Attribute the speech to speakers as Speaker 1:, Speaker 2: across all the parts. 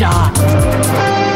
Speaker 1: ya.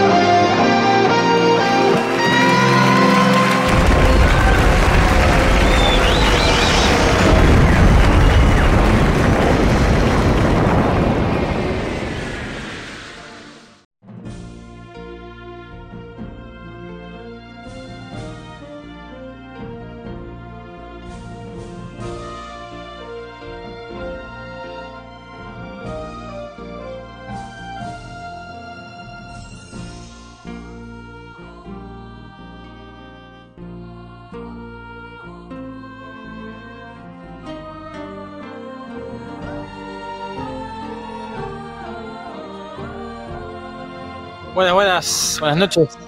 Speaker 2: Buenas, buenas, buenas noches.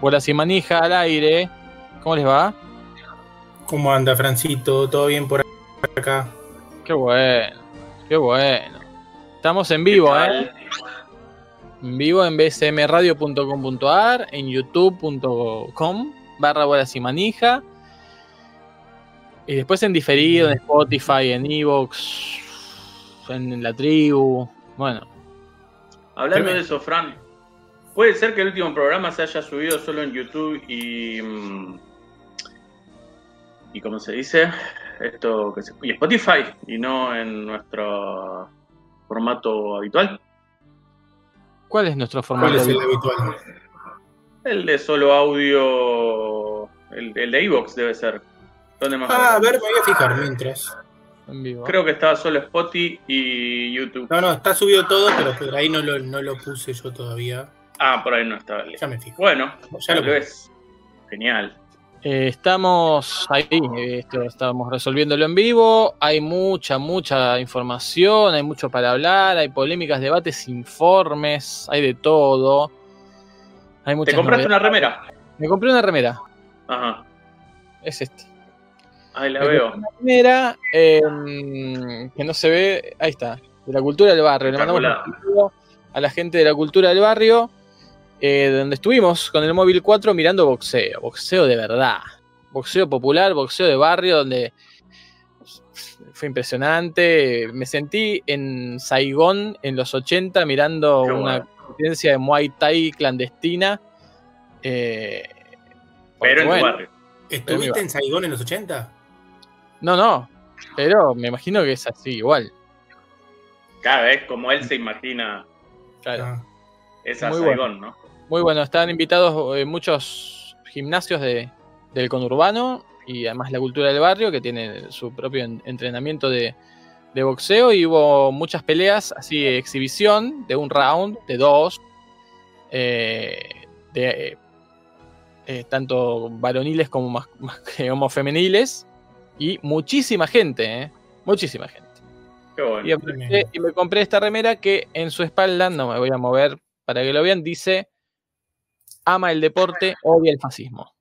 Speaker 2: Bolas y manija al aire. ¿Cómo les va?
Speaker 3: ¿Cómo anda, Francito? ¿Todo bien por acá?
Speaker 2: Qué bueno, qué bueno. Estamos en vivo, ¿eh? En vivo en bsmradio.com.ar, en youtube.com barra bolas y manija. Y después en diferido, en Spotify, en Evox, en la tribu. Bueno,
Speaker 4: Hablando de eso, Fran, ¿puede ser que el último programa se haya subido solo en YouTube y. mm, y cómo se dice? Esto que se, y Spotify y no en nuestro formato habitual?
Speaker 2: ¿cuál es nuestro formato?
Speaker 3: ¿Cuál es el habitual?
Speaker 4: El de solo audio. El, el de Evox debe ser. ¿Dónde más?
Speaker 3: Ah, a ver, me voy a fijar mientras.
Speaker 2: En vivo.
Speaker 4: Creo que estaba solo Spotify y YouTube.
Speaker 3: No, no, está subido todo, pero por ahí no lo, no lo puse yo todavía.
Speaker 4: Ah, por ahí no estaba.
Speaker 3: Ya me fijo.
Speaker 4: Bueno,
Speaker 3: Ya lo
Speaker 4: vez. Genial.
Speaker 2: Eh, estamos ahí, eh, esto estamos resolviéndolo en vivo. Hay mucha, mucha información, hay mucho para hablar, hay polémicas, debates, informes, hay de todo. Hay
Speaker 4: ¿Te compraste una remera?
Speaker 2: Me compré una remera,
Speaker 4: Ajá.
Speaker 2: es esta.
Speaker 4: Ahí la
Speaker 2: Me
Speaker 4: veo.
Speaker 2: Una remera eh, que no se ve, ahí está, de la cultura del barrio. Le mandamos un a la gente de la cultura del barrio, eh, donde estuvimos con el móvil 4 mirando boxeo, boxeo de verdad, boxeo popular, boxeo de barrio, donde fue impresionante. Me sentí en Saigón en los 80 mirando
Speaker 4: Qué
Speaker 2: una
Speaker 4: bueno.
Speaker 2: competencia de Muay Thai clandestina. eh,
Speaker 4: Pero en tu
Speaker 2: bueno,
Speaker 4: barrio.
Speaker 3: ¿Estuviste en Saigón en los 80?
Speaker 2: No, no, pero me imagino que es así igual.
Speaker 4: Cada vez como él se imagina
Speaker 2: Claro.
Speaker 3: Ah,
Speaker 4: esa Saigón, ¿no?
Speaker 2: Muy bueno, están invitados eh, muchos gimnasios de, del conurbano y además la cultura del barrio que tiene su propio en- entrenamiento de, de boxeo y hubo muchas peleas así de exhibición de un round, de dos, eh, de eh, tanto varoniles como más, más que homofemeniles y muchísima gente, eh, muchísima gente.
Speaker 4: Qué bueno.
Speaker 2: Y, aproveché y me compré esta remera que en su espalda, no me voy a mover para que lo vean, dice, ama el deporte, odia el fascismo.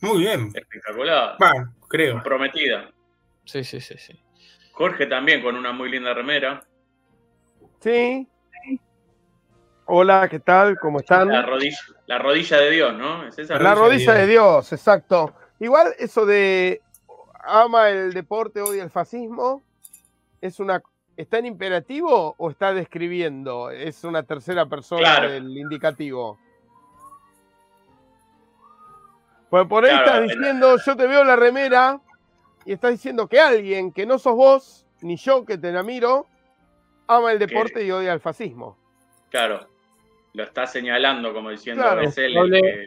Speaker 3: Muy bien.
Speaker 4: Espectacular.
Speaker 3: Va, creo.
Speaker 4: Comprometida.
Speaker 2: Sí, sí, sí, sí.
Speaker 4: Jorge también con una muy linda remera.
Speaker 5: Sí. Hola, ¿qué tal? ¿Cómo están?
Speaker 4: La rodilla, la rodilla de Dios, ¿no? ¿Es esa?
Speaker 5: La rodilla
Speaker 3: de
Speaker 5: de Dios, exacto. Igual eso de ama el deporte, odia el fascismo, es una ¿está en imperativo o está describiendo? Es una tercera persona
Speaker 4: Claro.
Speaker 5: del indicativo. Pues por ahí
Speaker 4: Claro,
Speaker 5: estás
Speaker 4: el-
Speaker 5: diciendo, yo te veo la remera y estás diciendo que alguien que no sos vos, ni yo que te la miro, ama el deporte y odia el fascismo.
Speaker 4: Claro. Lo está señalando como diciendo,
Speaker 5: Claro,
Speaker 4: es él el
Speaker 2: doble-
Speaker 4: que-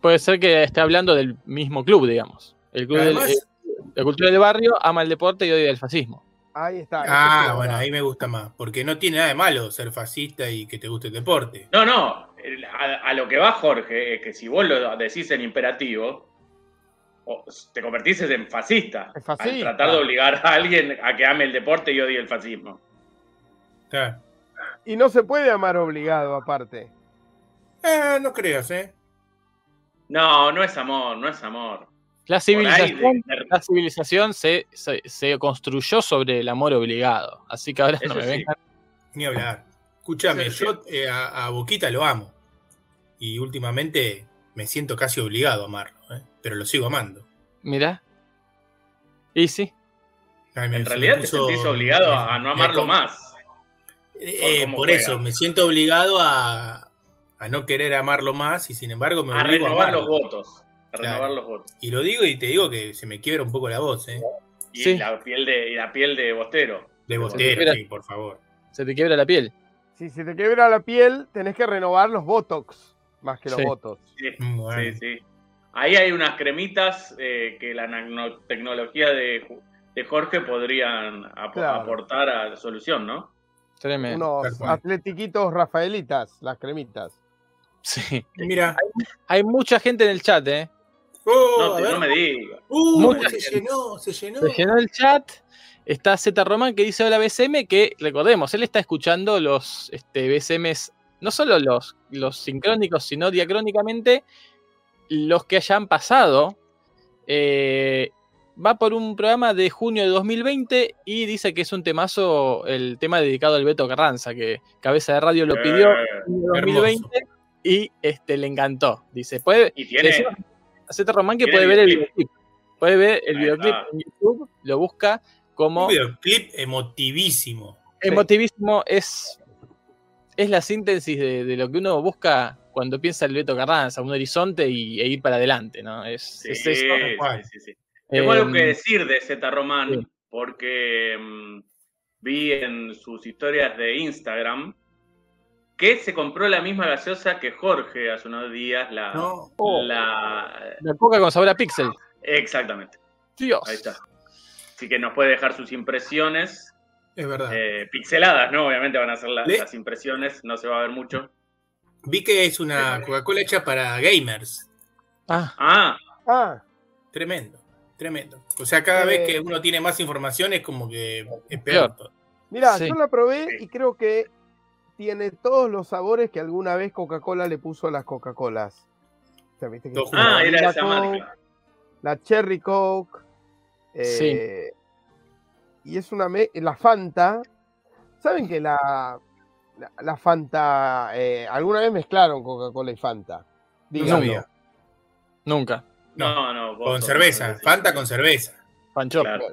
Speaker 2: Puede ser que esté hablando del mismo club, digamos. El club del- eh, la cultura del barrio ama el deporte y odia el fascismo.
Speaker 5: Ahí está.
Speaker 3: Ah, bueno, ahí me gusta más. Porque no tiene nada de malo ser fascista y que te guste el deporte.
Speaker 4: No, no. A, a lo que va Jorge es que si vos lo decís en imperativo, te convertís en fascista.
Speaker 5: Es fascista.
Speaker 4: Al tratar de obligar a alguien a que ame el deporte y odie el fascismo.
Speaker 3: Claro.
Speaker 5: Y no se puede amar obligado, aparte.
Speaker 3: Eh, no creas, ¿eh?
Speaker 4: No, no es amor, no es amor.
Speaker 2: La civilización,
Speaker 4: de-
Speaker 2: la civilización se, se- se construyó sobre el amor obligado. Así que ahora no
Speaker 4: Eso
Speaker 2: me
Speaker 4: sí.
Speaker 2: vengan.
Speaker 3: Ni hablar. Escúchame,
Speaker 4: Sí, sí.
Speaker 3: yo eh, a, a Boquita lo amo. Y últimamente me siento casi obligado a amarlo, ¿eh? pero lo sigo amando.
Speaker 2: Mirá. Y sí.
Speaker 3: Ay, me-
Speaker 4: En realidad
Speaker 3: me
Speaker 4: te
Speaker 3: puso-
Speaker 4: sentís obligado
Speaker 3: me-
Speaker 4: a no amarlo más.
Speaker 3: Eh, por
Speaker 4: juega.
Speaker 3: eso, me siento obligado a, a no querer amarlo más y sin embargo me
Speaker 4: A
Speaker 3: obligo a
Speaker 4: renovar
Speaker 3: amarlo.
Speaker 4: los votos. A
Speaker 3: Claro.
Speaker 4: renovar los votos.
Speaker 3: Y lo digo y te digo que se me quiebra un poco la voz, ¿eh?
Speaker 4: Y
Speaker 2: Sí.
Speaker 4: la piel de, y la piel de Bostero.
Speaker 3: De
Speaker 2: quiebra.
Speaker 3: bostero, sí, por favor.
Speaker 2: Se te quiebra la piel.
Speaker 5: Si se te quiebra la piel, tenés que renovar los botox más que los
Speaker 2: Sí.
Speaker 5: votos.
Speaker 4: Sí,
Speaker 3: bueno.
Speaker 4: sí, sí. Ahí hay unas cremitas eh, que la nanotecnología de, de Jorge podrían ap-
Speaker 5: Claro.
Speaker 4: aportar a la solución, ¿no?
Speaker 2: Tremendo.
Speaker 5: Unos atletiquitos rafaelitas, las cremitas.
Speaker 2: Sí.
Speaker 3: Mira.
Speaker 2: Hay mucha gente en el chat, ¿eh?
Speaker 3: Oh,
Speaker 4: No, te- no me digas.
Speaker 3: Uh, se
Speaker 2: gente.
Speaker 3: llenó, se llenó.
Speaker 2: Se llenó el chat. Está Z Román que dice hola BCM, que recordemos, él está escuchando los este, BCMs, no solo los, los sincrónicos, sino diacrónicamente los que hayan pasado. Eh, va por un programa de junio de 2020 y dice que es un temazo, el tema dedicado al Beto Carranza, que Cabeza de Radio lo pidió
Speaker 4: Eh,
Speaker 2: en 2020 y este, le encantó. Dice, puede,
Speaker 4: y tiene.
Speaker 2: Román que puede ver el
Speaker 4: videoclip.
Speaker 2: Puede ver el videoclip en YouTube, lo busca como
Speaker 3: Un videoclip emotivísimo.
Speaker 2: emotivísimo. Es, es la síntesis de, de lo que uno busca cuando piensa el Beto Carranza, un horizonte y, e ir para adelante, ¿no? Es,
Speaker 4: Sí,
Speaker 2: es eso.
Speaker 4: sí,
Speaker 3: cual.
Speaker 4: sí, sí. Tengo algo que decir de Z Román,
Speaker 2: sí.
Speaker 4: porque mm, vi en sus historias de Instagram que se compró la misma gaseosa que Jorge hace unos días. La,
Speaker 3: No.
Speaker 4: la-
Speaker 2: La coca con sabor a pixel.
Speaker 4: exactamente,
Speaker 2: Dios.
Speaker 4: ahí está. Así que nos puede dejar sus impresiones
Speaker 3: Es verdad.
Speaker 4: eh, pixeladas, ¿no? Obviamente van a ser las impresiones, no se va a ver mucho.
Speaker 3: Vi que es una Coca-Cola hecha para gamers.
Speaker 2: Ah,
Speaker 4: Ah,
Speaker 5: Ah,
Speaker 3: Tremendo, tremendo. O sea, cada
Speaker 5: Eh,
Speaker 3: vez que uno tiene más información es como que es peor. todo.
Speaker 5: mira,
Speaker 2: Sí.
Speaker 5: yo la probé y creo que tiene todos los sabores que alguna vez Coca-Cola le puso a las Coca-Colas. O sea,
Speaker 4: ah,
Speaker 5: la
Speaker 4: era esa
Speaker 5: Coke,
Speaker 4: marca.
Speaker 5: La Cherry Coke. eh, Y es una. me- La Fanta. ¿Saben que la. La, la Fanta. eh, alguna vez mezclaron Coca-Cola y Fanta?
Speaker 3: No
Speaker 5: Díganlo.
Speaker 3: sabía.
Speaker 2: nunca.
Speaker 4: No, no, vos
Speaker 3: Con cerveza, Fanta con cerveza.
Speaker 2: Pancho.
Speaker 4: Claro.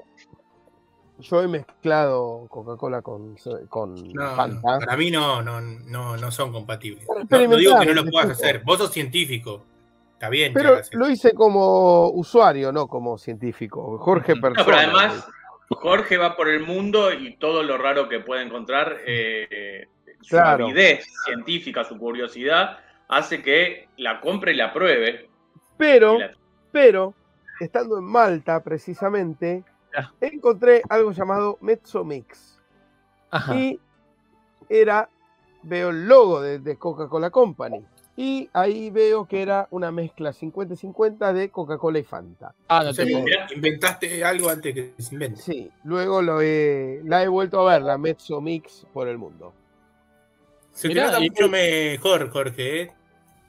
Speaker 5: Yo he mezclado Coca-Cola con, con
Speaker 3: No,
Speaker 5: Fanta.
Speaker 3: no, para mí no, no, no, no son compatibles. No, no digo que no lo puedas hacer. Vos sos científico. Está bien.
Speaker 5: Pero lo hice como usuario, no como científico. Jorge
Speaker 3: No,
Speaker 5: Persona.
Speaker 4: No, pero además, Jorge va por el mundo y todo lo raro que puede encontrar, eh, su
Speaker 5: Claro.
Speaker 4: avidez científica, su curiosidad, hace que la compre y la pruebe.
Speaker 5: Pero,
Speaker 4: la-
Speaker 5: pero, estando en Malta precisamente, encontré algo llamado Mezzo Mix.
Speaker 2: Ajá.
Speaker 5: Y era, veo el logo de, de Coca-Cola Company. Y ahí veo que era una mezcla 50-50 de Coca-Cola y Fanta.
Speaker 2: Ah, no te
Speaker 3: inventaste algo antes que se invente.
Speaker 5: Sí, luego lo he, la he vuelto a ver, la Mezzo Mix por el mundo.
Speaker 3: Se
Speaker 2: Mirá,
Speaker 3: te nota
Speaker 2: y-
Speaker 3: mucho mejor, Jorge. ¿eh?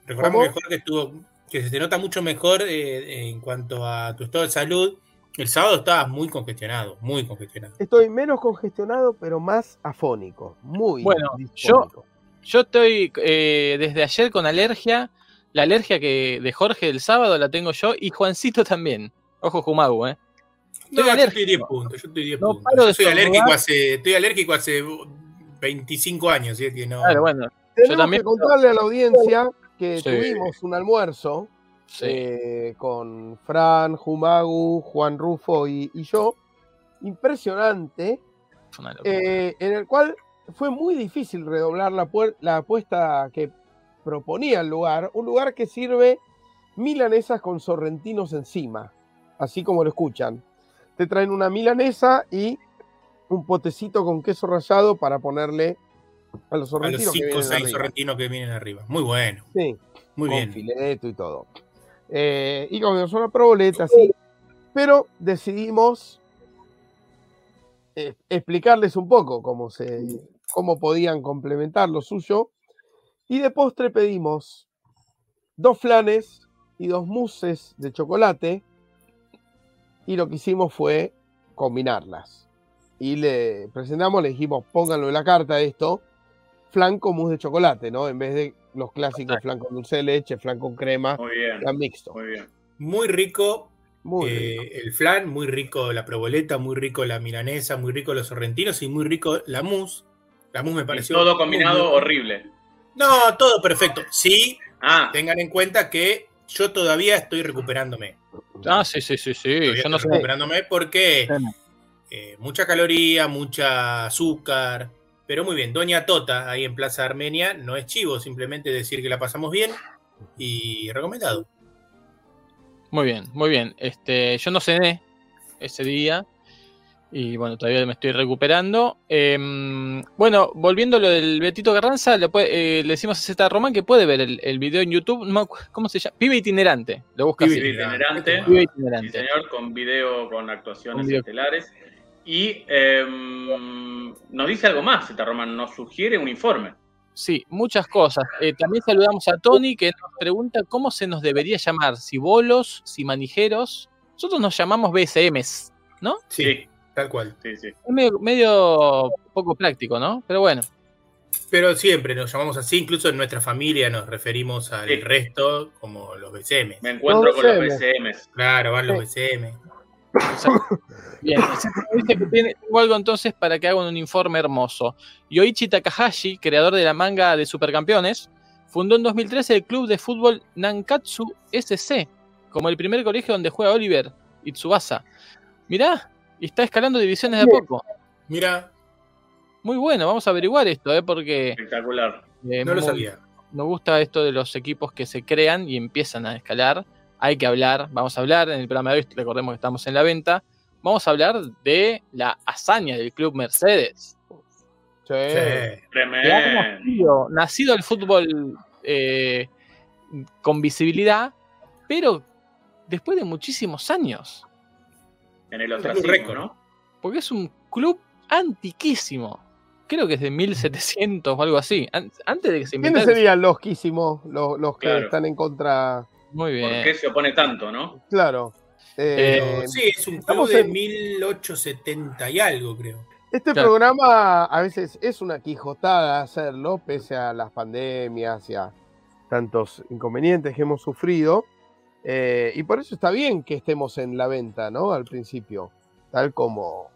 Speaker 3: Recordamos
Speaker 5: ¿Cómo?
Speaker 3: que Jorge estuvo, que se te nota mucho mejor eh, en cuanto a tu estado de salud. El sábado estabas muy congestionado, muy congestionado.
Speaker 5: Estoy menos congestionado, pero más afónico. Muy
Speaker 2: Bueno,
Speaker 5: disfónico.
Speaker 2: Yo estoy eh, desde ayer con alergia. La alergia que de Jorge del sábado la tengo yo y Juancito también. Ojo, Jumagu, ¿eh?
Speaker 3: No,
Speaker 2: Estoy
Speaker 3: yo
Speaker 2: alérgico.
Speaker 3: estoy 10 puntos, yo estoy 10
Speaker 2: No
Speaker 3: puntos. Yo soy
Speaker 2: estornudar.
Speaker 3: alérgico hace, estoy alérgico hace 25 años, ¿sí? que no.
Speaker 2: Claro, bueno.
Speaker 5: Tenemos
Speaker 2: también-
Speaker 5: que contarle a la audiencia que
Speaker 2: Sí.
Speaker 5: tuvimos un almuerzo
Speaker 2: Sí.
Speaker 5: eh, con Fran, Jumagu, Juan Rufo y, y yo. Impresionante. eh, en el cual fue muy difícil redoblar la, apuesta que proponía el lugar. Un lugar que sirve milanesas con sorrentinos encima. Así como lo escuchan. Te traen una milanesa y un potecito con queso rallado para ponerle a los
Speaker 3: a los
Speaker 5: sorrentinos. que
Speaker 3: 5 o
Speaker 5: vienen
Speaker 3: 6
Speaker 5: arriba.
Speaker 3: sorrentinos que vienen arriba. Muy bueno,
Speaker 5: Sí,
Speaker 3: muy
Speaker 5: con
Speaker 3: bien.
Speaker 5: fileto y todo. Eh, y comimos una proboleta, sí. Pero decidimos eh, explicarles un poco cómo se, cómo podían complementar lo suyo. Y de postre pedimos dos flanes y dos mousses de chocolate. Y lo que hicimos fue combinarlas. Y le presentamos, le dijimos, pónganlo en la carta esto, flan con mousse de chocolate, ¿no? En vez de los clásicos flan con dulce de leche, flan con crema,
Speaker 4: Muy bien.
Speaker 5: flan mixto.
Speaker 4: Muy bien.
Speaker 3: Muy rico
Speaker 5: Muy
Speaker 3: eh,
Speaker 5: rico.
Speaker 3: el flan, muy rico la proboleta, muy rico la milanesa, muy rico los sorrentinos y muy rico la mousse. La mousse me
Speaker 4: Y
Speaker 3: pareció.
Speaker 4: todo combinado horrible.
Speaker 3: No, todo perfecto. Sí,
Speaker 4: Ah,
Speaker 3: tengan en cuenta que yo todavía estoy recuperándome.
Speaker 2: Ah, sí, sí, sí, sí.
Speaker 3: Todavía
Speaker 2: Yo no
Speaker 3: estoy
Speaker 2: sé.
Speaker 3: recuperándome porque eh, mucha caloría, mucha azúcar. Pero muy bien, Doña Tota, ahí en Plaza Armenia, no es chivo, simplemente decir que la pasamos bien y recomendado.
Speaker 2: Muy bien, muy bien. Este, yo no cené ese día. Y bueno, todavía me estoy recuperando. Em, bueno, volviendo a lo del Betito Carranza, le, puede- eh, le decimos a Z Román que puede ver el, el video en YouTube. ¿Cómo se llama? Pibe itinerante. Lo busca
Speaker 3: Pibe
Speaker 4: itinerante.
Speaker 2: Pibe
Speaker 4: Sí,
Speaker 2: itinerante.
Speaker 4: señor, con video, con actuaciones
Speaker 2: Con video.
Speaker 4: estelares. Y em, nos dice algo más, Zeta Roman, nos sugiere un informe.
Speaker 2: Sí, muchas cosas. Eh, también saludamos a Tony que nos pregunta cómo se nos debería llamar, si bolos, si manijeros. Nosotros nos llamamos BSMs, ¿no?
Speaker 3: Sí,
Speaker 4: Sí,
Speaker 3: tal cual.
Speaker 4: sí, sí.
Speaker 2: Es medio, medio poco práctico, ¿no? Pero bueno,
Speaker 3: Pero siempre nos llamamos así, incluso en nuestra familia nos referimos al
Speaker 4: Sí.
Speaker 3: resto como los BCM.
Speaker 4: Me encuentro
Speaker 5: Los
Speaker 4: con los
Speaker 5: BCM.
Speaker 3: Claro, van los BCM.
Speaker 2: bien. Dice que tiene- tengo algo entonces para que hagan un informe hermoso. Yoichi Takahashi, creador de la manga de Supercampeones, fundó en 2013 el club de fútbol Nankatsu SC, como el primer colegio donde juega Oliver y Tsubasa. Mirá, y está escalando divisiones de a poco.
Speaker 3: Mira,
Speaker 2: Muy bueno, vamos a averiguar esto, ¿eh? porque
Speaker 4: Espectacular.
Speaker 2: eh,
Speaker 3: no lo
Speaker 2: muy-
Speaker 3: sabía.
Speaker 2: nos gusta esto de los equipos que se crean y empiezan a escalar. Hay que hablar, vamos a hablar en el programa de hoy, recordemos que estamos en la venta. Vamos a hablar de la hazaña del club Mercedes.
Speaker 5: Sí.
Speaker 4: Tremendo.
Speaker 2: nacido, nacido el fútbol eh, con visibilidad, pero después de muchísimos años,
Speaker 4: En el ostracismo. ¿no?
Speaker 2: porque es un club antiquísimo. Creo que es de 1700 o algo así, an- antes de que se
Speaker 5: ¿Quiénes
Speaker 2: inventara.
Speaker 5: serían los quísimos, los, los que
Speaker 4: Claro.
Speaker 5: están en contra?
Speaker 2: Muy
Speaker 4: ¿Por
Speaker 2: bien.
Speaker 4: qué se opone tanto, no?
Speaker 5: Claro. Eh,
Speaker 3: Pero sí, es un club
Speaker 5: estamos
Speaker 3: de
Speaker 5: en-
Speaker 3: 1870 y algo, creo.
Speaker 5: Este
Speaker 2: Claro.
Speaker 5: programa a veces es una quijotada hacerlo, pese a las pandemias y a tantos inconvenientes que hemos sufrido. Eh, y por eso está bien que estemos en la venta, ¿no? Al principio. Tal como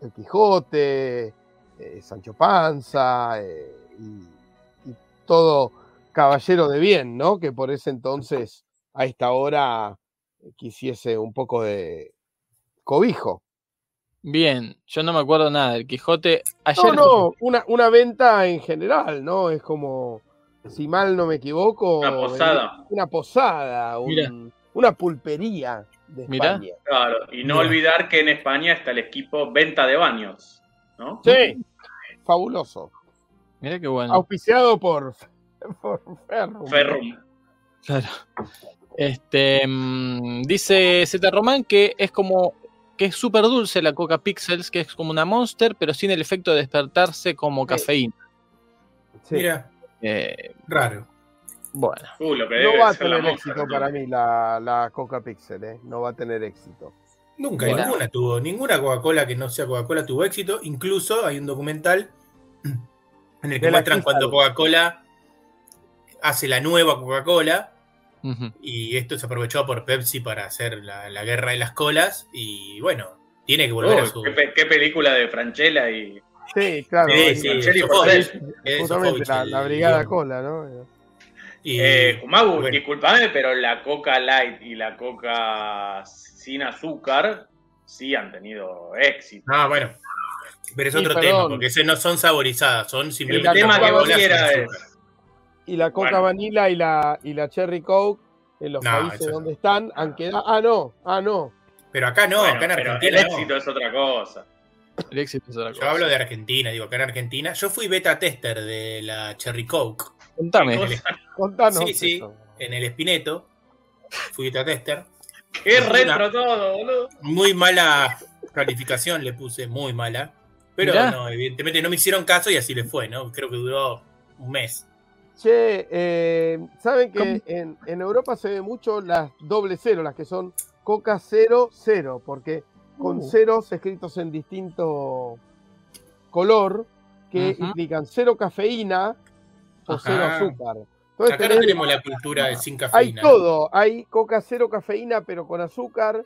Speaker 5: el Quijote, eh, Sancho Panza eh, y, y todo caballero de bien, ¿no? Que por ese entonces, a esta hora, quisiese un poco de cobijo.
Speaker 2: Bien, yo no me acuerdo nada del Quijote. Ayer
Speaker 5: No, no, una, una venta en general, ¿no? Es como, si mal no me equivoco,
Speaker 4: Una posada.
Speaker 5: una posada, un-
Speaker 2: Mira.
Speaker 5: una pulpería de
Speaker 2: Mira.
Speaker 5: España.
Speaker 4: Claro, y no
Speaker 3: Mira.
Speaker 4: olvidar que en España está el equipo Venta de Baños, ¿no?
Speaker 5: Sí, fabuloso.
Speaker 2: Mirá qué bueno.
Speaker 5: Auspiciado por, por Ferrum.
Speaker 4: Ferrum.
Speaker 2: Claro. Este mm, dice Z Román que es como que es súper dulce la Coca Pixels, que es como una Monster, pero sin el efecto de despertarse como cafeína.
Speaker 5: Sí.
Speaker 3: Mira,
Speaker 2: Eh,
Speaker 3: raro.
Speaker 2: bueno,
Speaker 4: Uh, lo que
Speaker 5: No va a tener éxito para mí la, la Coca Pixel, ¿eh? No va a tener éxito.
Speaker 3: Nunca
Speaker 2: Mira.
Speaker 3: ninguna tuvo, ninguna Coca-Cola que no sea Coca-Cola tuvo éxito. Incluso hay un documental en el que muestran cuando. Coca-Cola hace la nueva Coca-Cola y esto se aprovechó por Pepsi para hacer la, la guerra de las colas y bueno, tiene que volver a su...
Speaker 4: qué película de Franchella y
Speaker 5: Sí, claro.
Speaker 3: Sí, sí.
Speaker 4: Porcel.
Speaker 3: es
Speaker 5: justamente la,
Speaker 3: el
Speaker 5: la Brigada. Cola, ¿no?
Speaker 3: Y,
Speaker 4: Eh, Kumabu,
Speaker 3: bueno,
Speaker 4: disculpame, pero la Coca Light y la Coca sin azúcar sí han tenido éxito.
Speaker 3: Ah, bueno. Pero es
Speaker 5: Sí,
Speaker 3: otro
Speaker 5: perdón.
Speaker 3: tema, porque ese no son saborizadas, son
Speaker 4: El
Speaker 3: simplemente
Speaker 4: tema que vos quieras es.
Speaker 5: Y la Coca
Speaker 4: Bueno.
Speaker 5: Vanilla y la, y la Cherry Coke en los
Speaker 3: No,
Speaker 5: países
Speaker 3: no.
Speaker 5: donde están han quedado. Ah, no, ah, no.
Speaker 3: Pero acá no,
Speaker 4: Bueno,
Speaker 3: acá en
Speaker 4: pero
Speaker 3: Argentina
Speaker 4: el
Speaker 3: no.
Speaker 4: éxito es otra cosa.
Speaker 2: El éxito es otra
Speaker 3: Yo hablo de Argentina, digo, acá en Argentina. Yo fui beta tester de la Cherry Coke
Speaker 2: Contame.
Speaker 4: Cosa-
Speaker 5: Contanos.
Speaker 3: Sí, sí.
Speaker 5: eso.
Speaker 3: en el Espineto. Fui beta tester.
Speaker 4: Qué
Speaker 3: Una-
Speaker 4: retro todo, boludo.
Speaker 3: Muy mala calificación le puse, muy mala. Pero
Speaker 2: Mirá.
Speaker 3: no, evidentemente no me hicieron caso y así le fue, ¿no? Creo que duró un mes.
Speaker 5: Che, eh, ¿saben que en Europa se ve mucho las doble cero, las que son Coca cero cero, porque con
Speaker 2: Uh.
Speaker 5: ceros escritos en distinto color que
Speaker 2: Ujú.
Speaker 5: implican cero cafeína o
Speaker 2: Ajá.
Speaker 5: cero azúcar. Entonces
Speaker 3: Acá no tenemos la cultura de sin
Speaker 5: hay
Speaker 3: cafeína.
Speaker 5: todo, hay Coca cero cafeína pero con azúcar.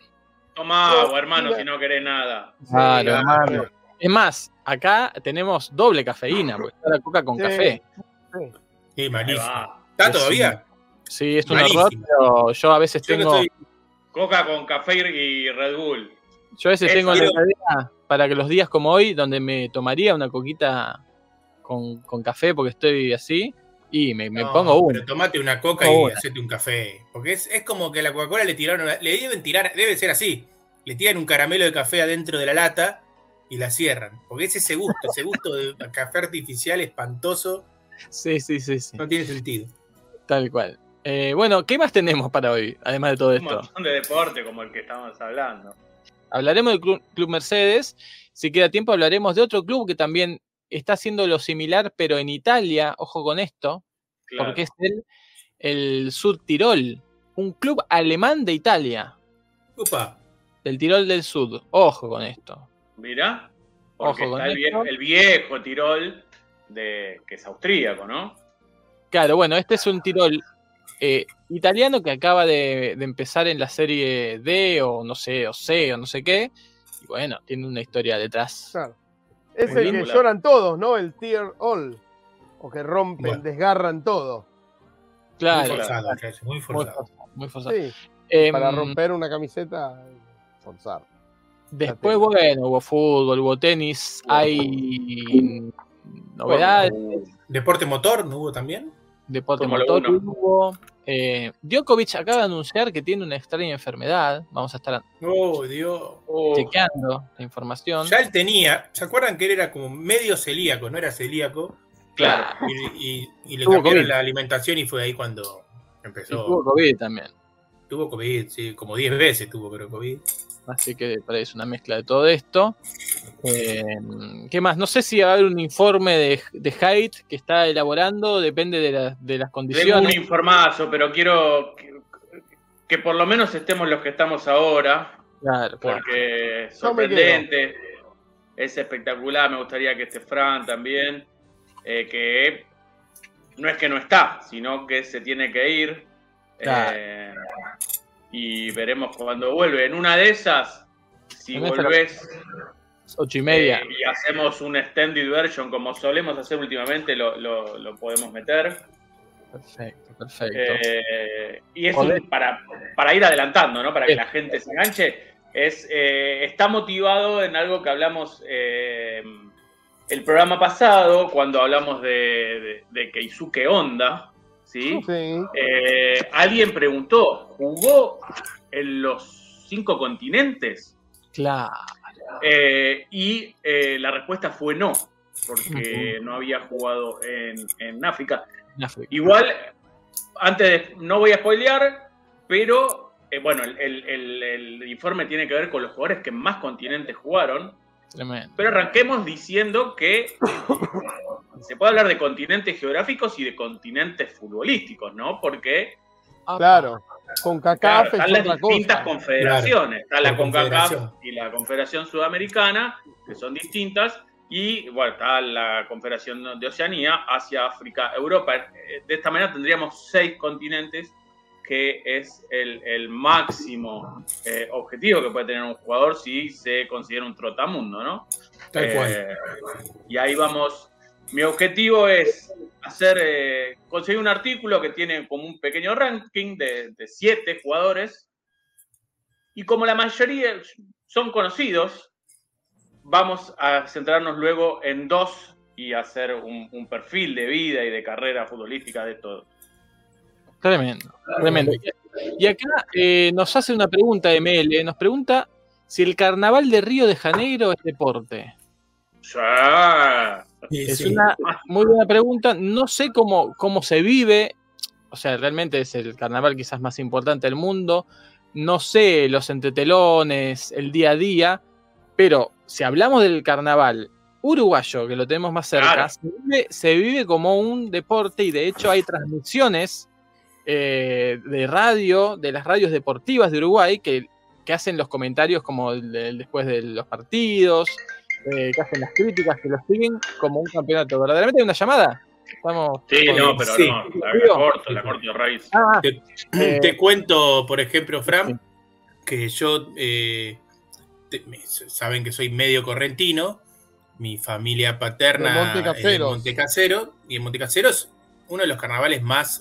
Speaker 4: Toma agua, hermano, si no querés nada.
Speaker 2: Claro,
Speaker 3: Sí,
Speaker 2: hermano. Es más, acá tenemos doble cafeína, porque está la coca con
Speaker 5: Sí.
Speaker 2: café.
Speaker 3: Sí, malísimo.
Speaker 4: va.
Speaker 3: ¿Está
Speaker 2: Es
Speaker 3: todavía?
Speaker 2: Sí, es un
Speaker 3: Malísimo.
Speaker 2: error, pero yo a veces
Speaker 3: Yo no
Speaker 2: tengo,
Speaker 3: estoy-
Speaker 4: Coca con café y Red Bull.
Speaker 2: Yo a veces
Speaker 4: Es
Speaker 2: tengo la idea para que los días como hoy, donde me tomaría una coquita con, con café porque estoy así, y me, me
Speaker 3: No,
Speaker 2: pongo uno.
Speaker 3: Pero tomate una coca y
Speaker 2: una.
Speaker 3: hacete un café. Porque es, es como que a la Coca-Cola le tiraron, le deben tirar, debe ser así. Le tiran un caramelo de café adentro de la lata y la cierran. Porque es ese gusto, ese gusto de café artificial espantoso,
Speaker 2: Sí, sí, sí, sí.
Speaker 3: no tiene sentido.
Speaker 2: Tal cual. Eh, bueno, ¿qué más tenemos para hoy? Además de todo
Speaker 4: Un
Speaker 2: esto.
Speaker 4: montón de deporte como el que estamos hablando.
Speaker 2: Hablaremos del Club, Club Mercedes. Si queda tiempo, hablaremos de otro club que también está haciendo lo similar, pero en Italia. Ojo con esto,
Speaker 4: Claro.
Speaker 2: porque es el, el Sud Tirol, un club alemán de Italia,
Speaker 3: Upa,
Speaker 2: del Tirol del Sud. Ojo con esto.
Speaker 4: Porque
Speaker 2: Ojo con
Speaker 4: está el,
Speaker 2: esto.
Speaker 4: vie- el viejo Tirol, de, que es austríaco, ¿no?
Speaker 2: Claro, bueno, este es un Tirol eh, italiano que acaba de, de empezar en la serie D o no sé, o C o no sé qué. Y bueno, tiene una historia detrás.
Speaker 5: Claro. Es
Speaker 2: Muy
Speaker 5: el que lloran todos, ¿no? El tear all. O que rompen,
Speaker 3: Bueno.
Speaker 5: desgarran todo.
Speaker 3: muy
Speaker 2: Claro,
Speaker 3: forzado, Jess, muy
Speaker 2: muy
Speaker 3: forzado.
Speaker 2: forzado, muy forzado.
Speaker 5: Sí,
Speaker 2: Em,
Speaker 5: para romper una camiseta, forzar.
Speaker 2: Después, bueno, hubo fútbol, hubo tenis, hay novedades,
Speaker 3: ¿Deporte motor no hubo también?
Speaker 2: deporte motor
Speaker 4: uno.
Speaker 2: hubo. Eh, Djokovic acaba de anunciar que tiene una extraña enfermedad. Vamos a estar
Speaker 3: Oh, Dios.
Speaker 4: Oh,
Speaker 2: chequeando la información.
Speaker 3: Ya él tenía, ¿se acuerdan que él era como medio celíaco? No era celíaco.
Speaker 4: claro.
Speaker 3: Y, y- y le cambiaron
Speaker 2: COVID.
Speaker 3: la alimentación y fue ahí cuando
Speaker 2: Y
Speaker 3: empezó.
Speaker 2: tuvo COVID también.
Speaker 3: Tuvo COVID, sí, como 10 veces tuvo creo COVID.
Speaker 2: Así que es una mezcla de todo esto. Eh, ¿Qué más? No sé si va a haber un informe de, de Haidt que está elaborando, depende de, la- de las
Speaker 4: Tengo un
Speaker 2: condiciones.
Speaker 4: informazo, pero quiero que, que por lo menos estemos los que estamos ahora,
Speaker 2: Claro, claro.
Speaker 4: porque es sorprendente, es espectacular, me gustaría que esté Fran también, eh, que no es que no está, sino que se tiene que ir.
Speaker 2: Claro.
Speaker 4: eh, y veremos cuando vuelve. En una de esas, si volvés
Speaker 2: Ocho y media.
Speaker 4: eh, y hacemos un extended version como solemos hacer últimamente, lo, lo- lo podemos meter.
Speaker 2: Perfecto, perfecto.
Speaker 4: Eh, y es
Speaker 2: Joder.
Speaker 4: un- para, para ir adelantando, ¿no? Para que la gente se enganche. Es, eh, está motivado en algo que hablamos eh, el programa pasado, cuando hablamos de, de, de Keisuke Honda. ¿Sí?
Speaker 5: Sí.
Speaker 4: Eh, alguien preguntó, ¿jugó en los cinco continentes?
Speaker 2: claro.
Speaker 4: Eh, y eh, la respuesta fue no, porque no había jugado en, en África.
Speaker 2: en África.
Speaker 4: Igual, antes de, no voy a spoilear, pero bueno, el, el- el- el informe tiene que ver con los jugadores que más continentes jugaron.
Speaker 2: Tremendo.
Speaker 4: Pero arranquemos diciendo que se puede hablar de continentes geográficos y de continentes futbolísticos, ¿no? Porque
Speaker 2: Ah,
Speaker 5: Claro. Con CACAF es
Speaker 4: están las distintas
Speaker 5: cosa.
Speaker 4: confederaciones. Está la CONCACAF y la Confederación Sudamericana, que son distintas. Y bueno, está la Confederación de Oceanía, Asia, África, Europa. Eh, De esta manera tendríamos seis continentes, que es el, el máximo eh, objetivo que puede tener un jugador si se considera un trotamundo, ¿no?
Speaker 3: Tal cual.
Speaker 4: Eh, y ahí vamos. Mi objetivo es hacer, eh, conseguir un artículo que tiene como un pequeño ranking de, siete jugadores. Y como la mayoría son conocidos, vamos a centrarnos luego en dos y hacer un, perfil de vida y de carrera futbolística de todo.
Speaker 2: Tremendo, tremendo. Y acá eh, nos hace una pregunta ML, nos pregunta si el carnaval de Río de Janeiro es deporte.
Speaker 4: Ya.
Speaker 3: Sí,
Speaker 2: Es
Speaker 3: sí.
Speaker 2: una muy buena pregunta. No sé cómo, cómo se vive. O sea, realmente es el carnaval quizás más importante del mundo. No sé los entretelones, el día a día. Pero si hablamos del carnaval uruguayo, que lo tenemos más cerca,
Speaker 4: Claro.
Speaker 2: se, vive, se vive como un deporte y de hecho hay transmisiones eh, de radio, de las radios deportivas de Uruguay, que, que hacen los comentarios como el- el después de los partidos, eh, que hacen las críticas, que lo siguen como un campeonato. ¿Verdaderamente hay una llamada? Estamos
Speaker 4: Sí,
Speaker 2: con-
Speaker 4: no, pero
Speaker 3: Sí.
Speaker 4: no, la, la corto, la corto raíz.
Speaker 2: Ah,
Speaker 3: Te,
Speaker 2: Eh,
Speaker 3: te cuento, por ejemplo,
Speaker 2: sí.
Speaker 3: Fran, que yo, eh, te- me- saben que soy medio correntino, mi familia paterna es de Montecasero, y en Montecasero es uno de los carnavales más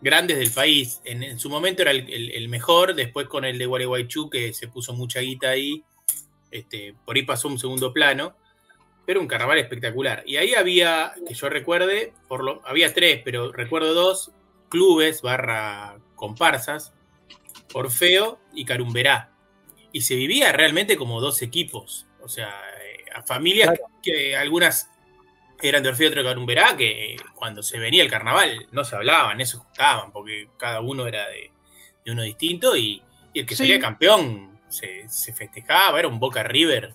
Speaker 3: grandes del país. En, en su momento era el, el- el mejor, después con el de Gualeguaychú, que se puso mucha guita ahí, este, por ahí pasó un segundo plano, pero un carnaval espectacular. Y ahí había, que yo recuerde, por lo, había tres, pero recuerdo dos, clubes barra comparsas, Orfeo y Carumberá. Y se vivía realmente como dos equipos. O sea, eh, a familias que algunas eran de Orfeo y otras de Carumberá, que cuando se venía el carnaval no se hablaban, no se juntaban, porque cada uno era de, de uno distinto y, y el que
Speaker 2: Sí.
Speaker 3: salía campeón se, se festejaba, era un Boca River.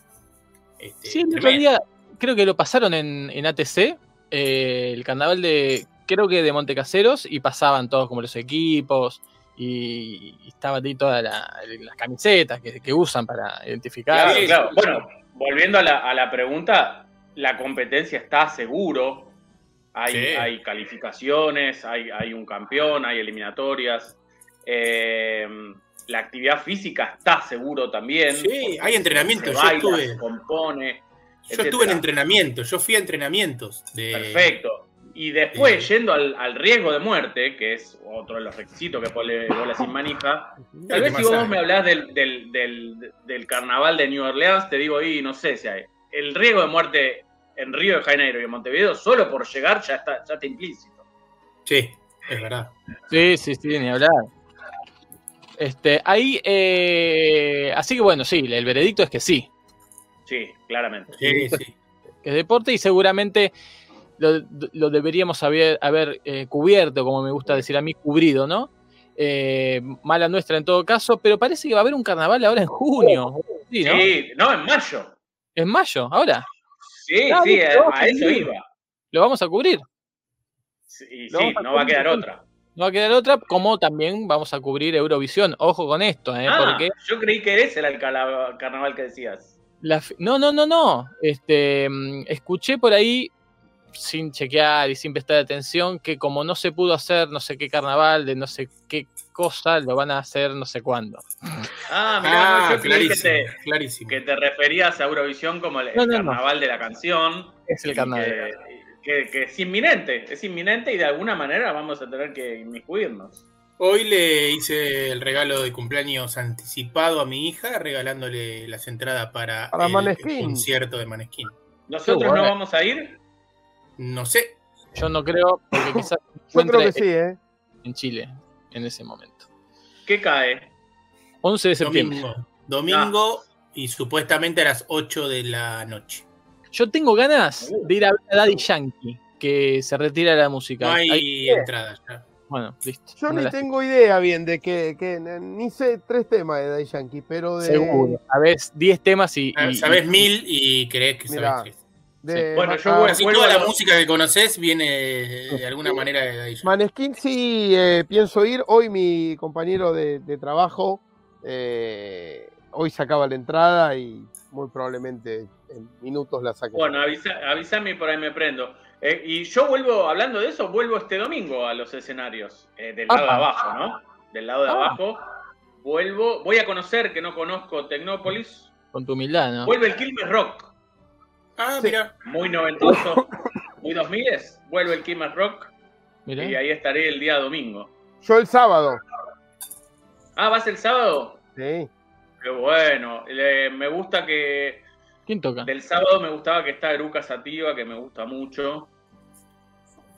Speaker 3: este,
Speaker 2: Sí, el otro día creo que lo pasaron en, en ATC, eh, el carnaval de, creo que de Montecaseros, y pasaban todos como los equipos, y, y estaban ahí todas la- las camisetas que, que usan para identificar.
Speaker 4: Claro, claro. Bueno, volviendo a la, a la pregunta, la competencia está seguro. Hay,
Speaker 3: Sí.
Speaker 4: hay calificaciones, hay, hay un campeón, hay eliminatorias. Eh, la actividad física está seguro también.
Speaker 3: Sí, hay entrenamiento.
Speaker 4: Se
Speaker 3: Yo
Speaker 4: baila,
Speaker 3: estuve,
Speaker 4: se compone.
Speaker 3: yo estuve en entrenamiento, yo fui a entrenamientos. De,
Speaker 4: Perfecto. Y después, yendo al, al riesgo de muerte, que es otro de los requisitos que pone bola sin manija, tal
Speaker 3: ¿Qué
Speaker 4: vez si vos me hablás del, del, del, del carnaval de New Orleans, te digo, y no sé si hay. El riesgo de muerte en Río de Janeiro y en Montevideo, solo por llegar ya está, ya está implícito.
Speaker 3: Sí, es verdad.
Speaker 2: Sí, sí, sí, ni hablar. Este, ahí, eh, así que bueno, sí, el veredicto es que sí,
Speaker 4: Sí, claramente.
Speaker 3: Sí, sí.
Speaker 2: que es deporte y seguramente lo, lo deberíamos haber, haber eh, cubierto, como me gusta decir a mí, cubrido, ¿no? Eh, mala nuestra en todo caso, pero parece que va a haber un carnaval ahora en junio. Sí, ¿no?
Speaker 4: Sí, no, en mayo.
Speaker 2: En mayo, ahora.
Speaker 4: Sí,
Speaker 2: Ah,
Speaker 4: sí, a, eso iba.
Speaker 2: Lo vamos a cubrir.
Speaker 4: Sí, sí,
Speaker 2: a
Speaker 4: no va a quedar otra.
Speaker 2: No va a quedar otra, como también vamos a cubrir Eurovisión. Ojo con esto, ¿eh?
Speaker 4: Ah,
Speaker 2: porque
Speaker 4: yo creí que ese era el carnaval que decías.
Speaker 2: La no, no, no, no. Este, mm, escuché por ahí, sin chequear y sin prestar atención, que como no se pudo hacer no sé qué carnaval de no sé qué cosa, lo van a hacer no sé cuándo.
Speaker 4: Ah, mirá,
Speaker 3: Ah,
Speaker 4: yo creí que
Speaker 3: clarísimo,
Speaker 4: te,
Speaker 3: clarísimo.
Speaker 4: que te referías a Eurovisión como el, el
Speaker 2: No, no, no.
Speaker 4: carnaval de la canción.
Speaker 2: Es el carnaval.
Speaker 4: Que, que- que es inminente, es inminente y de alguna manera vamos a tener que inmiscuirnos.
Speaker 3: Hoy le hice el regalo de cumpleaños anticipado a mi hija, regalándole las entradas para,
Speaker 5: Para
Speaker 3: el, concierto de Maneskin.
Speaker 4: ¿Nosotros
Speaker 2: bueno.
Speaker 4: no vamos a ir?
Speaker 3: No sé,
Speaker 2: Yo no creo, porque quizás
Speaker 5: Yo creo que sí, ¿eh?
Speaker 2: en Chile en ese momento.
Speaker 4: ¿Qué cae?
Speaker 2: 11 de septiembre.
Speaker 3: domingo. Domingo y supuestamente a las 8 de la noche.
Speaker 2: Yo tengo ganas de ir a ver a Daddy Yankee, que se retira de la música.
Speaker 3: No hay
Speaker 2: Ahí-
Speaker 3: entradas ya.
Speaker 2: bueno, listo.
Speaker 5: Yo
Speaker 2: No
Speaker 5: ni tengo idea bien de que, que ni sé tres temas de Daddy Yankee, pero de.
Speaker 2: Seguro. Sabés 10 temas y. y-
Speaker 3: Sabes
Speaker 2: y-
Speaker 3: mil y crees que
Speaker 5: Mirá.
Speaker 3: sabes tres.
Speaker 5: de
Speaker 4: Bueno, yo voy-
Speaker 3: Casi toda la música que conoces viene de alguna manera de ahí.
Speaker 5: Maneskin sí eh, pienso ir. Hoy mi compañero de, de trabajo eh, hoy sacaba la entrada y muy probablemente en minutos la saque.
Speaker 4: Bueno, avisa, avísame y por ahí me prendo. Eh, y yo vuelvo, hablando de eso, vuelvo este domingo a los escenarios, eh, del lado de abajo, ¿no? Del lado de
Speaker 2: Ah.
Speaker 4: abajo. Vuelvo, voy a conocer, que no conozco Tecnópolis.
Speaker 2: Con tu humildad, ¿no?
Speaker 4: Vuelve el Quilmes Rock,
Speaker 3: Ah,
Speaker 5: Sí.
Speaker 3: mira.
Speaker 4: muy noventoso, muy 2000 Vuelve el Quilmes Rock
Speaker 2: Mirá.
Speaker 4: y ahí estaré el día domingo.
Speaker 5: Yo el sábado.
Speaker 4: Ah, ¿vas el sábado?
Speaker 5: Sí.
Speaker 4: Qué bueno. Le- me gusta que
Speaker 2: ¿Quién toca?
Speaker 4: Del sábado me gustaba que está Eruca Sativa, que me gusta mucho.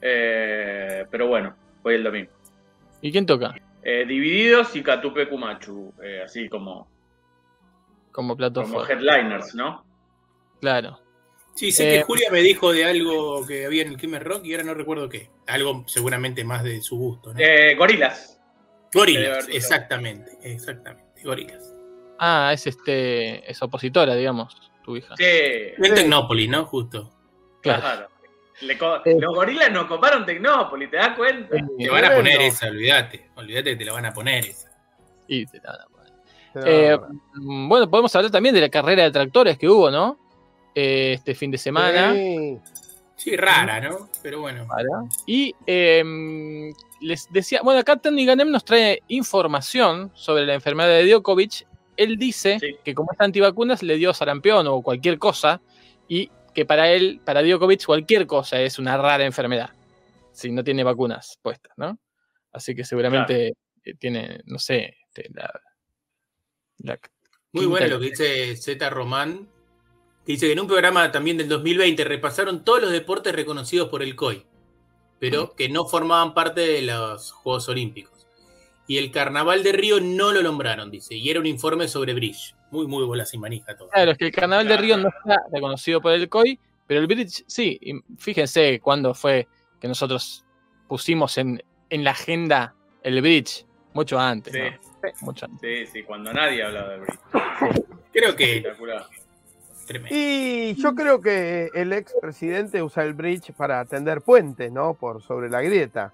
Speaker 4: Eh, pero bueno, voy el domingo.
Speaker 2: ¿Y quién toca?
Speaker 4: Eh, Divididos y Catupe Kumachu, eh, así como,
Speaker 2: Como plato
Speaker 4: como headliners, ¿no?
Speaker 2: Claro.
Speaker 3: Sí, sé
Speaker 2: Eh,
Speaker 3: que Julia me dijo de algo que había en el Kimmer Rock y ahora no recuerdo qué. Algo seguramente más de su gusto, ¿no?
Speaker 4: Eh, gorilas.
Speaker 3: Gorilas, exactamente, exactamente. Gorilas.
Speaker 2: Ah, es este. Es opositora, digamos. tu hija.
Speaker 4: Sí,
Speaker 3: En Tecnópolis, ¿no? Justo.
Speaker 2: Claro.
Speaker 4: claro. Le co-
Speaker 5: Eh.
Speaker 4: Los gorilas nos coparon Tecnópolis, ¿te das cuenta?
Speaker 5: Eh,
Speaker 3: Te van a poner esa, olvídate. Olvídate que te la van a poner esa.
Speaker 2: Y te la van a poner. Eh, Bueno, podemos hablar también de la carrera de tractores que hubo, ¿no? Eh, este fin de semana.
Speaker 5: sí.
Speaker 3: Sí, rara, ¿no? Pero bueno.
Speaker 2: Y eh, les decía, bueno, acá Tony Ganem nos trae información sobre la enfermedad de Djokovic. Él dice
Speaker 4: Sí.
Speaker 2: que como está antivacunas le dio sarampión o cualquier cosa y que para él, para Djokovic, cualquier cosa es una rara enfermedad si no tiene vacunas puestas, ¿no? Así que seguramente eh, tiene, no sé, este, la, la-
Speaker 3: Muy bueno lo que dice Z Román, que dice que en un programa también del 2020 repasaron todos los deportes reconocidos por el COI, pero que no formaban parte de los Juegos Olímpicos. Y el Carnaval de Río no lo nombraron, dice, y era un informe sobre Bridge. Muy, muy bola sin manija todo.
Speaker 2: Claro, es que el Carnaval de. Río no está reconocido por el COI, pero el Bridge sí. Y fíjense cuándo fue que nosotros pusimos en, en la agenda el Bridge, mucho antes.
Speaker 4: Sí.
Speaker 2: ¿no? Sí, mucho antes.
Speaker 4: Sí, sí, cuando nadie hablaba de Bridge.
Speaker 3: Creo que
Speaker 4: Espectacular.
Speaker 3: tremendo.
Speaker 5: Y yo creo que el ex presidente usa el bridge para tender puentes, ¿no? Por sobre la grieta.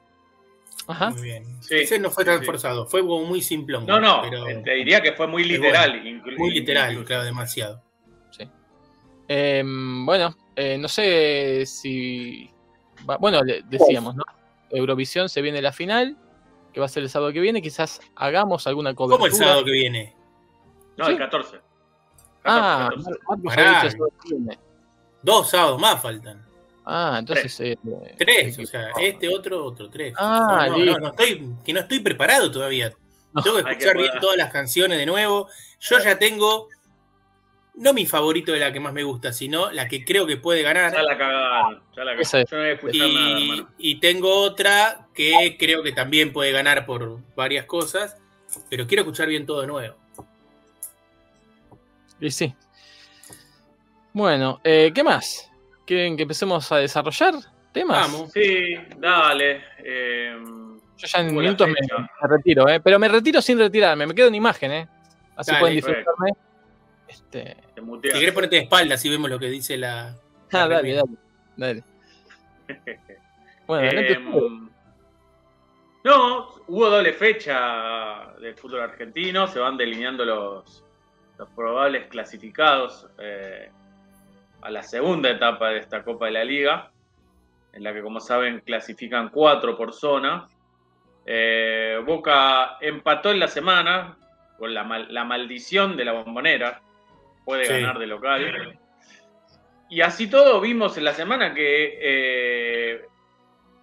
Speaker 2: Ajá.
Speaker 3: Muy bien.
Speaker 4: Sí,
Speaker 3: Ese no fue tan
Speaker 4: sí.
Speaker 3: forzado, fue como muy simplón.
Speaker 4: No, no,
Speaker 3: pero
Speaker 4: te diría que fue muy literal. inclu-
Speaker 3: muy literal,
Speaker 4: incluso.
Speaker 3: claro, demasiado.
Speaker 2: Eh, bueno, eh, no sé si. bueno, decíamos, ¿no? Eurovisión se viene la final, que va a ser el sábado que viene. Quizás hagamos alguna cobertura.
Speaker 3: ¿Cómo el sábado que viene?
Speaker 4: No,
Speaker 2: Sí.
Speaker 4: el 14. 14,
Speaker 2: Ah,
Speaker 4: 14.
Speaker 2: Mar- Marcos
Speaker 3: Pará.
Speaker 2: había dicho el sábado que viene.
Speaker 3: Dos sábados más faltan.
Speaker 2: Ah, entonces. eh, eh,
Speaker 3: Tres, o sea, este, otro, otro, tres.
Speaker 2: Ah,
Speaker 3: no, no,
Speaker 2: listo.
Speaker 3: no, no estoy, que no estoy preparado todavía.
Speaker 2: No.
Speaker 3: Tengo que escuchar bien todas las canciones de nuevo. Yo ya tengo, no mi favorito de la que más me gusta, sino la que creo que puede ganar.
Speaker 4: Ya la cagaron. Ya la cagaron. Yo no voy a escuchar
Speaker 3: Y, y tengo otra que creo que también puede ganar por varias cosas, pero quiero escuchar bien todo de nuevo.
Speaker 2: Y sí. Bueno, eh, ¿qué más? ¿Quieren que empecemos a desarrollar temas?
Speaker 3: Vamos.
Speaker 4: Sí, dale. eh,
Speaker 2: Yo ya en minutos me, retiro, ¿eh? Pero me retiro sin retirarme, me quedo en imagen, ¿eh? Así
Speaker 3: Dale,
Speaker 2: pueden disfrutarme. Este...
Speaker 4: te
Speaker 3: Si querés ponerte de espalda, si vemos lo que dice la. la
Speaker 2: Ah, dale, dale, dale. Bueno, adelante
Speaker 4: Eh, no, hubo doble fecha del fútbol argentino, se van delineando los, los probables clasificados eh, a la segunda etapa de esta Copa de la Liga, en la que como saben clasifican cuatro por zona. Eh, Boca empató en la semana con la, mal- la maldición de la bombonera, puede
Speaker 3: Sí.
Speaker 4: ganar de local. Y así todo vimos en la semana que eh,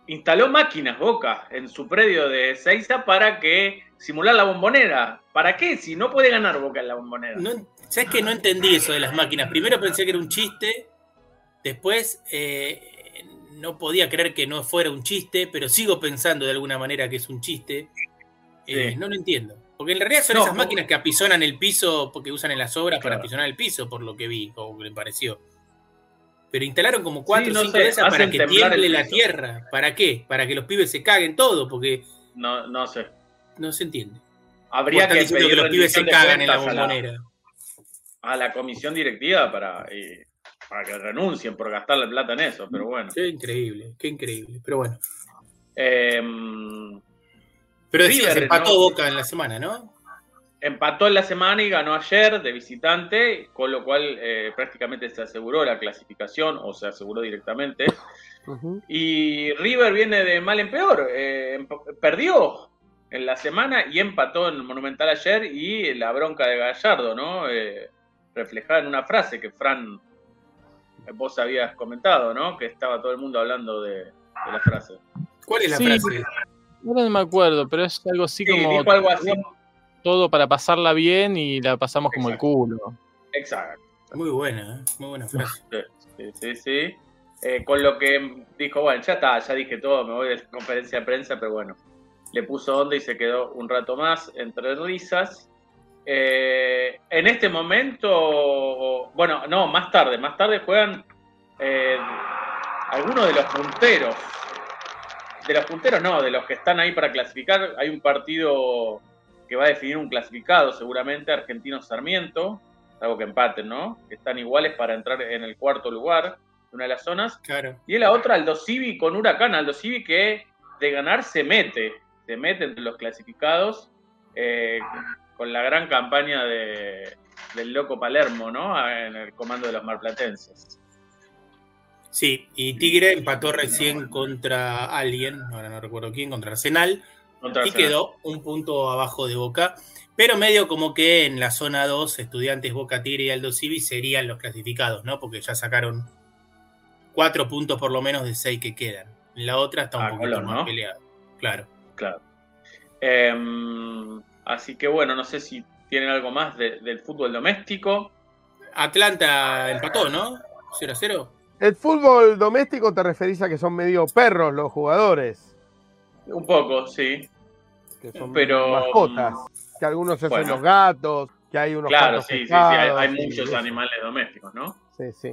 Speaker 4: instaló máquinas Boca en su predio de Seiza para que simular la bombonera. ¿Para qué? Si no puede ganar Boca en la bombonera.
Speaker 3: No, ¿Sabes que no entendí eso de las máquinas? Primero pensé que era un chiste, después eh, no podía creer que no fuera un chiste, pero sigo pensando de alguna manera que es un chiste. Eh,
Speaker 4: Sí.
Speaker 3: No lo entiendo. Porque en realidad son
Speaker 4: No,
Speaker 3: esas
Speaker 4: no.
Speaker 3: máquinas que apisonan el piso porque usan en las obras para apisonar el piso, por lo que vi, o que me pareció. Pero instalaron como cuatro
Speaker 4: Sí,
Speaker 3: o
Speaker 4: no
Speaker 3: cinco de esas para que tiemble la tierra. ¿Para qué? Para que los pibes se caguen todo, porque
Speaker 4: No, no sé.
Speaker 3: no se entiende.
Speaker 4: Habría que
Speaker 3: que los pibes se cagan en la- bombonera.
Speaker 4: A la, comisión directiva para, eh, para que renuncien por gastar la plata en eso, pero bueno.
Speaker 3: Qué increíble, qué increíble. Pero bueno.
Speaker 4: Eh,
Speaker 3: Pero decías,
Speaker 4: River,
Speaker 3: empató
Speaker 4: ¿no?
Speaker 3: Boca en la semana, ¿no?
Speaker 4: empató en la semana y ganó ayer de visitante, con lo cual eh, prácticamente se aseguró la clasificación o se aseguró directamente. Y River viene de mal en peor. eh, perdió en la semana y empató en el Monumental ayer y la bronca de Gallardo, ¿no? Eh, reflejada en una frase que Fran, eh, vos habías comentado, ¿no? Que estaba todo el mundo hablando de, de la frase.
Speaker 3: ¿Cuál es la
Speaker 2: Sí.
Speaker 3: frase?
Speaker 2: No me acuerdo, pero es algo así
Speaker 4: Sí,
Speaker 2: como
Speaker 4: dijo algo así.
Speaker 2: todo para pasarla bien y la pasamos como el culo.
Speaker 4: Exacto.
Speaker 3: Muy buena, ¿eh? muy buena frase.
Speaker 4: Sí, sí, sí. Eh, con lo que dijo, bueno, ya está, ya dije todo, me voy de la conferencia de prensa, pero bueno, le puso onda y se quedó un rato más entre risas. Eh, en este momento, bueno, no, más tarde, más tarde juegan eh, algunos de los punteros. De los punteros no, de los que están ahí para clasificar. Hay un partido que va a definir un clasificado seguramente, Argentino Sarmiento. salvo que empaten, ¿no? Que están iguales para entrar en el cuarto lugar, una de las zonas.
Speaker 3: Claro.
Speaker 4: Y la otra, Aldo Civi con Huracán. Aldo Civi que de ganar se mete, se mete entre los clasificados eh, con la gran campaña de, del loco Palermo, ¿no? En el comando de los marplatenses.
Speaker 3: Sí, y Tigre empató recién contra alguien, ahora no recuerdo quién, contra Arsenal,
Speaker 4: Contra
Speaker 3: y
Speaker 4: Arsenal.
Speaker 3: quedó un punto abajo de Boca. Pero medio como que en la zona 2, Estudiantes, Boca Tigre y Aldo Civi serían los clasificados, ¿no? Porque ya sacaron cuatro puntos por lo menos de seis que quedan. En la otra está un
Speaker 4: Ah,
Speaker 3: poquito más
Speaker 4: ¿no?
Speaker 3: peleado. Claro.
Speaker 4: Claro. Em, así que bueno, no sé si tienen algo más de- del fútbol doméstico.
Speaker 3: Atlanta empató, ¿no? 0 a 0.
Speaker 5: El fútbol doméstico te referís a que son medio perros los jugadores,
Speaker 4: Un poco, sí.
Speaker 5: que son
Speaker 4: Pero,
Speaker 5: mascotas, que algunos se hacen
Speaker 4: bueno.
Speaker 5: los gatos, que hay unos
Speaker 4: Claro, sí, sí, sí. Hay, muchos
Speaker 5: eso.
Speaker 4: animales domésticos, ¿no?
Speaker 5: Sí, sí.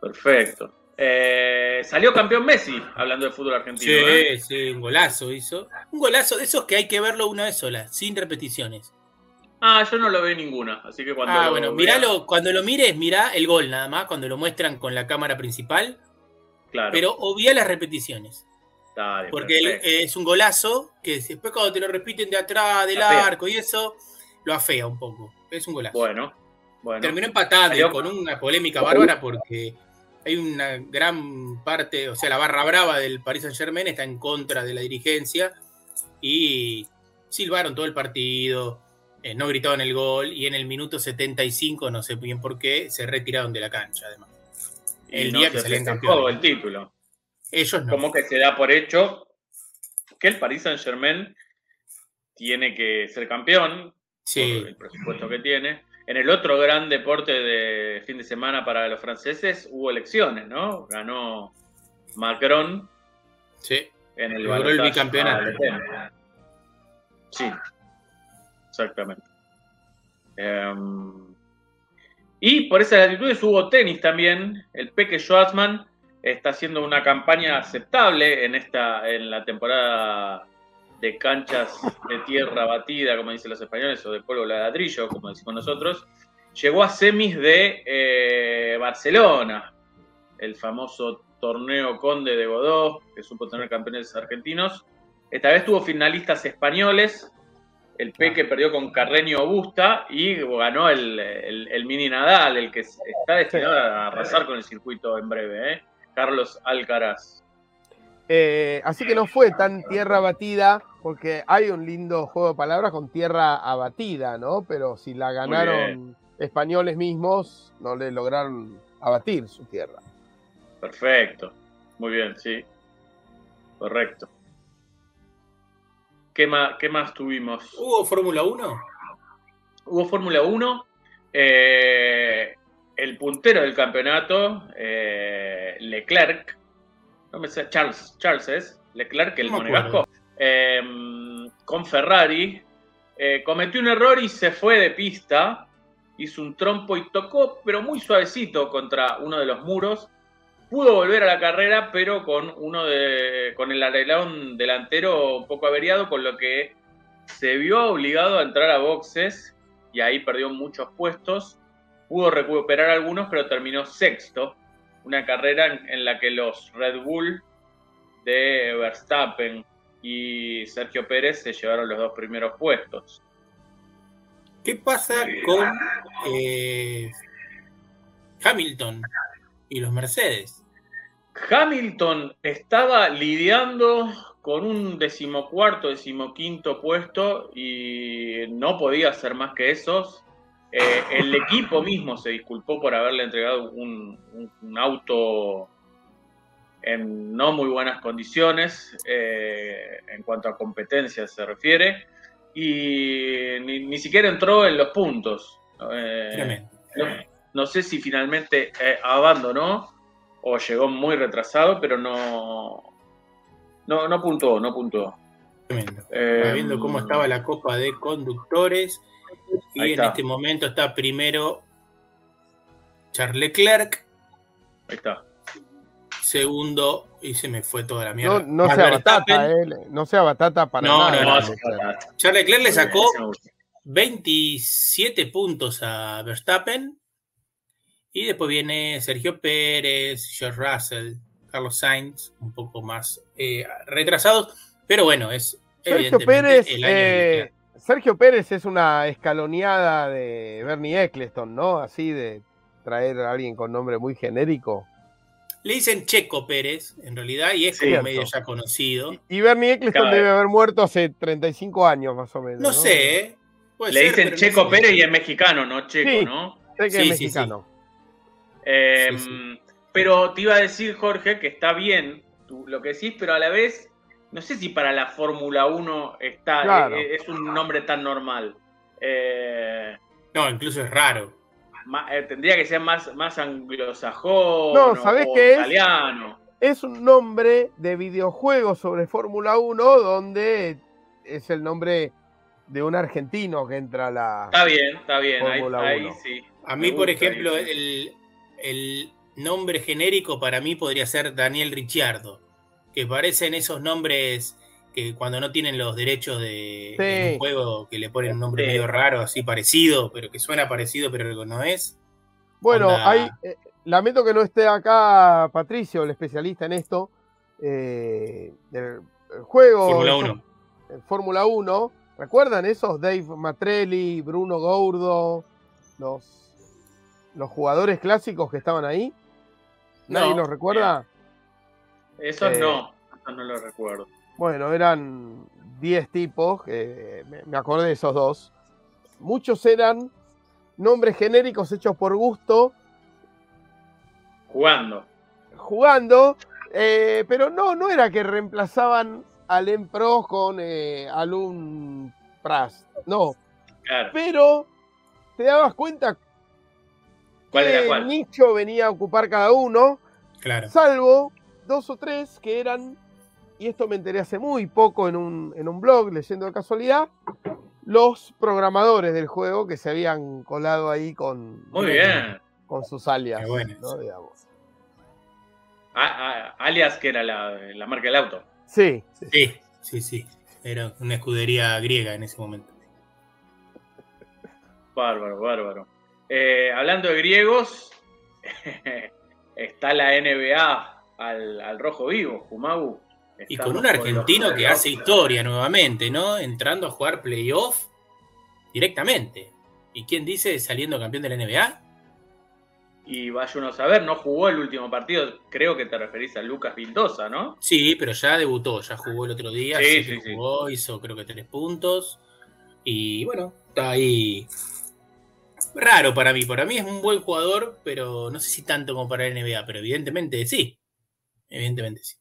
Speaker 4: Perfecto. Eh, salió campeón Messi, hablando de fútbol argentino. ¿eh?
Speaker 3: Sí, sí, un golazo hizo. Un golazo de esos que hay que verlo una vez sola, sin repeticiones.
Speaker 4: Ah, yo no lo vi ninguna, así que cuando.
Speaker 3: Ah,
Speaker 4: lo
Speaker 3: bueno, míralo, cuando lo mires, mirá el gol nada más, cuando lo muestran con la cámara principal,
Speaker 4: Claro.
Speaker 3: pero obvia las repeticiones.
Speaker 4: Dale,
Speaker 3: Porque él, eh, es un golazo que después cuando te lo repiten de atrás, del
Speaker 4: Afea.
Speaker 3: arco y eso, lo afea un poco. Es un golazo.
Speaker 4: Bueno, bueno.
Speaker 3: Terminó empatando
Speaker 4: Salió-
Speaker 3: con una polémica bárbara porque hay una gran parte, o sea, la barra brava del Paris Saint Germain está en contra de la dirigencia y silbaron todo el partido, eh, no gritaban el gol y en el minuto 75, no sé bien por qué, se retiraron de la cancha además. El
Speaker 4: no
Speaker 3: día que
Speaker 4: se
Speaker 3: salían
Speaker 4: festejó
Speaker 3: campeones.
Speaker 4: el título.
Speaker 3: Ellos no.
Speaker 4: Como que se da por hecho que el Paris Saint Germain tiene que ser campeón
Speaker 3: Sí,
Speaker 4: por el presupuesto que tiene. En el otro gran deporte de fin de semana para los franceses hubo elecciones, ¿no? Ganó Macron
Speaker 3: sí.
Speaker 4: en el
Speaker 3: Logró el bicampeonato.
Speaker 4: a Le Pen. Sí, exactamente. Em, y por esas latitudes hubo tenis también. El Peque Schwarzman está haciendo una campaña aceptable en esta en la temporada de canchas de tierra batida, como dicen los españoles, o de polvo ladrillo, como decimos nosotros. Llegó a semis de eh, Barcelona, el famoso torneo Conde de Godó, que supo tener campeones argentinos. Esta vez tuvo finalistas españoles. El Peque perdió con Carreño Busta y ganó el, el- el mini Nadal, el que está destinado a arrasar con el circuito en breve, ¿eh? Carlos Alcaraz.
Speaker 5: Eh, así que no fue tan tierra batida, porque hay un lindo juego de palabras con tierra abatida, ¿no? Pero si la ganaron españoles mismos, no le lograron abatir su tierra.
Speaker 4: Perfecto. Muy bien, sí. Correcto. ¿Qué más, qué más tuvimos?
Speaker 3: ¿Hubo Fórmula 1?
Speaker 4: Hubo Fórmula 1. eh, el puntero del campeonato, eh, Leclerc, no me sé, Charles, Charles es, Leclerc, el
Speaker 3: No
Speaker 4: monegasco, eh, con Ferrari, eh, cometió un error y se fue de pista, hizo un trompo y tocó, pero muy suavecito contra uno de los muros. Pudo volver a la carrera, pero con uno de, con el alerón delantero un poco averiado, con lo que se vio obligado a entrar a boxes y ahí perdió muchos puestos. Pudo recuperar algunos, pero terminó sexto. Una carrera en, la que los Red Bull de Verstappen y Sergio Pérez se llevaron los dos primeros puestos.
Speaker 3: ¿Qué pasa con eh, Hamilton y los Mercedes?
Speaker 4: Hamilton estaba lidiando con un decimocuarto, decimoquinto puesto y no podía hacer más que esos. Eh, el equipo mismo se disculpó por haberle entregado un, un- un auto en no muy buenas condiciones eh, en cuanto a competencia se refiere y ni, ni siquiera entró en los puntos. Eh, no, no sé si finalmente abandonó o llegó muy retrasado, pero no, no, no puntuó, no puntuó.
Speaker 3: Tremendo. Viendo cómo estaba la Copa de Conductores y
Speaker 4: Ahí
Speaker 3: en
Speaker 4: está.
Speaker 3: este momento está primero Charles Leclerc,
Speaker 4: Ahí está.
Speaker 3: segundo, y se me fue toda la
Speaker 5: No,
Speaker 3: mierda.
Speaker 5: no
Speaker 3: Max
Speaker 5: sea batata, eh, no sea batata para
Speaker 3: No,
Speaker 5: nada.
Speaker 3: no, no. Charles Leclerc le sacó
Speaker 4: Ese me gusta.
Speaker 3: 27 puntos a Verstappen. Y después viene Sergio Pérez, George Russell, Carlos Sainz, un poco más eh, retrasados. Pero bueno, es
Speaker 5: Sergio Pérez, eh, Sergio Pérez es una escaloneada de Bernie Eccleston, ¿no? Así de traer a alguien con nombre muy genérico.
Speaker 3: Le dicen Checo Pérez, en realidad, y es como medio ya conocido.
Speaker 5: Y, Bernie Eccleston debe haber muerto hace 35 años más o menos.
Speaker 3: No, sé, ¿eh?
Speaker 4: Le dicen Checo Pérez y es mexicano, ¿no? Checo, ¿no?
Speaker 5: Sé que es mexicano.
Speaker 4: Em, pero te iba a decir, Jorge, que está bien lo que decís, pero a la vez, no sé si para la Fórmula 1 está, eh, es, un nombre tan normal.
Speaker 3: Eh, no, incluso es raro.
Speaker 4: Eh, tendría que ser más, más anglosajón
Speaker 5: no, ¿sabés qué
Speaker 4: italiano.
Speaker 5: Es? un nombre de videojuego sobre Fórmula 1 donde es el nombre de un argentino que entra a la.
Speaker 4: Está bien, está bien. Ahí, sí.
Speaker 3: A mí, por ejemplo, el, el, nombre genérico para mí podría ser Daniel Ricciardo, que parecen esos nombres que cuando no tienen los derechos de, un juego, que le ponen un nombre medio raro, así parecido, pero que suena parecido, pero no es.
Speaker 5: Bueno, hay, eh, lamento que no esté acá Patricio, el especialista en esto, eh, del juego.
Speaker 3: Fórmula 1.
Speaker 5: Fórmula 1. ¿Recuerdan esos? Dave Matrelli, Bruno Gourdo, los, los jugadores clásicos que estaban ahí. ¿Nadie los recuerda?
Speaker 4: Eso no, eso no lo recuerdo.
Speaker 5: Bueno, eran 10 tipos, me acordé de esos dos. Muchos eran nombres genéricos hechos por gusto.
Speaker 4: Jugando.
Speaker 5: Jugando, eh, pero no, no era que reemplazaban al Empro con eh, Alum Pras, no. Pero te dabas cuenta
Speaker 4: ¿Cuál
Speaker 5: nicho venía a ocupar cada uno,
Speaker 3: claro.
Speaker 5: salvo dos o tres que eran y esto me enteré hace muy poco en un, en un blog, leyendo de casualidad, los programadores del juego que se habían colado ahí con,
Speaker 4: muy bien.
Speaker 5: con sus alias.
Speaker 4: alias que era la, marca del auto.
Speaker 3: Sí, sí, sí, sí. Era una escudería griega en ese momento.
Speaker 4: Bárbaro, bárbaro. Eh, hablando de griegos, está la NBA al, al rojo vivo, Jumagu
Speaker 3: y con un argentino que hace historia nuevamente, ¿no? Entrando a jugar playoff directamente. ¿Y quién dice saliendo campeón de la NBA?
Speaker 4: Y vaya uno a saber, no jugó el último partido, creo que te referís a Lucas Vildosa, ¿no?
Speaker 3: Sí, pero ya debutó, ya jugó el otro día, sí, sí, jugó, hizo creo que tres puntos. Y bueno, está ahí. Raro para mí, para mí es un buen jugador, pero no sé si tanto como para la NBA, pero evidentemente sí. Evidentemente sí.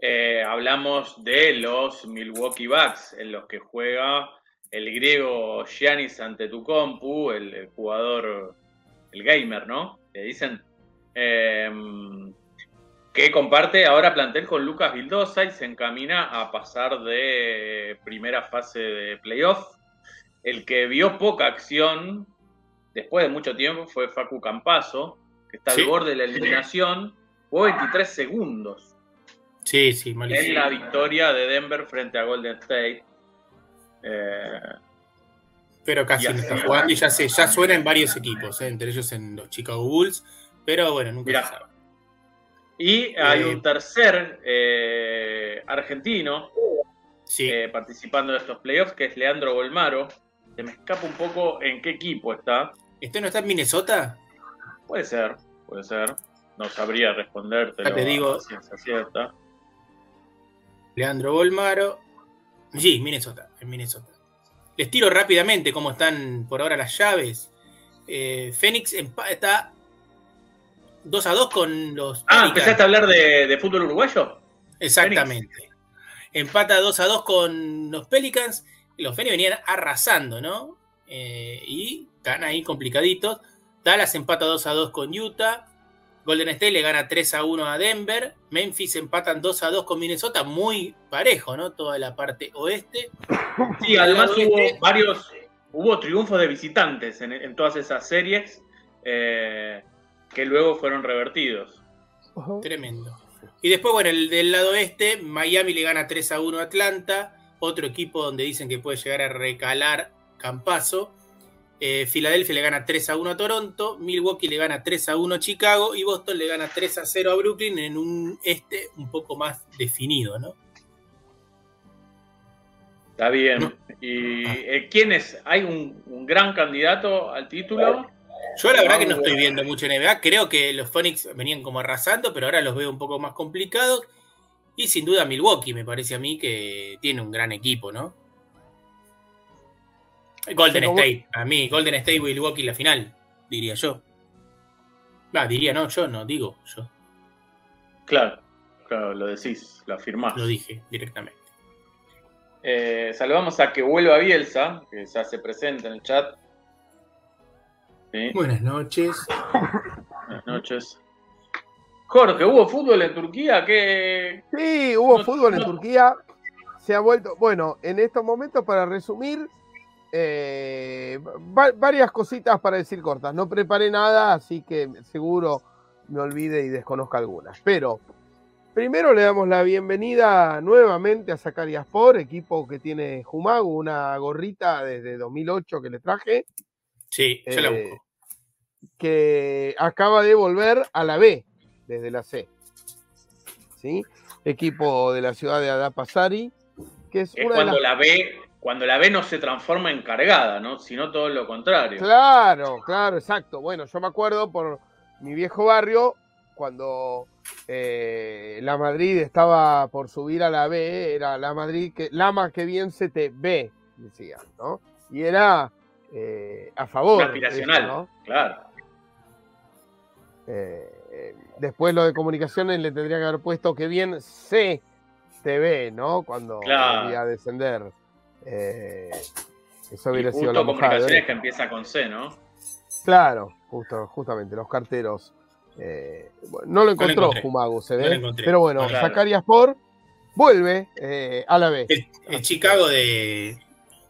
Speaker 4: Eh, hablamos de los Milwaukee Bucks, en los que juega el griego Giannis Antetokounmpo, el, el jugador, el gamer, ¿no? Le dicen. Em, que comparte ahora plantel con Lucas Vildosa y se encamina a pasar de primera fase de playoff. El que vio poca acción después de mucho tiempo fue Facu Campazo, que está al borde de la eliminación, jugó 23 segundos.
Speaker 3: Sí, sí, malísimo.
Speaker 4: En la victoria de Denver frente a Golden State. Eh,
Speaker 3: pero casi no está jugando y ya, se, ya suena en varios equipos, eh, entre ellos en los Chicago Bulls, pero bueno, nunca se sabe.
Speaker 4: Y hay un eh, tercer argentino participando de estos playoffs, que es Leandro Golmaro. Se me escapa un poco en qué equipo está.
Speaker 3: ¿Este no está en Minnesota?
Speaker 4: Puede ser, puede ser. No sabría responderte.
Speaker 3: Ya te digo.
Speaker 4: Ciencia cierta.
Speaker 3: Leandro Bolmaro. Sí, Minnesota, en Minnesota. Les tiro rápidamente cómo están por ahora las llaves. Eh, Fénix está 2 a 2 con los.
Speaker 4: Ah, ¿empezaste a hablar de, fútbol uruguayo?
Speaker 3: Exactamente. Empata 2 a 2 con los Pelicans. Los Fénix venían arrasando, ¿no? Eh, y están ahí complicaditos. Dallas empata 2 a 2 con Utah. Golden State le gana 3 a 1 a Denver. Memphis empatan 2 a 2 con Minnesota. Muy parejo, ¿no? Toda la parte oeste.
Speaker 4: Sí, además hubo varios. Hubo triunfos de visitantes en, todas esas series eh, que luego fueron revertidos.
Speaker 3: Tremendo. Y después, bueno, el del lado este, Miami le gana 3 a 1 a Atlanta. Otro equipo donde dicen que puede llegar a recalar Campazo. Eh, Filadelfia le gana 3 a 1 a Toronto, Milwaukee le gana 3 a 1 a Chicago y Boston le gana 3 a 0 a Brooklyn en un este un poco más definido, ¿no?
Speaker 4: Está bien.
Speaker 3: No.
Speaker 4: ¿Y eh, quién es? ¿Hay un, un gran candidato al título?
Speaker 3: Yo la verdad que no estoy viendo mucho NBA, creo que los Phoenix venían como arrasando, pero ahora los veo un poco más complicados. Y sin duda Milwaukee me parece a mí que tiene un gran equipo, ¿no? Golden State, a mí, Golden State Milwaukee la final, diría yo. Va, diría no, yo no, digo, yo
Speaker 4: Claro, claro, lo decís, lo afirmás.
Speaker 3: lo dije directamente.
Speaker 4: Eh, saludamos a que vuelva Bielsa, que ya se presenta en el chat. Sí,
Speaker 3: Buenas noches.
Speaker 4: buenas noches. Jorge, ¿hubo fútbol en Turquía? ¿Qué?
Speaker 5: Sí, hubo
Speaker 4: No-
Speaker 5: fútbol en Turquía. Se ha vuelto. Bueno, en estos momentos, para resumir, eh, va- varias cositas para decir cortas. No preparé nada, así que seguro me olvide y desconozca algunas. Pero primero le damos la bienvenida nuevamente a Zacariaspor, equipo que tiene Jumagu, una gorrita desde 2008 que le traje,
Speaker 3: Sí, yo la
Speaker 5: Eh,
Speaker 3: busco.
Speaker 5: que acaba de volver a la B desde la C. ¿Sí? Equipo de la ciudad de Adapazari, que es
Speaker 4: Es
Speaker 5: una de
Speaker 4: cuando
Speaker 5: las
Speaker 4: la B, cuando la B no se transforma en cargada, ¿no? Sino todo lo contrario.
Speaker 5: Claro, claro, exacto. Bueno, yo me acuerdo por mi viejo barrio, cuando eh, la Madrid estaba por subir a la B, era la Madrid que, Lama que bien se te ve, decía, ¿no? Y era eh, a favor. de eso,
Speaker 4: Aspiracional.
Speaker 5: ¿no?
Speaker 4: Claro.
Speaker 5: Eh, después lo de comunicaciones le tendría que haber puesto que bien se te ve, ¿no? Cuando
Speaker 4: Claro.
Speaker 5: a descender. Eh, eso
Speaker 4: Y
Speaker 5: hubiera sido
Speaker 4: justo
Speaker 5: la mojada de
Speaker 4: comunicaciones
Speaker 5: oreja.
Speaker 4: que empieza con C, ¿no?
Speaker 5: Claro, justo, justamente, los carteros. eh, no lo encontró. Fumagu, se
Speaker 3: No
Speaker 5: ve. pero bueno,
Speaker 4: Claro.
Speaker 5: Zacariaspor vuelve eh, a la B.
Speaker 3: El, el Chicago de,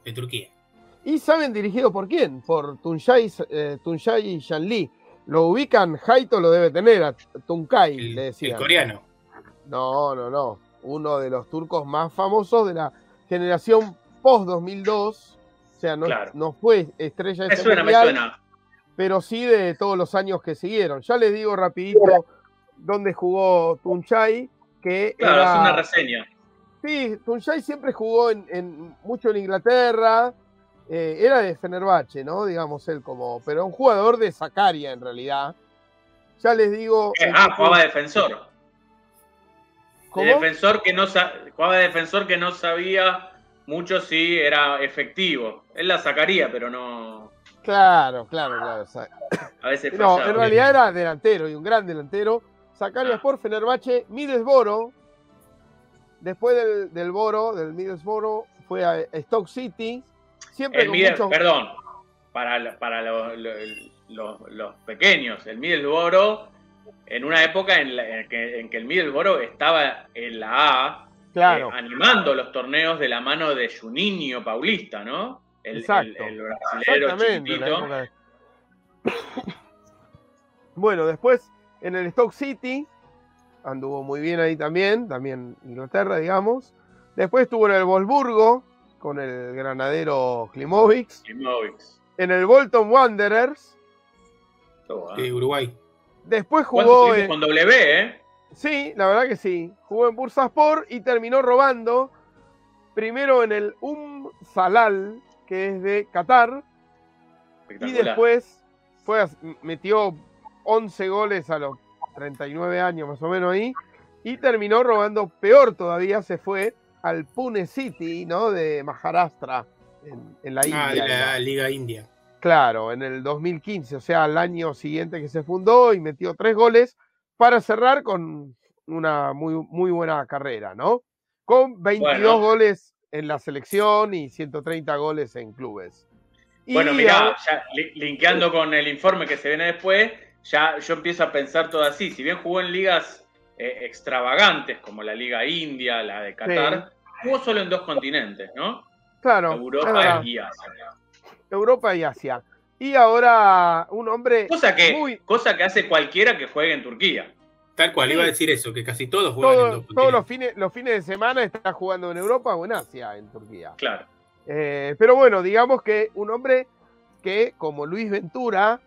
Speaker 3: de Turquía.
Speaker 5: ¿Y saben dirigido por quién? Por Tuncay, eh, Tuncay Shanli. Lo ubican, Jaito lo debe tener, a Tuncay,
Speaker 3: El,
Speaker 5: le
Speaker 3: el
Speaker 5: decían.
Speaker 3: coreano.
Speaker 5: No, no, no. Uno de los turcos más famosos de la generación post-2002. O sea, no,
Speaker 4: Claro.
Speaker 5: no fue estrella de
Speaker 4: suena.
Speaker 5: pero sí de todos los años que siguieron. Ya les digo rapidito dónde jugó Tunchay, que
Speaker 4: Claro,
Speaker 5: era-
Speaker 4: es una reseña.
Speaker 5: Sí, Tunchay siempre jugó en, en- mucho en Inglaterra. eh, era de Fenerbahce, ¿no? Digamos él como. Pero un jugador de Zacaria en realidad. Ya les digo.
Speaker 4: Eh, ah, jugaba defensor.
Speaker 5: ¿Cómo?
Speaker 4: De defensor que no jugaba de defensor que no sabía mucho si era efectivo. Él la sacaría, pero no.
Speaker 5: Claro, claro, claro.
Speaker 4: A veces
Speaker 5: No,
Speaker 4: fallaba.
Speaker 5: en realidad era delantero y un gran delantero. Zacaria
Speaker 4: Ah.
Speaker 5: Sport, Fenerbahce, Middlesbrough. Después del, del Boro, del Middlesbrough, fue a Stoke City. Siempre
Speaker 4: El
Speaker 5: con
Speaker 4: Middle-
Speaker 5: muchos-
Speaker 4: Perdón, para, para lo- lo- los, los pequeños, el Middlesbrough, en una época en, la- en que, en que el Middlesbrough estaba en la A,
Speaker 5: Claro,
Speaker 4: eh, animando los torneos de la mano de Juninho Paulista, ¿no? El,
Speaker 5: Exacto.
Speaker 4: el, el brasilero chiquitito.
Speaker 5: de- bueno, después en el Stoke City anduvo muy bien ahí también, también Inglaterra, digamos. Después estuvo en el Wolfsburgo con el granadero Klimovic.
Speaker 4: Klimovic.
Speaker 5: En el Bolton Wanderers.
Speaker 4: Todo, ¿eh?
Speaker 3: De Uruguay.
Speaker 5: Después
Speaker 4: ¿Cuánto
Speaker 5: jugó en,
Speaker 4: con W, eh?
Speaker 5: Sí, la verdad que sí. Jugó en Bursaspor y terminó robando. Primero en el Um Salal, que es de Qatar. Y después fue metió 11 goles a los 39 años más o menos ahí. Y terminó robando peor todavía. Se fue al Pune City, ¿no? De Maharashtra, en, en la India.
Speaker 3: Ah, de la
Speaker 5: digamos.
Speaker 3: Liga India.
Speaker 5: Claro, en el 2015, o sea, al año siguiente que se fundó y metió tres goles para cerrar con una muy, muy buena carrera, ¿no? Con 22
Speaker 4: Bueno.
Speaker 5: goles en la selección y 130 goles en clubes.
Speaker 4: Bueno, mirá,
Speaker 5: ahora-
Speaker 4: ya li- linkeando con el informe que se viene después, ya yo empiezo a pensar todo así. Si bien jugó en ligas eh, extravagantes como la Liga India, la de Qatar, jugó solo en dos continentes, ¿no?
Speaker 5: claro,
Speaker 4: Europa y Asia.
Speaker 5: Europa y Asia. Y ahora un hombre
Speaker 4: Cosa que,
Speaker 5: muy...
Speaker 4: cosa que hace cualquiera que juegue en Turquía.
Speaker 3: Tal cual,
Speaker 5: Sí.
Speaker 3: iba a decir eso, que casi todos juegan en
Speaker 5: todo-
Speaker 3: dos
Speaker 5: todos los fines, los fines de semana está jugando en Europa o en Asia, en Turquía.
Speaker 4: Claro.
Speaker 5: Eh, pero bueno, digamos que un hombre que, como Luis Ventura,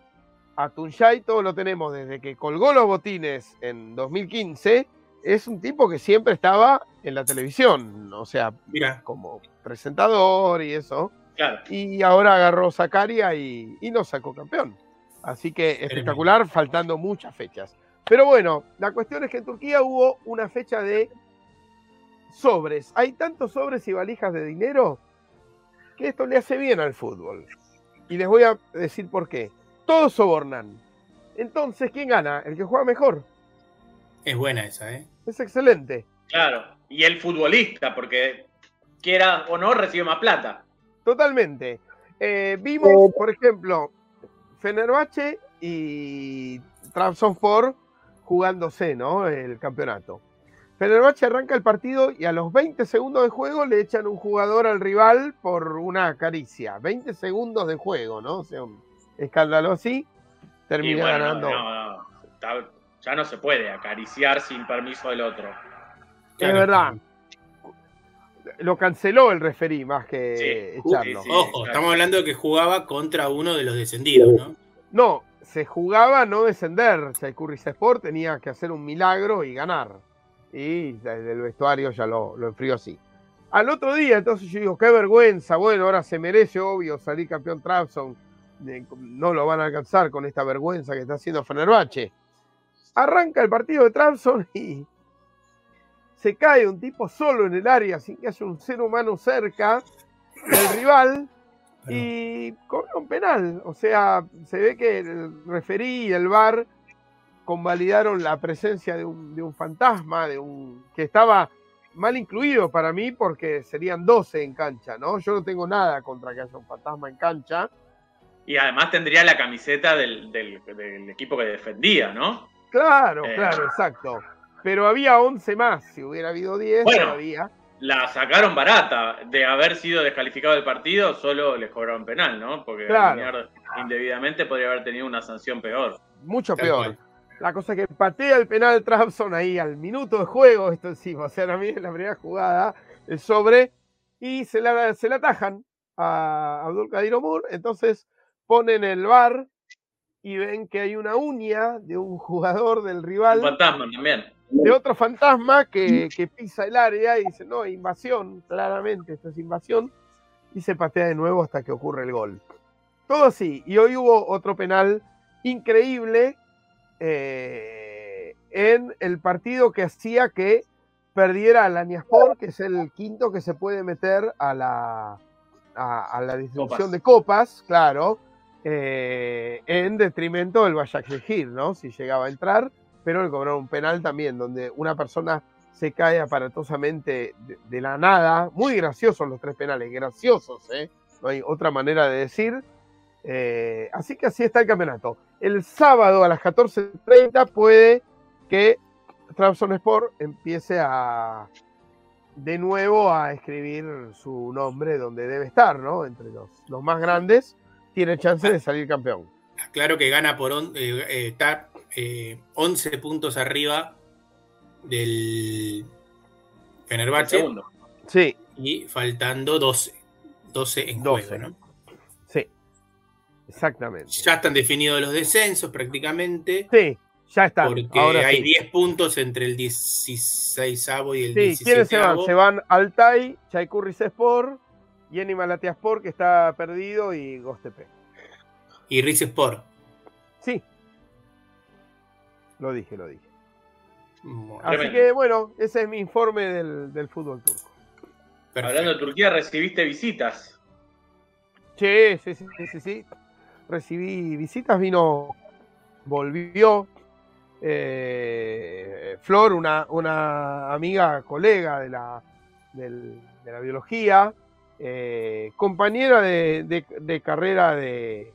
Speaker 5: a Tunjay todo lo tenemos desde que colgó los botines en 2015, es un tipo que siempre estaba en la televisión, o sea,
Speaker 3: Mira,
Speaker 5: como presentador y eso.
Speaker 4: Claro.
Speaker 5: Y ahora agarró Zacaria y, y nos sacó campeón. Así que espectacular, faltando muchas fechas. Pero bueno, la cuestión es que en Turquía hubo una fecha de sobres. Hay tantos sobres y valijas de dinero que esto le hace bien al fútbol. Y les voy a decir por qué. Todos sobornan. Entonces, ¿quién gana? El que juega mejor.
Speaker 3: es buena esa, ¿eh?
Speaker 5: Es excelente.
Speaker 4: Claro. Y el futbolista, porque quiera o no, recibe más plata.
Speaker 5: Totalmente. Eh, vimos, por ejemplo, Fenerbahce y Trabzonspor jugándose, ¿no? El campeonato. Fenerbahce arranca el partido y a los 20 segundos de juego le echan un jugador al rival por una caricia. 20 segundos de juego, ¿no? O sea, un escándalo así. Termina
Speaker 4: bueno,
Speaker 5: ganando.
Speaker 4: no, no, ya no se puede acariciar sin permiso del otro.
Speaker 5: Es
Speaker 3: Claro.
Speaker 5: verdad. Lo canceló el referí más que
Speaker 4: Sí,
Speaker 5: echarlo.
Speaker 4: sí,
Speaker 3: Ojo,
Speaker 4: claro.
Speaker 3: estamos hablando que jugaba contra uno de los descendidos, ¿no?
Speaker 5: No, se jugaba a no descender. Chaykur Sport tenía que hacer un milagro y ganar. Y desde el vestuario ya lo, lo enfrió así. Al otro día, entonces yo digo, qué vergüenza. Bueno, ahora se merece, obvio, salir campeón Trabzon. No lo van a alcanzar con esta vergüenza que está haciendo Fenerbahce. Arranca el partido de Trabzon y se cae un tipo solo en el área sin que haya un ser humano cerca del rival y cobra un penal. O sea, se ve que el referí y el VAR convalidaron la presencia de un, de un fantasma, de un que estaba mal incluido para mí porque serían 12 en cancha, ¿no? Yo no tengo nada contra que haya un fantasma en cancha.
Speaker 4: Y además tendría la camiseta del, del- del equipo que defendía, ¿no?
Speaker 5: Claro,
Speaker 4: Eh.
Speaker 5: claro, exacto. Pero había 11 más, si hubiera habido 10
Speaker 4: Bueno.
Speaker 5: todavía.
Speaker 4: La sacaron barata. De haber sido descalificado del partido, solo les cobraron penal, ¿no? Porque
Speaker 5: Claro.
Speaker 4: alinear indebidamente podría haber tenido una sanción peor.
Speaker 5: Mucho peor. La cosa es que patea el penal Trabzon ahí al minuto de juego, esto encima, o sea, también en la primera jugada, el sobre, y se la, se la atajan a Abdul Kadir Omur, entonces ponen el bar y ven que hay una uña de un jugador del
Speaker 4: Un
Speaker 5: rival,
Speaker 4: fantasma también.
Speaker 5: De otro fantasma que, que pisa el área y dice, no, invasión, claramente, esto es invasión, y se patea de nuevo hasta que ocurre el gol. Todo así, y hoy hubo otro penal increíble eh, en el partido que hacía que perdiera al Aniaspor, que es el quinto que se puede meter a la, a, a la distribución
Speaker 4: Copas.
Speaker 5: de copas, claro, eh, en detrimento del Başakşehir, ¿no? Si llegaba a entrar, pero le cobraron un penal también, donde una persona se cae aparatosamente de, la nada. Muy graciosos los tres penales, graciosos, ¿eh? No hay otra manera de decir. Eh, así que así está el campeonato. El sábado a las 14.30 puede que Trabzonspor empiece a de nuevo a escribir su nombre donde debe estar, ¿no? Entre los, los más grandes, tiene chance de salir campeón.
Speaker 3: Claro que gana por on- eh, eh, eh, 11 puntos arriba del
Speaker 4: El
Speaker 3: Fenerbahce
Speaker 4: segundo.
Speaker 5: Sí,
Speaker 3: y faltando 12. 12 en
Speaker 5: 12.
Speaker 3: juego, ¿no?
Speaker 5: sí, exactamente.
Speaker 3: Ya están definidos los descensos prácticamente.
Speaker 5: Sí, ya está.
Speaker 3: Porque
Speaker 5: Ahora
Speaker 3: hay
Speaker 5: sí.
Speaker 3: 10 puntos entre el 16 y el
Speaker 5: Sí, ¿quiénes se van?
Speaker 3: 17
Speaker 5: Se van Altay, Chaykur Rizespor, Yeni Malatyaspor, que está perdido, y Gostepe.
Speaker 3: y Riz Sport.
Speaker 5: Sí. Lo dije, lo dije.
Speaker 3: Bueno,
Speaker 5: Así
Speaker 4: Tremendo.
Speaker 5: que bueno, ese es mi informe del, del fútbol turco.
Speaker 3: perfecto.
Speaker 4: Hablando de Turquía, recibiste visitas.
Speaker 5: Sí, sí, sí, sí, sí. Recibí visitas, vino, volvió eh, Flor, una, una amiga, colega de la, del- de la biología, eh, compañera de, de- de carrera de,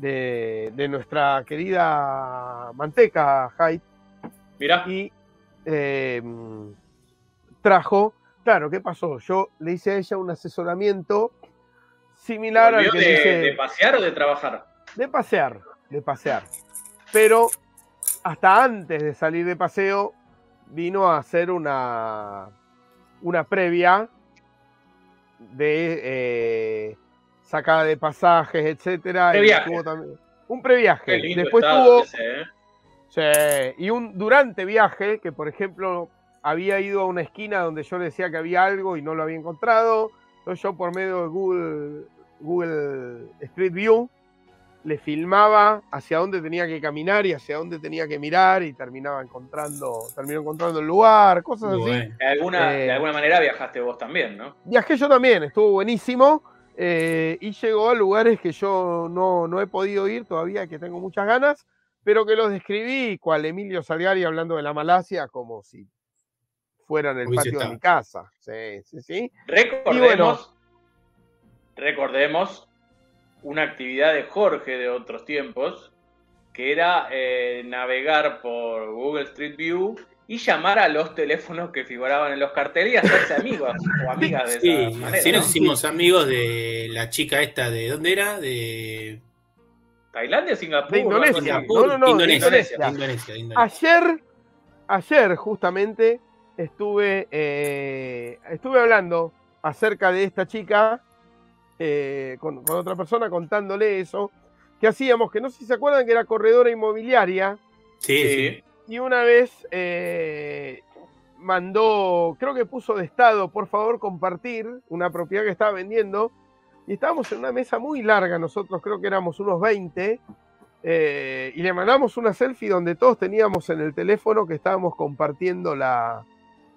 Speaker 5: de, de nuestra querida Manteca Haidt,
Speaker 4: Mirá,
Speaker 5: y eh, trajo, claro, ¿qué pasó? Yo le hice a ella un asesoramiento similar al
Speaker 4: ¿volvió
Speaker 5: que
Speaker 4: de, de pasear o de trabajar?
Speaker 5: de pasear, de pasear. Pero hasta antes de salir de paseo vino a hacer una, una previa de eh, sacada de pasajes, etcétera.
Speaker 4: Previaje.
Speaker 5: también- un previaje.
Speaker 4: Qué lindo
Speaker 5: Después tuvo
Speaker 4: ¿eh?
Speaker 5: Sí, y un durante viaje, que por ejemplo había ido a una esquina donde yo le decía que había algo y no lo había encontrado. Entonces yo por medio de Google, Google Street View le filmaba hacia dónde tenía que caminar y hacia dónde tenía que mirar y terminaba encontrando, terminó encontrando el lugar, cosas así.
Speaker 4: De alguna,
Speaker 5: Eh.
Speaker 4: de alguna manera viajaste vos también, ¿no?
Speaker 5: Viajé yo también, estuvo buenísimo. Eh, y llegó a lugares que yo no, no he podido ir todavía, que tengo muchas ganas, pero que los describí cual Emilio Salgari hablando de la Malasia como si fuera en el patio de mi casa. Sí, sí, sí.
Speaker 4: Recordemos, recordemos una actividad de Jorge de otros tiempos, que era eh, navegar por Google Street View y llamar a los teléfonos que figuraban en los carteles y hacerse amigos o amigas de
Speaker 3: Sí,
Speaker 4: esa manera.
Speaker 3: así nos
Speaker 4: ¿no?
Speaker 3: hicimos amigos de la chica esta de ¿dónde era? De
Speaker 4: ¿Tailandia, Singapur?
Speaker 5: De Indonesia.
Speaker 3: Singapur,
Speaker 5: no, no, de
Speaker 3: Indonesia,
Speaker 5: Indonesia.
Speaker 3: de Indonesia, de Indonesia.
Speaker 5: Ayer, ayer justamente estuve, eh, estuve hablando acerca de esta chica eh, con, con otra persona contándole eso, que hacíamos, que no sé si se acuerdan que era corredora inmobiliaria
Speaker 3: Sí, sí.
Speaker 5: Y una vez eh, mandó, creo que puso de estado, por favor compartir una propiedad que estaba vendiendo y estábamos en una mesa muy larga, nosotros creo que éramos unos 20 eh, y le mandamos una selfie donde todos teníamos en el teléfono que estábamos compartiendo la,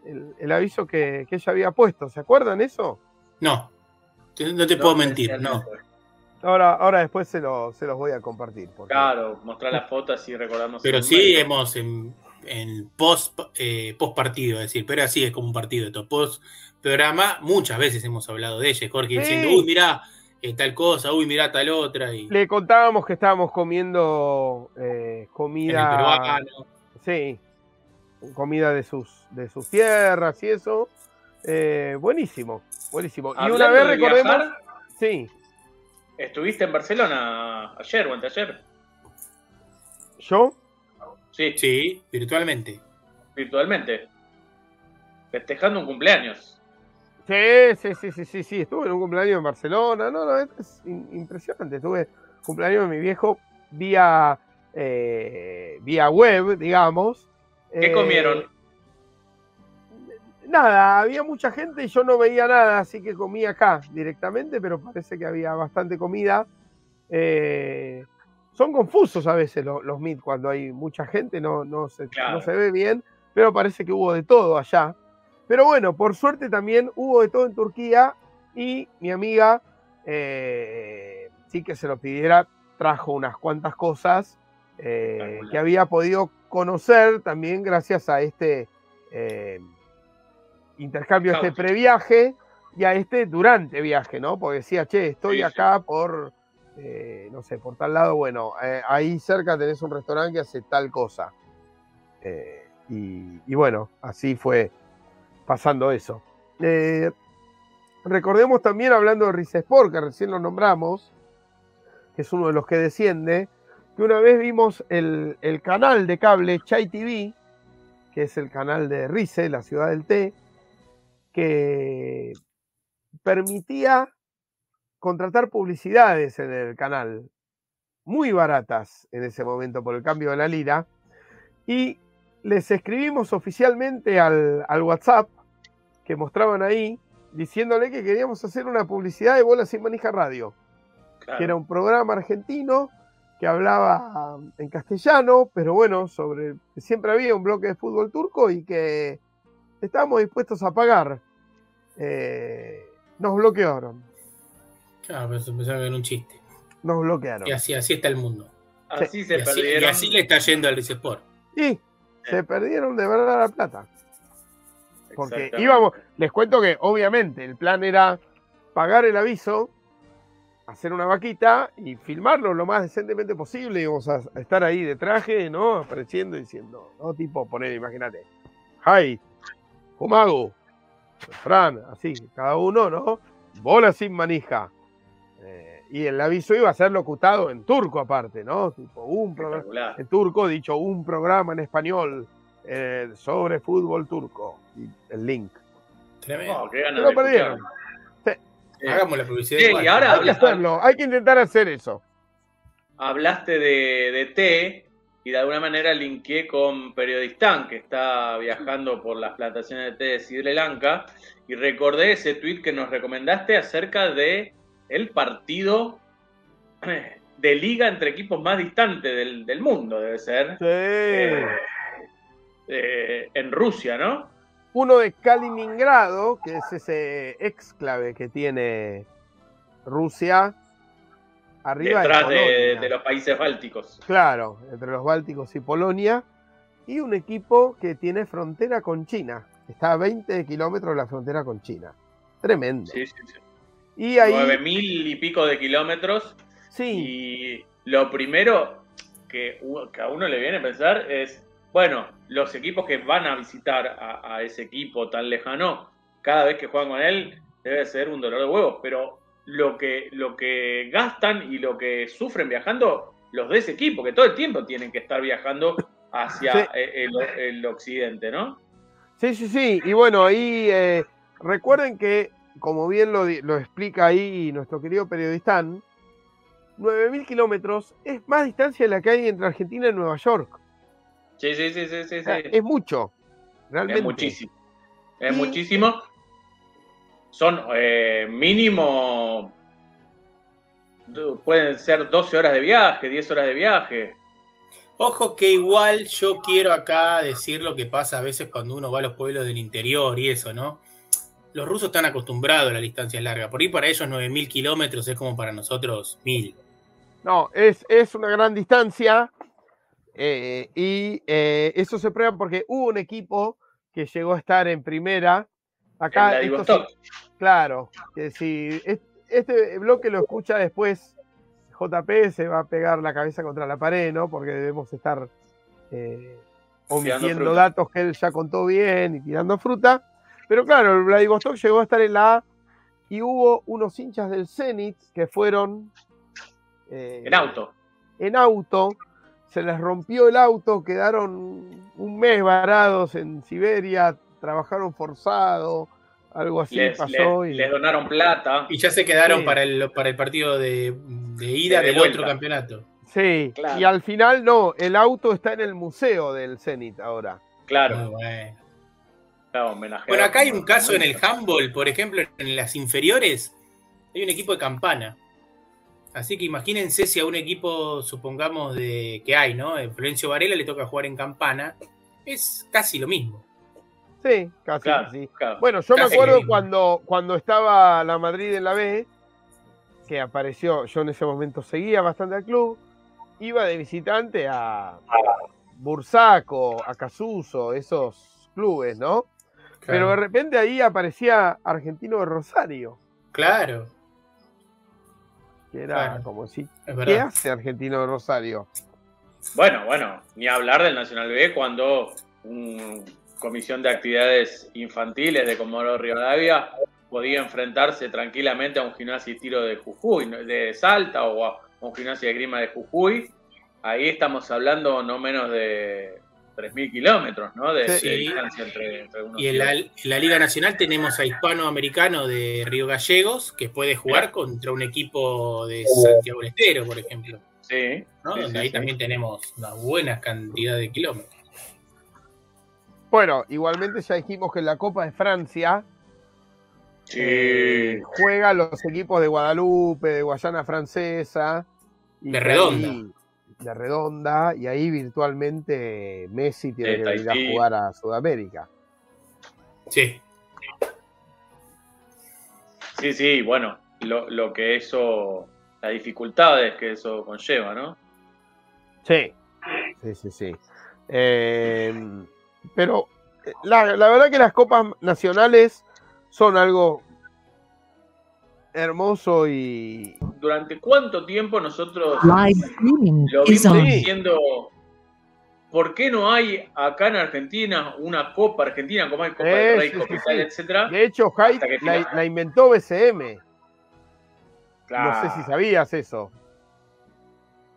Speaker 5: el, el aviso que, que ella había puesto. ¿Se acuerdan eso?
Speaker 3: No, te- no te puedo mentir, no.
Speaker 5: Ahora, ahora después se, lo- se los voy a compartir. porque-
Speaker 4: Claro, mostrar las fotos y recordarnos.
Speaker 3: Pero sí hemos en, en post, eh, post partido, es decir, pero así es como un partido de todo. Post programa, muchas veces hemos hablado de ella, Jorge,
Speaker 5: Sí.
Speaker 3: diciendo, uy, mirá eh, tal cosa, uy, mirá tal otra, y
Speaker 5: Le contábamos que estábamos comiendo eh,
Speaker 3: en el
Speaker 5: comida.
Speaker 3: peruano.
Speaker 5: Sí, comida de sus, de sus tierras y eso. Eh, buenísimo, buenísimo. Y una vez
Speaker 4: de
Speaker 5: recordemos.
Speaker 4: viajar,
Speaker 5: Sí,
Speaker 4: ¿Estuviste en Barcelona ayer o anteayer?
Speaker 5: yo.
Speaker 4: Sí,
Speaker 3: Sí, virtualmente.
Speaker 4: virtualmente. Festejando un cumpleaños.
Speaker 5: Sí, sí, sí, sí, sí, sí. Estuve en un cumpleaños en Barcelona. No, no, es in- impresionante. Estuve cumpleaños de mi viejo vía, eh, vía web, digamos.
Speaker 4: ¿Qué
Speaker 5: Eh,
Speaker 4: comieron?
Speaker 5: Nada, había mucha gente y yo no veía nada, así que comí acá directamente, pero parece que había bastante comida. Eh, son confusos a veces lo- los meet cuando hay mucha gente, no, no, se,
Speaker 4: Claro.
Speaker 5: no se ve bien, pero parece que hubo de todo allá. Pero bueno, por suerte también hubo de todo en Turquía y mi amiga, eh, sí que se lo pidiera, trajo unas cuantas cosas eh, que había podido conocer también gracias a este eh, intercambio, a este previaje y a este durante viaje, ¿no? Porque decía, che, estoy
Speaker 4: Sí, sí.
Speaker 5: acá por, eh, no sé, por tal lado, bueno, eh, ahí cerca tenés un restaurante que hace tal cosa. Eh, y, y bueno, así fue pasando eso. Recordemos también, hablando de Rizesport, que recién lo nombramos, que es uno de los que desciende, que una vez vimos el, el canal de cable Chai TV, que es el canal de Rize, la ciudad del té, que permitía contratar publicidades en el canal, muy baratas en ese momento por el cambio de la lira, y les escribimos oficialmente al, al WhatsApp que mostraban ahí, diciéndole que queríamos hacer una publicidad de Bola Sin Manija Radio
Speaker 4: Claro.
Speaker 5: que era un programa argentino que hablaba en castellano, pero bueno, sobre siempre había un bloque de fútbol turco y que estábamos dispuestos a pagar. Eh, nos bloquearon,
Speaker 3: Claro, pero se pensaba que era un chiste.
Speaker 5: nos bloquearon.
Speaker 3: Y así, así está el mundo.
Speaker 4: Así se
Speaker 3: Y así, y así le está yendo al Sport.
Speaker 5: Y se perdieron de verdad la plata. Porque íbamos, les cuento que obviamente el plan era pagar el aviso, hacer una vaquita y filmarlo lo más decentemente posible. Íbamos a a estar ahí de traje, ¿no? Apareciendo y diciendo, ¿no? Tipo, poner, imagínate, Hi, Fumago, Fran, así, cada uno, ¿no? Bola sin manija. Eh, y el aviso iba a ser locutado en turco aparte, ¿no? Tipo, un programa en turco, dicho un programa en español eh, sobre fútbol turco. Y el link.
Speaker 3: Tremendo.
Speaker 4: No, qué ganas escuchar.
Speaker 3: Hagamos la publicidad.
Speaker 4: Sí,
Speaker 3: igual.
Speaker 4: y ahora
Speaker 5: Hay que hacerlo, hay que intentar hacer eso.
Speaker 4: hablaste de, de té y de alguna manera linkeé con Periodistán, que está viajando por las plantaciones de té de Sri Lanka, y recordé ese tweet que nos recomendaste acerca de el partido de liga entre equipos más distantes del, del mundo, debe ser,
Speaker 5: Sí.
Speaker 4: eh, eh, en Rusia, ¿no?
Speaker 5: Uno de Kaliningrado, que es ese exclave que tiene Rusia, arriba de
Speaker 4: Detrás de, los países bálticos.
Speaker 5: Claro, entre los Bálticos y Polonia. Y un equipo que tiene frontera con China. Está a 20 kilómetros de la frontera con China. Tremendo.
Speaker 4: Sí, sí, sí.
Speaker 5: Y ahí,
Speaker 4: mil y pico de kilómetros
Speaker 5: sí,
Speaker 4: Y lo primero que, a uno le viene a pensar es, bueno, los equipos que van a visitar a, a ese equipo tan lejano, cada vez que juegan con él, debe ser un dolor de huevos, pero lo que, lo que gastan y lo que sufren viajando los de ese equipo, que todo el tiempo tienen que estar viajando hacia
Speaker 5: Sí.
Speaker 4: eh, el, el occidente, ¿no?
Speaker 5: sí, sí, sí. Y bueno, ahí eh, recuerden que, como bien lo, explica ahí nuestro querido periodistán, 9.000 kilómetros es más distancia de la que hay entre Argentina y Nueva York.
Speaker 4: Sí, sí, sí, sí, sí. Sí.
Speaker 5: Es mucho. Realmente.
Speaker 4: Es muchísimo. Es
Speaker 5: Y-
Speaker 4: muchísimo. Son eh, mínimo. Pueden ser 12 horas de viaje, 10 horas de viaje.
Speaker 3: Ojo que igual yo quiero acá decir lo que pasa a veces cuando uno va a los pueblos del interior y eso, ¿no? Los rusos están acostumbrados a las distancias largas. Por ahí para ellos 9.000 kilómetros es como para nosotros 1.000.
Speaker 5: No, es, es una gran distancia. eh, y eh, eso se prueba porque hubo un equipo que llegó a estar en primera. Acá, esto sí- claro, que si es- este bloque lo escucha después, JP se va a pegar la cabeza contra la pared, ¿no? Porque debemos estar eh, omitiendo datos que él ya contó bien y tirando fruta. Pero claro, el Vladivostok llegó a estar en la A y hubo unos hinchas del Zenit que fueron eh,
Speaker 4: En auto.
Speaker 5: en auto, se les rompió el auto, quedaron un mes varados en Siberia, trabajaron forzado, algo así
Speaker 4: les,
Speaker 5: pasó.
Speaker 4: les-
Speaker 5: y-
Speaker 4: les donaron plata.
Speaker 3: Y ya se quedaron
Speaker 5: Sí.
Speaker 3: para, el, para el partido de, de ida
Speaker 4: De
Speaker 3: del
Speaker 4: vuelta.
Speaker 3: otro campeonato.
Speaker 5: Sí,
Speaker 4: Claro.
Speaker 5: y al final no, el auto está en el museo del Zenit ahora.
Speaker 4: Claro,
Speaker 3: Muy bueno. Bueno, acá hay un caso en el handball, por ejemplo, en las inferiores, hay un equipo de campana. Así que imagínense si a un equipo, supongamos, de que hay, ¿no? En Florencio Varela le toca jugar en campana, es casi lo mismo.
Speaker 5: Sí, casi,
Speaker 4: Claro,
Speaker 5: casi.
Speaker 4: claro.
Speaker 5: Bueno, yo me acuerdo cuando, cuando estaba la Madrid en la B, que apareció, yo en ese momento seguía bastante al club, iba de visitante a Bursaco, a Casuso, esos clubes, ¿no? Pero de repente ahí aparecía Argentino de Rosario,
Speaker 3: Claro,
Speaker 5: que era
Speaker 3: Claro.
Speaker 5: como si,
Speaker 3: es
Speaker 5: ¿qué hace Argentino de Rosario?
Speaker 4: Bueno, bueno, ni hablar del Nacional B cuando una comisión de actividades infantiles de Comodoro Rivadavia podía enfrentarse tranquilamente a un gimnasio y tiro de Jujuy, de Salta o a un gimnasio de grima de Jujuy. Ahí estamos hablando no menos de 3.000 kilómetros, ¿no? De,
Speaker 5: Sí.
Speaker 4: de distancia entre, entre unos
Speaker 3: Y en la, en la Liga Nacional tenemos a Hispanoamericano de Río Gallegos, que puede jugar contra un equipo de Santiago del Estero, por ejemplo.
Speaker 4: Sí,
Speaker 3: ¿no?
Speaker 4: sí,
Speaker 3: Donde
Speaker 4: sí,
Speaker 3: ahí
Speaker 4: sí.
Speaker 3: también tenemos una buena cantidad de kilómetros.
Speaker 5: Bueno, igualmente ya dijimos que en la Copa de Francia
Speaker 4: Sí.
Speaker 5: eh, juega los equipos de Guadalupe, de Guayana Francesa. y
Speaker 3: De Redonda.
Speaker 5: ahí- de Redonda, y ahí virtualmente Messi tiene
Speaker 4: De
Speaker 5: que venir a jugar a Sudamérica.
Speaker 3: Sí,
Speaker 4: Sí, sí, bueno, lo, lo que eso, las dificultades que eso conlleva, ¿no?
Speaker 5: Sí, sí, sí, sí. Eh, pero eh, la, la verdad que las copas nacionales son algo hermoso y
Speaker 4: ¿Durante cuánto tiempo nosotros lo vimos diciendo, ¿por qué no hay acá en Argentina una Copa Argentina como hay Copa
Speaker 5: Eh,
Speaker 4: del Rey,
Speaker 5: sí, sí,
Speaker 4: etcétera?
Speaker 5: de hecho Hyde la, la inventó BCM.
Speaker 4: Claro,
Speaker 5: No sé si sabías eso.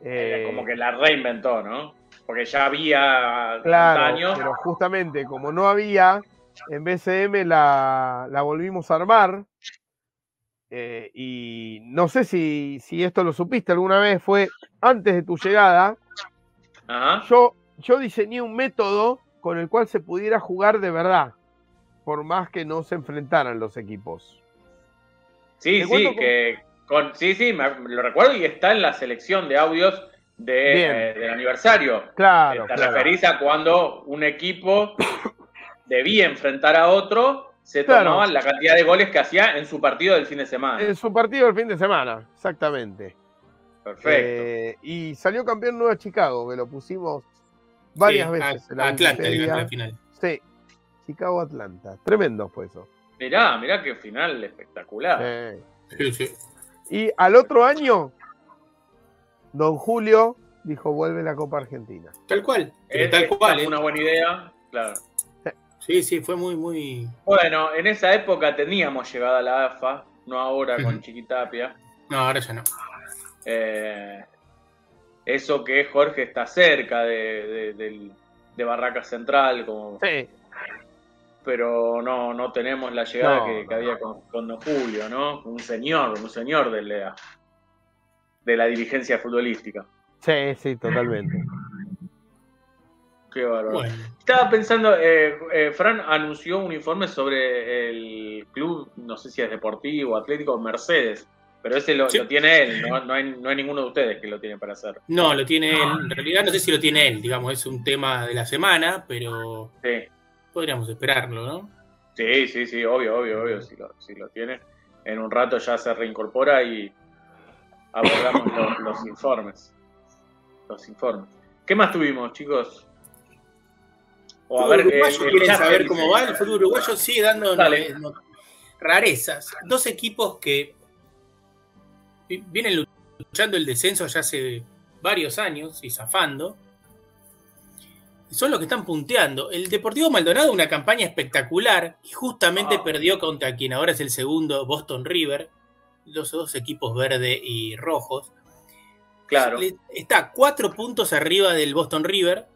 Speaker 4: eh,
Speaker 5: Eh,
Speaker 4: como que la reinventó, ¿no? Porque ya había
Speaker 5: Claro,
Speaker 4: antaño.
Speaker 5: pero justamente como no había, en BCM la, la volvimos a armar eh, y no sé si, si esto lo supiste alguna vez, fue antes de tu llegada,
Speaker 4: Ajá.
Speaker 5: yo, yo diseñé un método con el cual se pudiera jugar de verdad, por más que no se enfrentaran los equipos.
Speaker 4: Sí, sí, que con, sí, sí, me, lo recuerdo y está en la selección de audios de, eh, del aniversario.
Speaker 5: Claro,
Speaker 4: Te
Speaker 5: claro.
Speaker 4: referís a cuando un equipo debía enfrentar a otro, se
Speaker 5: Claro.
Speaker 4: tomaban la cantidad de goles que hacía en su partido del fin de semana.
Speaker 5: En su partido del fin de semana, exactamente.
Speaker 4: Perfecto.
Speaker 5: Eh, y salió campeón Nueva Chicago, que lo pusimos varias
Speaker 3: Sí,
Speaker 5: veces.
Speaker 3: a-
Speaker 5: en la
Speaker 3: Atlanta, la final.
Speaker 5: Sí, Chicago-Atlanta. Tremendo fue eso.
Speaker 4: Mirá, mirá qué final espectacular.
Speaker 5: Sí.
Speaker 3: Sí, sí.
Speaker 5: Y al otro año, Don Julio dijo, vuelve la Copa Argentina.
Speaker 3: Tal cual.
Speaker 4: Eh,
Speaker 3: tal
Speaker 4: eh,
Speaker 3: cual. ¿eh?
Speaker 4: una buena idea, claro.
Speaker 3: Sí, sí, fue muy, muy.
Speaker 4: Bueno, en esa época teníamos llegada a la AFA, no ahora con. Chiquitapia.
Speaker 3: No, ahora ya no.
Speaker 4: Eh, eso que Jorge está cerca de, de- del- de Barraca Central, como,
Speaker 5: Sí,
Speaker 4: pero no, no tenemos la llegada
Speaker 5: No,
Speaker 4: que, que
Speaker 5: no.
Speaker 4: había con, con Don Julio, ¿no? Un señor, un señor de la, de la dirigencia futbolística.
Speaker 5: sí, sí, totalmente.
Speaker 4: Qué bárbaro.
Speaker 3: Bueno,
Speaker 4: Estaba pensando, eh, eh, Fran anunció un informe sobre el club, no sé si es deportivo, atlético, Mercedes, pero ese lo,
Speaker 3: Sí.
Speaker 4: lo tiene él, ¿no? No hay, no hay ninguno de ustedes que lo tiene para hacer.
Speaker 3: no, lo tiene él. En realidad no sé si lo tiene él, digamos, es un tema de la semana, pero
Speaker 4: Sí,
Speaker 3: podríamos esperarlo, ¿no?
Speaker 4: sí, sí, sí, obvio, obvio, obvio, si lo, si lo tiene. En un rato ya se reincorpora y abordamos lo- los informes. Los informes. ¿Qué más tuvimos, chicos? O a ver, eh,
Speaker 3: uruguayo,
Speaker 4: el
Speaker 3: ¿quieren
Speaker 4: chat
Speaker 3: saber cómo va? El fútbol uruguayo sigue dando no- rarezas. Dos equipos que vi- vienen luchando el descenso ya hace varios años y zafando. Son los que están punteando. El Deportivo Maldonado, una campaña espectacular, y justamente
Speaker 4: Ah.
Speaker 3: perdió contra quien ahora es el segundo, Boston River. Los dos equipos verde y rojos.
Speaker 4: Claro.
Speaker 3: Está cuatro puntos arriba del Boston River.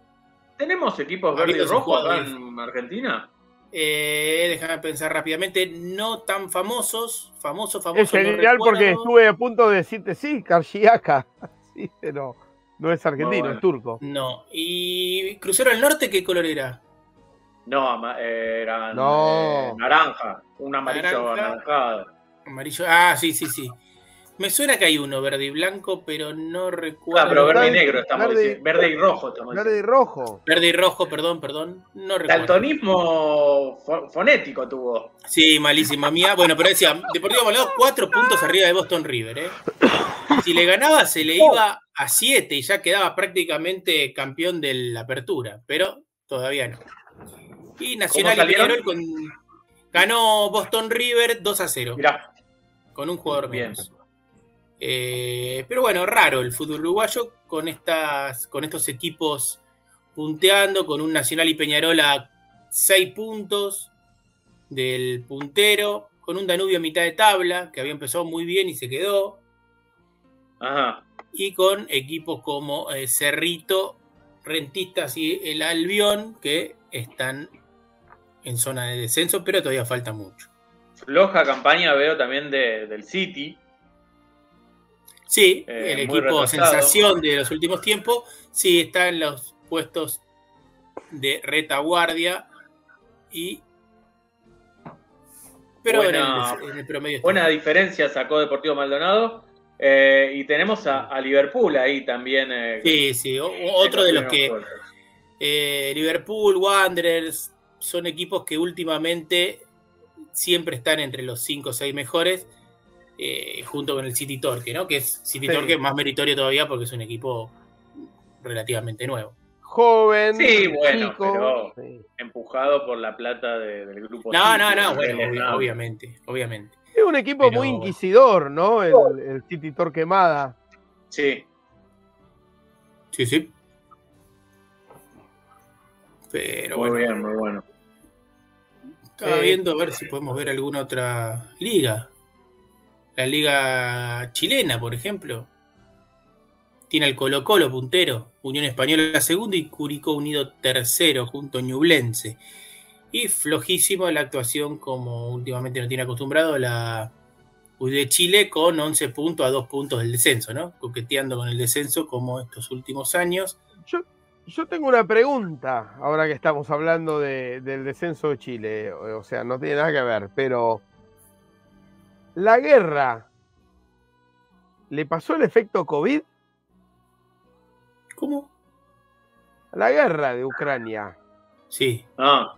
Speaker 4: ¿Tenemos equipos verde y
Speaker 3: Habidos
Speaker 4: rojo acá
Speaker 3: jugadores.
Speaker 4: en Argentina?
Speaker 3: Eh, déjame pensar rápidamente, no tan famosos, famosos, famosos.
Speaker 5: Es genial
Speaker 3: no
Speaker 5: porque estuve a punto de decirte sí, Karchiaka. Sí, pero no es argentino,
Speaker 4: bueno.
Speaker 5: es turco.
Speaker 3: No. ¿Y Crucero del Norte qué color era?
Speaker 4: No, eh, eran
Speaker 5: No.
Speaker 4: eh, naranja, un amarillo
Speaker 3: Naranja.
Speaker 4: anaranjado.
Speaker 3: Amarillo. Ah, sí, sí, sí. Me suena que hay uno verde y blanco, pero no recuerdo.
Speaker 4: Ah, pero verde y negro estamos
Speaker 5: verde-
Speaker 4: diciendo. Verde y rojo estamos
Speaker 5: Verde y rojo.
Speaker 3: Verde y rojo, perdón, perdón. No recuerdo.
Speaker 4: Daltonismo fo- fonético tuvo.
Speaker 3: Sí, malísima mía. Bueno, pero decía, Deportivo Maldonado, cuatro puntos arriba de Boston River, ¿eh? Si le ganaba, se le iba a siete y ya quedaba prácticamente campeón de la apertura, pero todavía no. Y Nacional y? Peñarol con- ganó Boston River 2 a 0,
Speaker 4: Mirá,
Speaker 3: con un jugador
Speaker 4: Bien.
Speaker 3: menos. Eh, pero bueno, raro el fútbol uruguayo con, estas, con estos equipos punteando, con un Nacional y Peñarol a 6 puntos del puntero, con un Danubio a mitad de tabla, que había empezado muy bien y se quedó,
Speaker 4: ajá.
Speaker 3: y con equipos como eh, Cerrito, Rentistas y el Albión, que están en zona de descenso, pero todavía falta mucho.
Speaker 4: Floja campaña veo también de- del City.
Speaker 3: Sí,
Speaker 4: Eh,
Speaker 3: el equipo
Speaker 4: retrasado.
Speaker 3: sensación de los últimos tiempos, sí está en los puestos de retaguardia y... Pero
Speaker 4: Buena-
Speaker 3: en, el, en el promedio está
Speaker 4: Buena diferencia sacó Deportivo Maldonado. Eh, y tenemos a, a Liverpool ahí también. eh,
Speaker 3: Sí, sí, o- otro de los que... Eh, Liverpool, Wanderers, son equipos que últimamente siempre están entre los 5 o 6 mejores, eh, junto con el City Torque, ¿no? Que es City
Speaker 5: Sí.
Speaker 3: Torque más meritorio todavía porque es un equipo relativamente nuevo.
Speaker 5: Joven,
Speaker 4: Sí, bueno,
Speaker 5: chico.
Speaker 4: pero-
Speaker 5: Sí.
Speaker 4: empujado por la plata de- del grupo.
Speaker 3: No,
Speaker 4: City,
Speaker 3: no, no, bueno,
Speaker 4: Vélez,
Speaker 3: obvi-
Speaker 4: no.
Speaker 3: obviamente, obviamente.
Speaker 5: Es un equipo
Speaker 3: Pero-
Speaker 5: muy inquisidor, ¿no? El, el City Torquemada.
Speaker 4: Sí,
Speaker 3: Sí, sí. Pero
Speaker 4: muy
Speaker 3: bueno,
Speaker 4: bien, muy bueno.
Speaker 3: Estaba
Speaker 5: Eh,
Speaker 3: viendo a ver si podemos ver alguna otra liga. La liga chilena, por ejemplo. Tiene al Colo Colo puntero, Unión Española segundo y Curicó Unido tercero junto a Ñublense. Y flojísimo la actuación como últimamente no tiene acostumbrado la de Chile con 11 puntos a 2 puntos del descenso, ¿no? Coqueteando con el descenso como estos últimos años.
Speaker 5: Yo, yo tengo una pregunta, ahora que estamos hablando de- del descenso de Chile. O sea, no tiene nada que ver, pero. ¿La guerra le pasó el efecto COVID?
Speaker 3: ¿Cómo?
Speaker 5: La guerra de Ucrania
Speaker 3: Sí.
Speaker 4: Ah,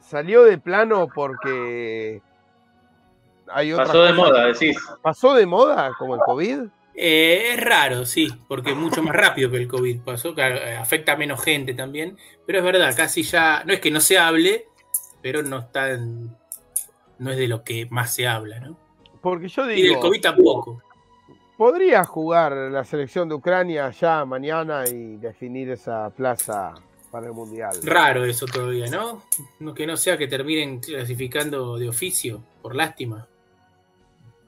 Speaker 5: salió de plano porque. Hay otras
Speaker 4: pasó de moda, decís.
Speaker 5: ¿Pasó de moda como el COVID?
Speaker 3: Eh, es raro, sí, porque es mucho más rápido que el COVID pasó, claro, eh, afecta a menos gente también, pero es verdad, casi ya, no es que no se hable, pero no está en- no es de lo que más se habla, ¿no?
Speaker 5: Porque yo
Speaker 3: Y del
Speaker 5: digo,
Speaker 3: COVID tampoco.
Speaker 5: ¿podría jugar la selección de Ucrania ya mañana y definir esa plaza para el Mundial?
Speaker 3: Raro eso todavía, ¿no? No- Que no sea que terminen clasificando de oficio, por lástima.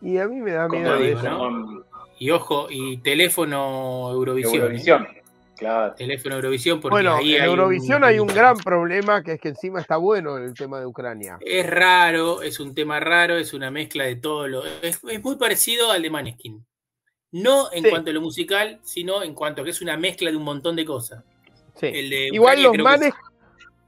Speaker 5: Y a mí me da miedo
Speaker 3: digo,
Speaker 5: eso.
Speaker 3: ¿no? Y ojo, y teléfono Eurovisión. ¿eh?
Speaker 4: Eurovisión. Claro.
Speaker 3: Teléfono Eurovisión, porque
Speaker 5: Bueno,
Speaker 3: ahí
Speaker 5: en
Speaker 3: hay
Speaker 5: Eurovisión hay un gran problema que es que encima está bueno el tema de Ucrania.
Speaker 3: Es raro, es un tema raro, es una mezcla de todo lo. Es, es muy parecido al de Maneskin. No en
Speaker 5: Sí.
Speaker 3: cuanto a lo musical, sino en cuanto a que es una mezcla de un montón de cosas.
Speaker 5: Sí.
Speaker 3: El de
Speaker 5: Igual los manes,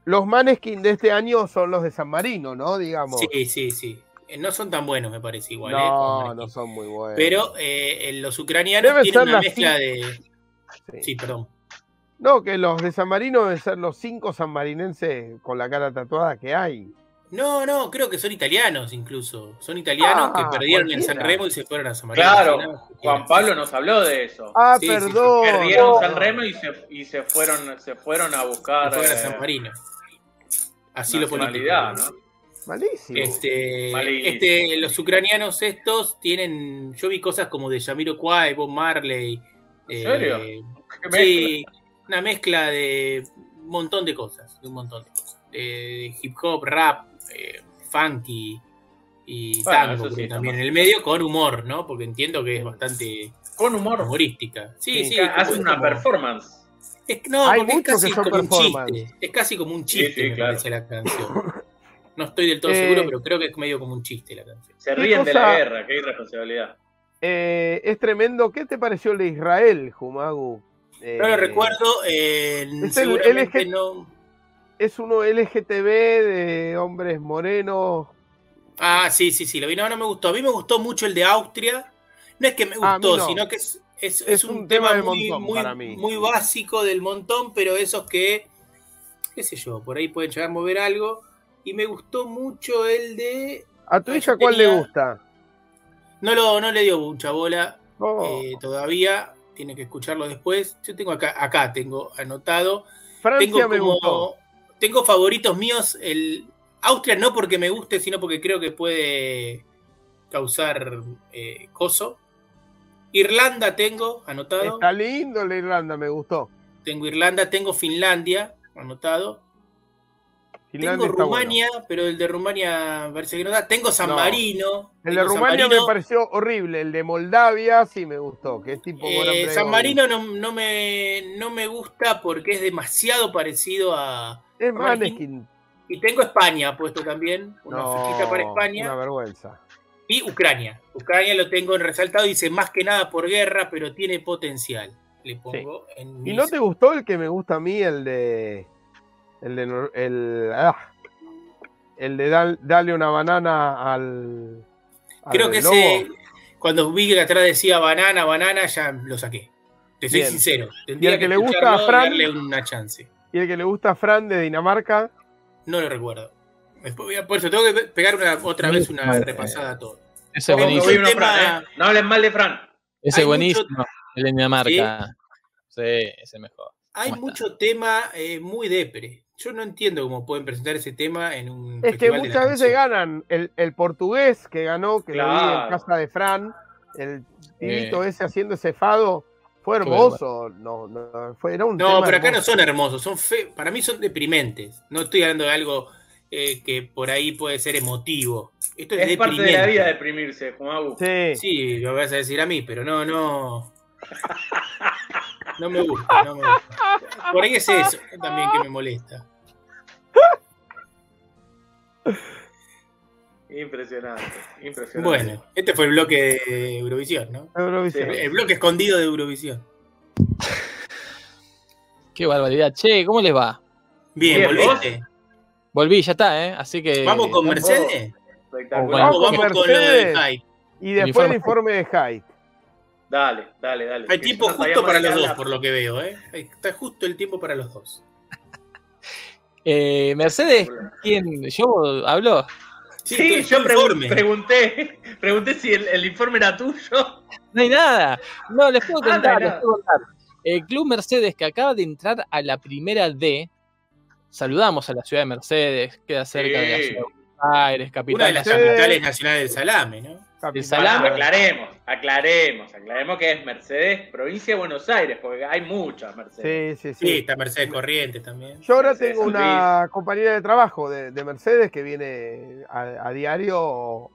Speaker 5: los maneskin de este año son los de San Marino, ¿no? Digamos.
Speaker 3: Sí, sí, sí. Eh, No son tan buenos, me parece igual. eh,
Speaker 5: no,
Speaker 3: Maneskin.
Speaker 5: no son muy buenos.
Speaker 3: Pero eh, los ucranianos
Speaker 5: Deben
Speaker 3: tienen una mezcla de.
Speaker 5: Sí.
Speaker 3: Sí, perdón.
Speaker 5: No, que los de San Marino deben ser los cinco sanmarinenses con la cara tatuada que hay.
Speaker 3: No, no, creo que son italianos incluso. Son italianos
Speaker 5: Ah,
Speaker 3: que perdieron en San. Remo y se fueron a San Marino.
Speaker 4: Claro,
Speaker 3: no,
Speaker 4: Juan Pablo nos habló de eso.
Speaker 5: Ah,
Speaker 3: Sí, sí, sí,
Speaker 5: perdón.
Speaker 4: Perdieron San Remo y se, y se fueron se fueron a
Speaker 3: Se
Speaker 4: buscar
Speaker 3: fueron a
Speaker 4: eh,
Speaker 3: San Marino. Así lo
Speaker 4: nacionalidad, ¿no?
Speaker 5: Malísimo.
Speaker 3: Este,
Speaker 4: Malísimo.
Speaker 3: este, los ucranianos estos tienen, yo vi cosas como de Yamiro Kwai, Bob Marley.
Speaker 4: ¿En
Speaker 3: eh,
Speaker 4: serio? Qué
Speaker 3: Sí, una mezcla de un montón de cosas, de un montón de cosas. Eh, hip hop, rap, eh, funky y
Speaker 4: Bueno,
Speaker 3: tango
Speaker 4: sí,
Speaker 3: también en el medio con humor, ¿no? Porque entiendo que es bastante
Speaker 4: Con humor.
Speaker 3: humorística. Sí,
Speaker 5: Sí,
Speaker 3: sí.
Speaker 4: Hace una
Speaker 5: como-
Speaker 4: performance.
Speaker 3: es, no,
Speaker 5: Hay
Speaker 3: porque es
Speaker 5: que
Speaker 3: casi
Speaker 5: son
Speaker 3: como un chiste. Es casi como un chiste,
Speaker 4: sí,
Speaker 3: me
Speaker 4: claro.
Speaker 3: parece la canción. No estoy del todo
Speaker 5: Eh,
Speaker 3: seguro, pero creo que es medio como un chiste la canción.
Speaker 4: Se
Speaker 5: ¿Qué
Speaker 4: ríen de la guerra, qué irresponsabilidad.
Speaker 5: Eh, es tremendo. ¿Qué te pareció el de Israel, Jumagu? Eh,
Speaker 3: No lo recuerdo, eh,
Speaker 5: es el
Speaker 3: seguramente
Speaker 5: LG
Speaker 3: no.
Speaker 5: Es uno LGTB de hombres morenos.
Speaker 3: Ah, sí, sí, sí, lo vi. No, no me gustó. A mí me gustó mucho el de Austria. No es que me gustó,
Speaker 5: no.
Speaker 3: sino que es, es,
Speaker 5: Es
Speaker 3: es
Speaker 5: un
Speaker 3: un,
Speaker 5: tema
Speaker 3: tema,
Speaker 5: del
Speaker 3: muy,
Speaker 5: montón
Speaker 3: muy,
Speaker 5: para mí.
Speaker 3: muy básico del montón, pero esos que, qué sé yo, por ahí pueden llegar a mover algo. Y me gustó mucho el de.
Speaker 5: ¿A tu hija cuál le gusta?
Speaker 3: No, lo, no le dio mucha bola
Speaker 5: Oh,
Speaker 3: eh, todavía. Tiene que escucharlo después. Yo tengo acá, acá tengo anotado.
Speaker 5: Francia
Speaker 3: tengo
Speaker 5: me
Speaker 3: como-
Speaker 5: gustó.
Speaker 3: Tengo favoritos míos. El Austria no porque me guste, sino porque creo que puede causar eh, coso. Irlanda tengo anotado.
Speaker 5: Está lindo la Irlanda, me gustó.
Speaker 3: Tengo Irlanda, tengo Finlandia anotado.
Speaker 5: Finlandia
Speaker 3: tengo Rumania, pero el de Rumania parece que no da. Tengo San
Speaker 5: No.
Speaker 3: Marino.
Speaker 5: El de Rumania me pareció horrible. El de Moldavia sí me gustó. Que es tipo
Speaker 3: Eh, San. Marino no, no me, no me gusta porque es demasiado parecido a.
Speaker 5: Es
Speaker 3: Maneskin. Y tengo España puesto también. Una
Speaker 5: No,
Speaker 3: para España.
Speaker 5: Una vergüenza.
Speaker 3: Y Ucrania. Ucrania lo tengo en resaltado. Dice más que nada por guerra, pero tiene potencial. Le pongo en
Speaker 5: ¿Y
Speaker 3: mis-
Speaker 5: no te gustó el que me gusta a mí, el de. El de. El, ah, el de darle una banana al. al
Speaker 3: Creo que
Speaker 5: lobo?
Speaker 3: ese. Cuando vi que atrás decía banana, banana, ya lo saqué. Te soy
Speaker 5: Bien.
Speaker 3: sincero.
Speaker 5: Y el que le gusta a Fran-
Speaker 3: darle una chance.
Speaker 5: Y el que le gusta a Fran de Dinamarca.
Speaker 3: No lo recuerdo. Después voy a- por eso tengo que pegar una, otra vez una repasada a todo.
Speaker 1: Ese es buenísimo.
Speaker 3: tema-
Speaker 4: ¿eh? No hablen mal de Fran.
Speaker 1: Ese
Speaker 3: hay
Speaker 1: es buenísimo.
Speaker 3: mucho-
Speaker 1: El de Dinamarca. Sí, ese es mejor.
Speaker 3: Hay
Speaker 1: ¿Cómo
Speaker 3: mucho tema eh, muy depre. Yo no entiendo cómo pueden presentar ese tema en un.
Speaker 5: Es que
Speaker 3: festival de la
Speaker 5: muchas veces
Speaker 3: canción.
Speaker 5: ganan. El, el portugués que ganó, que lo vi en
Speaker 4: Claro.
Speaker 5: casa de Fran, el tibito
Speaker 1: Eh.
Speaker 5: ese haciendo ese fado, fue hermoso. No, no, fue, era un
Speaker 3: No,
Speaker 5: tema
Speaker 3: pero acá no son hermosos, son fe para mí son deprimentes. No estoy hablando de algo eh, que por ahí puede ser emotivo. Esto es,
Speaker 4: Es parte de la vida deprimirse, Juan
Speaker 5: Sí.
Speaker 3: Sí, lo vas a decir a mí, pero no, no. No me gusta, no me gusta. Por ahí es eso también que me molesta.
Speaker 4: Impresionante, impresionante.
Speaker 3: Bueno, este fue el bloque de Eurovisión, ¿no?
Speaker 5: Eurovisión.
Speaker 3: El bloque escondido de Eurovisión.
Speaker 2: Qué barbaridad. Che, ¿cómo les va?
Speaker 3: Bien,
Speaker 4: Bien,
Speaker 3: volviste.
Speaker 2: Volví, ya está, ¿eh? Así que.
Speaker 3: Vamos con Mercedes.
Speaker 4: Espectacular.
Speaker 3: Vamos, vamos con lo
Speaker 5: Mercedes.
Speaker 3: hype.
Speaker 5: Y después el informe de Hyde.
Speaker 4: Dale, dale, dale.
Speaker 3: Hay tiempo justo para los dos, por lo que veo, ¿eh? Está justo el tiempo para los dos.
Speaker 2: Eh, Mercedes, ¿quién? ¿Yo hablo?
Speaker 3: Sí,
Speaker 4: Sí, yo pregun- pregunté, pregunté si el, el informe era tuyo.
Speaker 2: No hay nada. No, les puedo
Speaker 4: Ah, no
Speaker 2: contar, les puedo contar. El Club Mercedes, que acaba de entrar a la primera D, saludamos a la ciudad de Mercedes, queda cerca de la ciudad de Buenos Aires, capital
Speaker 3: Una de las capitales nacionales del salame, ¿no?
Speaker 5: Capital.
Speaker 2: salame.
Speaker 4: Aclaremos, aclaremos, aclaremos que es Mercedes, provincia de Buenos Aires, porque hay muchas Mercedes.
Speaker 5: Sí, sí,
Speaker 3: Sí,
Speaker 5: sí.
Speaker 3: está Mercedes Corrientes también.
Speaker 5: Yo ahora
Speaker 4: Mercedes
Speaker 5: tengo
Speaker 4: Luis.
Speaker 5: una compañera de trabajo de, de Mercedes que viene a, a diario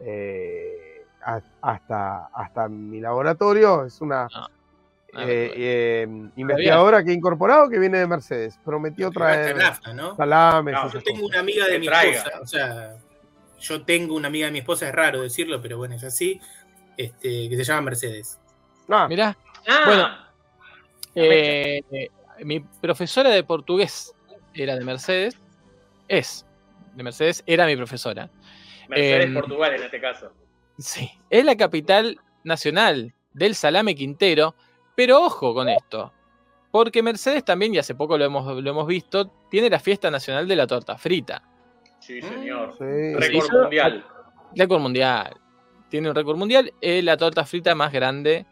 Speaker 5: eh, a- hasta, hasta mi laboratorio. Es una
Speaker 2: Ah,
Speaker 5: eh,
Speaker 2: bueno.
Speaker 5: eh, investigadora que he incorporado que viene de Mercedes. Prometió traer
Speaker 3: nafta, ¿no?
Speaker 5: salames.
Speaker 3: Yo tengo
Speaker 5: cosas.
Speaker 3: una amiga de mi esposa, o sea, yo tengo una amiga de mi esposa, es raro decirlo, pero bueno, es así, este, que se llama Mercedes.
Speaker 5: Ah,
Speaker 2: Mirá,
Speaker 4: Ah,
Speaker 2: Bueno. eh, mi profesora de portugués era de Mercedes, es de Mercedes, era mi profesora.
Speaker 4: Mercedes
Speaker 2: em,
Speaker 4: Portugal en este caso.
Speaker 2: Sí, es la capital nacional del salame quintero, pero ojo con esto, porque Mercedes también, y hace poco lo hemos, lo hemos visto, tiene la fiesta nacional de la torta frita,
Speaker 4: Sí, señor.
Speaker 5: sí.
Speaker 4: Récord mundial.
Speaker 2: récord mundial. Tiene un récord mundial, es la torta frita más grande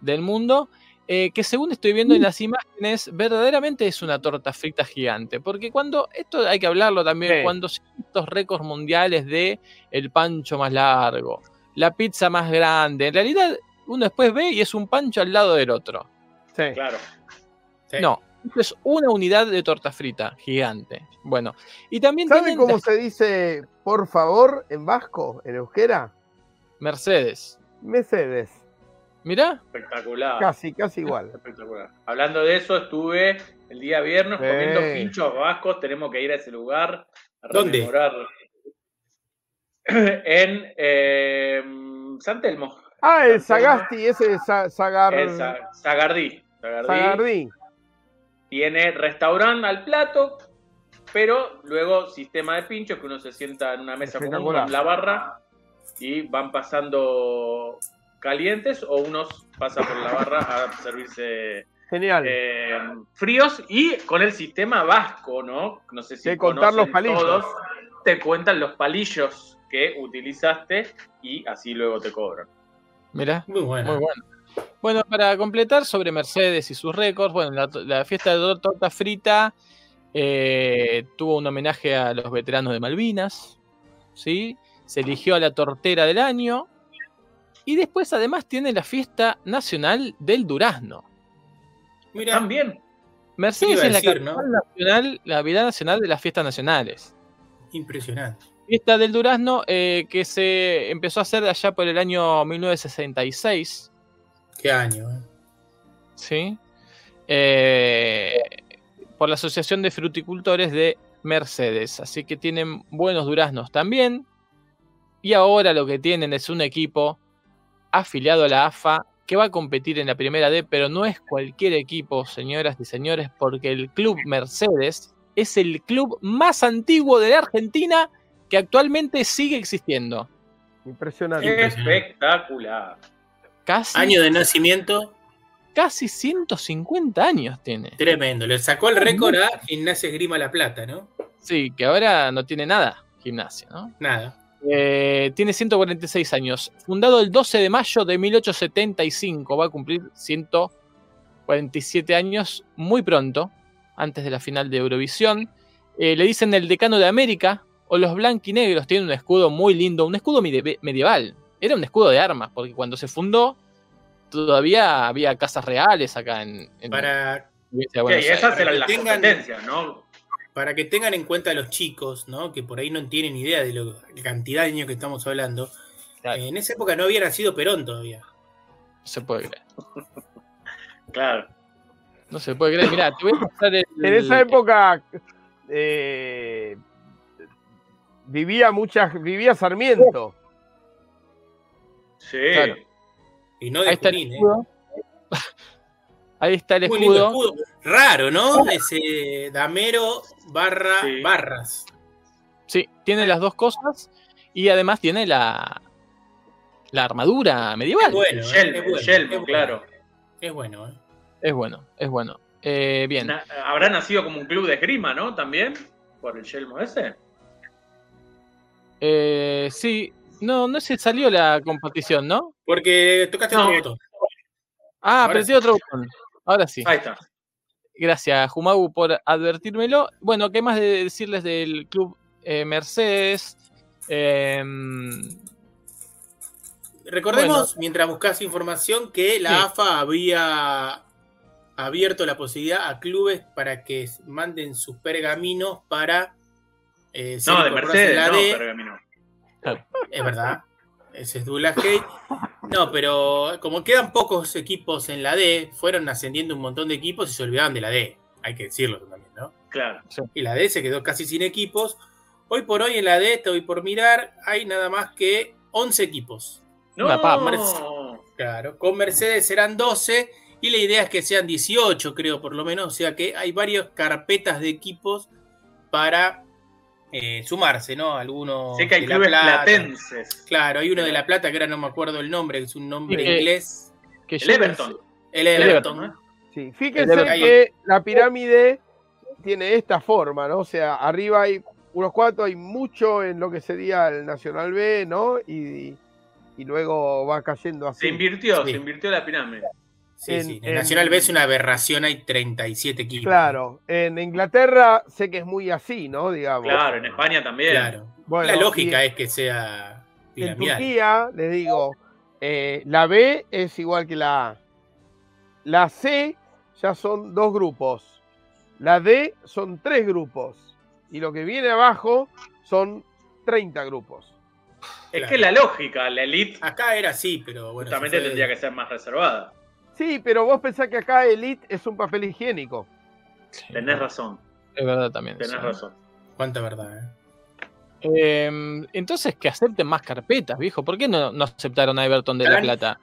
Speaker 2: del mundo, eh, que según estoy viendo en las imágenes, verdaderamente es una torta frita gigante, porque cuando, esto hay que hablarlo también,
Speaker 5: Sí.
Speaker 2: cuando se hacen estos récords mundiales de el pancho más largo, la pizza más grande, en realidad uno después ve y es un pancho al lado del otro.
Speaker 5: sí.
Speaker 4: Claro.
Speaker 3: Sí.
Speaker 2: No, esto es una unidad de torta frita gigante. Bueno, y también
Speaker 5: ¿Sabe
Speaker 2: tienen
Speaker 5: cómo
Speaker 2: las
Speaker 5: se dice por favor en vasco, en euskera?
Speaker 2: Mercedes.
Speaker 5: Mercedes.
Speaker 2: Mirá,
Speaker 4: Espectacular.
Speaker 5: Casi, casi igual.
Speaker 4: Espectacular. Hablando de eso, estuve el día viernes
Speaker 5: Sí.
Speaker 4: comiendo pinchos vascos. Tenemos que ir a ese lugar a
Speaker 3: ¿Dónde?
Speaker 4: rememorar. en eh, San Telmo.
Speaker 5: Ah, el
Speaker 4: San Telmo.
Speaker 5: Sagasti, ese
Speaker 4: En Sa- Sagardí. Sagardí.
Speaker 5: Sagardí.
Speaker 4: Tiene restaurante al plato, pero luego sistema de pinchos que uno se sienta en una mesa común con la barra y van pasando calientes o unos pasan por la barra a servirse
Speaker 5: Genial.
Speaker 4: eh, fríos y con el sistema vasco, ¿no? No sé si
Speaker 5: De contar los palillos.
Speaker 4: todos, te cuentan los palillos que utilizaste y así luego te cobran.
Speaker 2: mirá.
Speaker 3: Muy bueno.
Speaker 2: Muy bueno. Bueno, para completar sobre Mercedes y sus récords, bueno, la, la fiesta de tor- torta frita eh, tuvo un homenaje a los veteranos de Malvinas, ¿sí? Se eligió a la tortera del año y después además tiene la fiesta nacional del durazno.
Speaker 3: Mira,
Speaker 4: También.
Speaker 2: Mercedes es la
Speaker 3: decir,
Speaker 2: capital nacional, la vida nacional de las fiestas nacionales.
Speaker 3: impresionante.
Speaker 2: Fiesta del durazno eh, que se empezó a hacer allá por el año 1966.
Speaker 3: Qué año, ¿eh?
Speaker 2: ¿sí? Eh, por la Asociación de Fruticultores de Mercedes. Así que tienen buenos duraznos también. Y ahora lo que tienen es un equipo afiliado a la AFA que va a competir en la primera D, pero no es cualquier equipo, señoras y señores, porque el club Mercedes es el club más antiguo de la Argentina que actualmente sigue existiendo.
Speaker 5: Impresionante.
Speaker 4: Espectacular.
Speaker 2: Casi,
Speaker 3: Año de nacimiento,
Speaker 2: casi 150 años tiene.
Speaker 3: tremendo. Le sacó el récord a Gimnasia Esgrima La Plata, ¿no?
Speaker 2: Sí, que ahora no tiene nada gimnasia, ¿no?
Speaker 3: Nada.
Speaker 2: Eh, tiene 146 años. Fundado el 12 de mayo de 1875. Va a cumplir 147 años muy pronto, antes de la final de Eurovisión. Eh, le dicen el decano de América o los blanquinegros. Tiene un escudo muy lindo, un escudo medieval. Era un escudo de armas, porque cuando se fundó todavía había casas reales acá en, en
Speaker 3: Para,
Speaker 4: Sí, esas eran las
Speaker 3: tengan- para que tengan en cuenta los chicos, ¿no? Que por ahí no tienen idea de lo- la cantidad de años que estamos hablando.
Speaker 2: Claro.
Speaker 3: En esa época no había nacido Perón todavía.
Speaker 2: No se puede creer.
Speaker 4: Claro.
Speaker 2: No se puede creer. Mirá, te voy a pasar el.
Speaker 5: En esa época, eh, Vivía muchas, vivía Sarmiento.
Speaker 4: Sí.
Speaker 2: Claro.
Speaker 3: Y no de
Speaker 2: Ahí está el
Speaker 3: ¿eh?
Speaker 2: escudo. Ahí está el
Speaker 3: Muy lindo
Speaker 2: escudo.
Speaker 3: escudo. Raro, ¿no? Ese damero barra
Speaker 4: Sí.
Speaker 3: barras.
Speaker 2: Sí, tiene las dos cosas y además tiene la, la armadura medieval.
Speaker 3: Es bueno,
Speaker 4: El
Speaker 3: ¿eh?
Speaker 4: yelmo,
Speaker 3: Es bueno,
Speaker 4: yelmo,
Speaker 3: es bueno.
Speaker 4: claro.
Speaker 3: Es bueno, ¿eh?
Speaker 2: Es bueno, es bueno. Eh, bien.
Speaker 4: Habrá nacido como un club de esgrima, ¿no? También, por el yelmo ese.
Speaker 2: Eh, sí, no, no se salió la competición, ¿no?
Speaker 3: Porque tocaste
Speaker 4: No.
Speaker 3: otro botón.
Speaker 2: Ah, apreté
Speaker 3: sí.
Speaker 2: otro botón. Ahora sí.
Speaker 4: Ahí está.
Speaker 2: Gracias, Jumagu, por advertírmelo. Bueno, ¿qué más de decirles del club eh, Mercedes? Em,
Speaker 3: Recordemos, mientras buscas información, que la
Speaker 2: Sí.
Speaker 3: AFA había abierto la posibilidad a clubes para que manden sus pergaminos para eh, ser
Speaker 4: No, de
Speaker 3: incorporados en
Speaker 4: Mercedes,
Speaker 3: la
Speaker 4: no,
Speaker 3: D.
Speaker 4: Pergamino.
Speaker 3: Es verdad. Ese es Douglas Hay. No, pero como quedan pocos equipos en la D, fueron ascendiendo un montón de equipos y se olvidaban de la D. Hay que decirlo también, ¿no?
Speaker 4: Claro.
Speaker 3: Y la D se quedó casi sin equipos. Hoy por hoy en la D, estoy por mirar, hay nada más que 11 equipos.
Speaker 4: No.
Speaker 3: Claro, con Mercedes serán 12 y la idea es que sean 18, creo, por lo menos. O sea que hay varias carpetas de equipos para eh, sumarse, ¿no? Algunos
Speaker 4: sé que hay
Speaker 3: de La
Speaker 4: clubes
Speaker 3: Plata.
Speaker 4: platenses.
Speaker 3: Claro, hay uno de La Plata que ahora no me acuerdo el nombre, que es un nombre
Speaker 2: que-
Speaker 3: inglés.
Speaker 2: que
Speaker 4: El Everton.
Speaker 3: El
Speaker 2: El
Speaker 3: Everton.
Speaker 2: Everton,
Speaker 4: ¿no?
Speaker 5: Sí, fíjense
Speaker 2: Everton.
Speaker 5: que la pirámide tiene esta forma, ¿no? O sea, arriba hay unos cuantos, hay mucho en lo que sería el Nacional B, ¿no? Y, y luego va cayendo así.
Speaker 4: Se invirtió,
Speaker 3: Sí.
Speaker 4: se invirtió la pirámide.
Speaker 3: Sí,
Speaker 5: En-
Speaker 3: sí. En
Speaker 5: en-
Speaker 3: Nacional B es una aberración, hay 37 equipos.
Speaker 5: Claro, en Inglaterra sé que es muy así, ¿no? Digamos.
Speaker 4: Claro, en España también.
Speaker 3: Claro.
Speaker 5: Bueno,
Speaker 3: la lógica
Speaker 5: y
Speaker 3: es que sea
Speaker 5: En
Speaker 3: piramidal.
Speaker 5: Turquía, les digo, eh, la B es igual que la A. La C ya son dos grupos. La D son tres grupos. Y lo que viene abajo son 30 grupos.
Speaker 4: Es
Speaker 3: Claro.
Speaker 4: que la lógica, la elite,
Speaker 3: Acá era así, pero bueno.
Speaker 4: justamente
Speaker 3: fue-
Speaker 4: tendría que ser más reservada.
Speaker 5: Sí, pero vos pensás que acá Elite es un papel higiénico.
Speaker 4: Tenés razón,
Speaker 2: Es verdad también.
Speaker 4: tenés razón.
Speaker 3: Cuánta verdad, ¿eh?
Speaker 2: Em, entonces que acepten más carpetas, viejo. ¿Por qué no, no aceptaron a Everton de La Plata?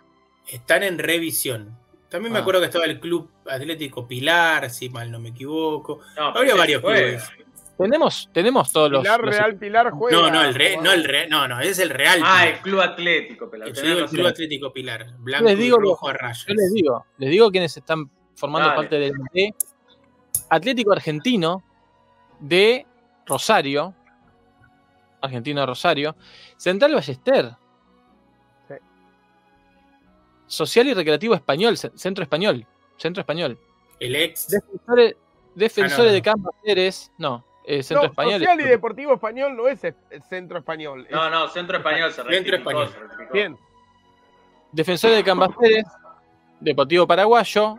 Speaker 3: Están en revisión. También me
Speaker 2: Ah.
Speaker 3: acuerdo que estaba el Club Atlético Pilar, si mal no me equivoco.
Speaker 4: No,
Speaker 3: Habría varios clubes.
Speaker 2: Tenemos, tenemos todos los.
Speaker 5: Pilar
Speaker 2: los-
Speaker 5: Real Pilar juega.
Speaker 3: No, no, el re, no, el re, no, no, es el Real.
Speaker 4: Ah,
Speaker 3: Pilar.
Speaker 4: el Club Atlético, pero
Speaker 3: Yo digo el. Club Atlético Pilar. Blanco
Speaker 2: les digo
Speaker 3: y rojo
Speaker 2: lo-
Speaker 3: a rayas.
Speaker 2: Yo les digo, les digo quienes están formando
Speaker 4: Dale.
Speaker 2: parte del D. Atlético Argentino de Rosario. Argentino de Rosario. Central Ballester.
Speaker 5: Sí.
Speaker 2: Social y Recreativo Español, Ce- Centro Español. Centro Español.
Speaker 3: El ex.
Speaker 2: Defensores, defensores
Speaker 3: Ah, no, no.
Speaker 2: de Campo Ceres. No, eh, Centro
Speaker 5: No,
Speaker 2: Español.
Speaker 5: Social y Deportivo Español no es el el centro español. es-
Speaker 4: No, no, Centro Español se
Speaker 3: Centro Español.
Speaker 4: se.
Speaker 5: Bien.
Speaker 2: Defensores de Cambaceres, Deportivo Paraguayo,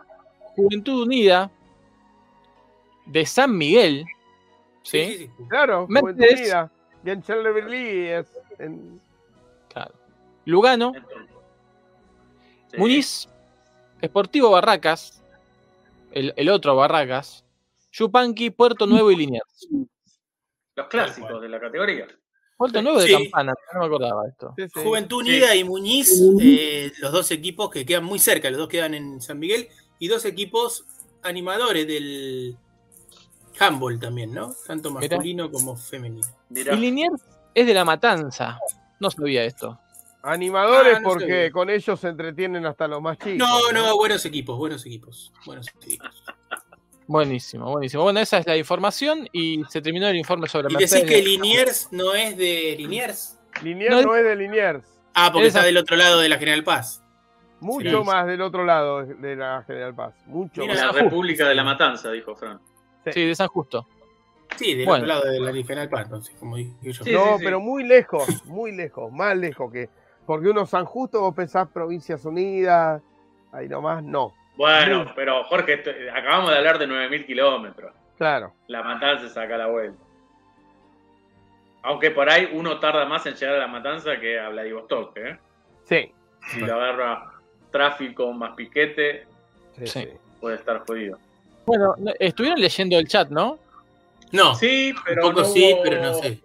Speaker 2: Juventud Unida, de San Miguel, ¿sí?
Speaker 3: Sí, sí, sí.
Speaker 5: Claro,
Speaker 2: Mercedes.
Speaker 5: Juventud Unida. Y en es. en-
Speaker 2: Claro. Lugano,
Speaker 4: Sí.
Speaker 2: Muniz, Esportivo Barracas, el, el otro Barracas, Yupanqui, Puerto Nuevo y Liniers.
Speaker 4: Los clásicos de la categoría.
Speaker 2: Puerto Nuevo de
Speaker 3: Sí.
Speaker 2: Campana, no me acordaba de esto.
Speaker 5: sí, sí.
Speaker 3: Juventud
Speaker 4: Sí.
Speaker 3: Unida y Muñiz, eh, los dos equipos que quedan muy cerca, los dos quedan en San Miguel, y dos equipos animadores del handball también, ¿no? Tanto
Speaker 2: Mirá.
Speaker 3: masculino como femenino.
Speaker 4: Mirá.
Speaker 2: Y Liniers es de La Matanza. No sabía esto.
Speaker 5: Animadores
Speaker 3: Ah, no
Speaker 5: porque con ellos se entretienen hasta los más chicos.
Speaker 3: No, no, buenos equipos, buenos equipos, buenos equipos.
Speaker 2: Buenísimo, buenísimo. Bueno, esa es la información y se terminó el informe sobre
Speaker 3: Y decís
Speaker 2: Mercedes.
Speaker 3: que Liniers no es de Liniers.
Speaker 5: Liniers
Speaker 2: No,
Speaker 5: no, es de Liniers.
Speaker 3: Ah, porque
Speaker 2: Esa-
Speaker 3: está del otro lado de la General Paz.
Speaker 5: Mucho
Speaker 3: Sí.
Speaker 5: más del otro lado de la General Paz. Mucho
Speaker 3: Mira,
Speaker 5: más.
Speaker 4: La. República de la Matanza, dijo Fran.
Speaker 2: Sí, de San Justo.
Speaker 3: Sí, del
Speaker 2: Bueno.
Speaker 3: otro lado de la General Paz, entonces, como dije yo.
Speaker 4: Sí,
Speaker 5: no,
Speaker 4: sí.
Speaker 5: pero muy lejos, muy lejos, más lejos que. Porque uno San Justo, vos pensás Provincias Unidas, ahí nomás, no.
Speaker 4: Bueno, pero Jorge, acabamos de hablar de 9.000 kilómetros.
Speaker 5: Claro.
Speaker 4: La Matanza saca la vuelta. Aunque por ahí uno tarda más en llegar a la Matanza que a Vladivostok, ¿eh?
Speaker 5: Sí.
Speaker 4: Si lo agarra tráfico más piquete,
Speaker 5: sí,
Speaker 4: puede estar jodido.
Speaker 2: Bueno, no- estuvieron leyendo el chat, ¿no?
Speaker 3: No,
Speaker 4: Sí, pero
Speaker 3: un poco
Speaker 4: no
Speaker 3: sí,
Speaker 4: hubo-
Speaker 3: pero no sé.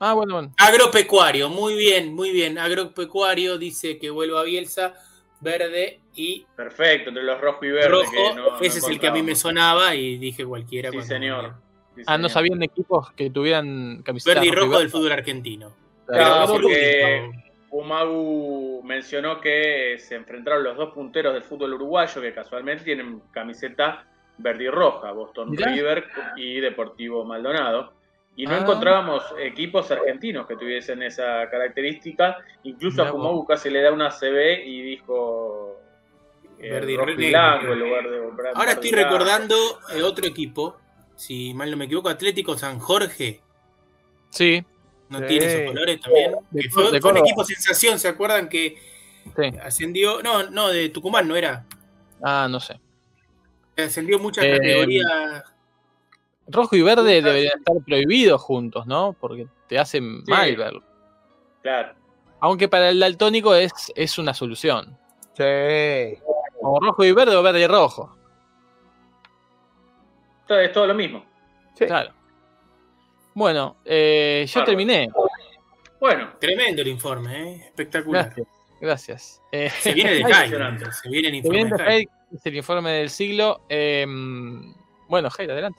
Speaker 2: Ah, bueno, bueno.
Speaker 3: Agropecuario, muy bien, muy bien. Agropecuario dice que vuelva a Bielsa, verde y
Speaker 4: Perfecto, entre los rojo y verde.
Speaker 3: rojo.
Speaker 4: que no- no
Speaker 3: Ese es el que a mí me sonaba y dije cualquiera.
Speaker 4: Sí, señor. Sí,
Speaker 2: Ah, no sabían de equipos que tuvieran camisetas
Speaker 3: Verde y rojo del fútbol argentino.
Speaker 4: Claro,
Speaker 3: Pero
Speaker 4: porque Umagu mencionó que se enfrentaron los dos punteros del fútbol uruguayo que casualmente tienen camiseta verde y roja, Boston. River y Deportivo Maldonado. Y no
Speaker 2: Ah.
Speaker 4: encontrábamos equipos argentinos que tuviesen esa característica. Incluso
Speaker 2: Mirá
Speaker 4: a
Speaker 2: vos.
Speaker 4: Kumagu casi le da una CB y dijo eh, blanco en lugar de
Speaker 3: Ahora estoy recordando eh, otro equipo, si mal no me equivoco, Atlético San Jorge.
Speaker 2: Sí,
Speaker 3: ¿No
Speaker 5: Sí.
Speaker 3: tiene esos colores también?
Speaker 2: De
Speaker 3: Que
Speaker 2: Cor-
Speaker 3: fue,
Speaker 2: de
Speaker 3: fue un equipo sensación, ¿se acuerdan que
Speaker 2: sí.
Speaker 3: ascendió? No, no, de Tucumán no era.
Speaker 2: Ah, no sé.
Speaker 3: Ascendió muchas
Speaker 2: Eh,
Speaker 3: categorías.
Speaker 2: Rojo y verde deberían estar prohibidos juntos, ¿no? Porque te hacen
Speaker 4: Sí.
Speaker 2: mal verlo.
Speaker 4: Claro.
Speaker 2: Aunque para el daltónico es, es una solución.
Speaker 5: Sí.
Speaker 2: O rojo y verde o verde y rojo.
Speaker 4: Todo, es todo lo mismo.
Speaker 5: Sí.
Speaker 2: Claro. Bueno, eh, yo terminé.
Speaker 4: Bueno,
Speaker 3: Tremendo el informe, ¿eh? espectacular.
Speaker 2: Gracias. Gracias. Eh,
Speaker 3: Se viene
Speaker 4: impresionante.
Speaker 3: se viene el
Speaker 2: se
Speaker 3: informe
Speaker 2: viene
Speaker 3: de Jaime.
Speaker 2: Jair, es el informe del siglo. Eh, bueno, Jair, adelante.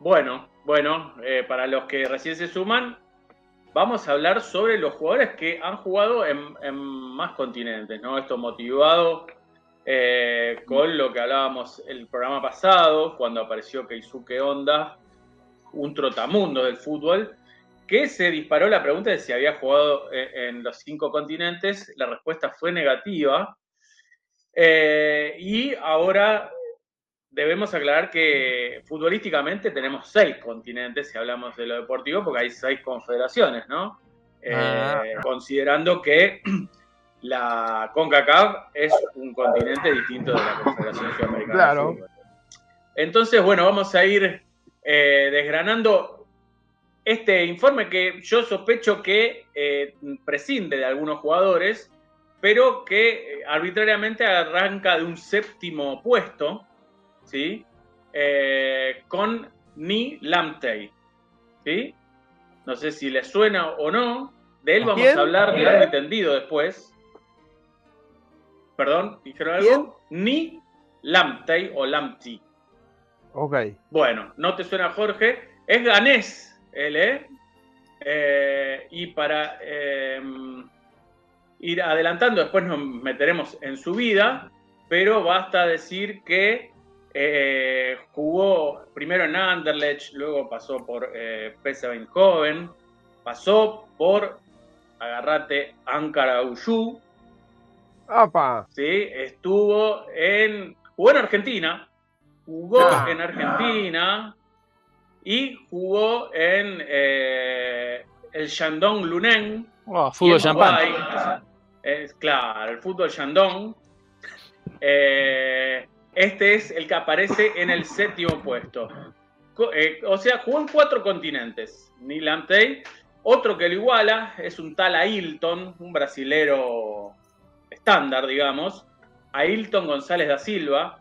Speaker 4: Bueno, bueno, eh, para los que recién se suman, vamos a hablar sobre los jugadores que han jugado en, más continentes, ¿no? Esto motivado eh, con lo que hablábamos el programa pasado, cuando apareció Keisuke Honda, un trotamundo del fútbol, que se disparó la pregunta de si había jugado eh, en los cinco continentes. La respuesta fue negativa. Y ahora debemos aclarar que futbolísticamente tenemos seis continentes, si hablamos de lo deportivo, porque hay seis confederaciones, ¿no? Eh,
Speaker 2: Ah.
Speaker 4: Considerando que la CONCACAF es un continente distinto de la Confederación Sudamericana.
Speaker 5: Claro.
Speaker 4: Entonces, bueno, vamos a ir eh, desgranando este informe que yo sospecho que eh, prescinde de algunos jugadores, pero que arbitrariamente arranca de un séptimo puesto, ¿sí? Eh, con Ni Lamtey, ¿sí? No sé si les suena o no. De él
Speaker 5: ¿A
Speaker 4: vamos
Speaker 5: quién?
Speaker 4: a hablar
Speaker 5: ¿A quién?
Speaker 4: largo y tendido después. Perdón, ¿dijeron algo? Ni Lamtey o Lamti.
Speaker 5: Ok.
Speaker 4: Bueno, no te suena Jorge. Es ganés él, ¿eh? Eh, y para eh, ir adelantando, después nos meteremos en su vida, pero basta decir que eh, jugó primero en Anderlecht, luego pasó por eh, PSV Eindhoven, pasó por, agarrate, Ankara Uyu,
Speaker 5: ¡Apa!
Speaker 4: ¿sí? Estuvo en. Jugó en Argentina. Jugó
Speaker 5: Ah.
Speaker 4: en Argentina. Y jugó en eh, el Shandong Luneng.
Speaker 2: Oh, fútbol champán.
Speaker 4: Claro, el fútbol Shandong. Eh, este es el que aparece en el séptimo puesto. Co- eh, o sea, jugó en cuatro continentes. Neil Amtey. Otro que lo iguala es un tal Ailton, un brasilero estándar, digamos. Ailton González da Silva.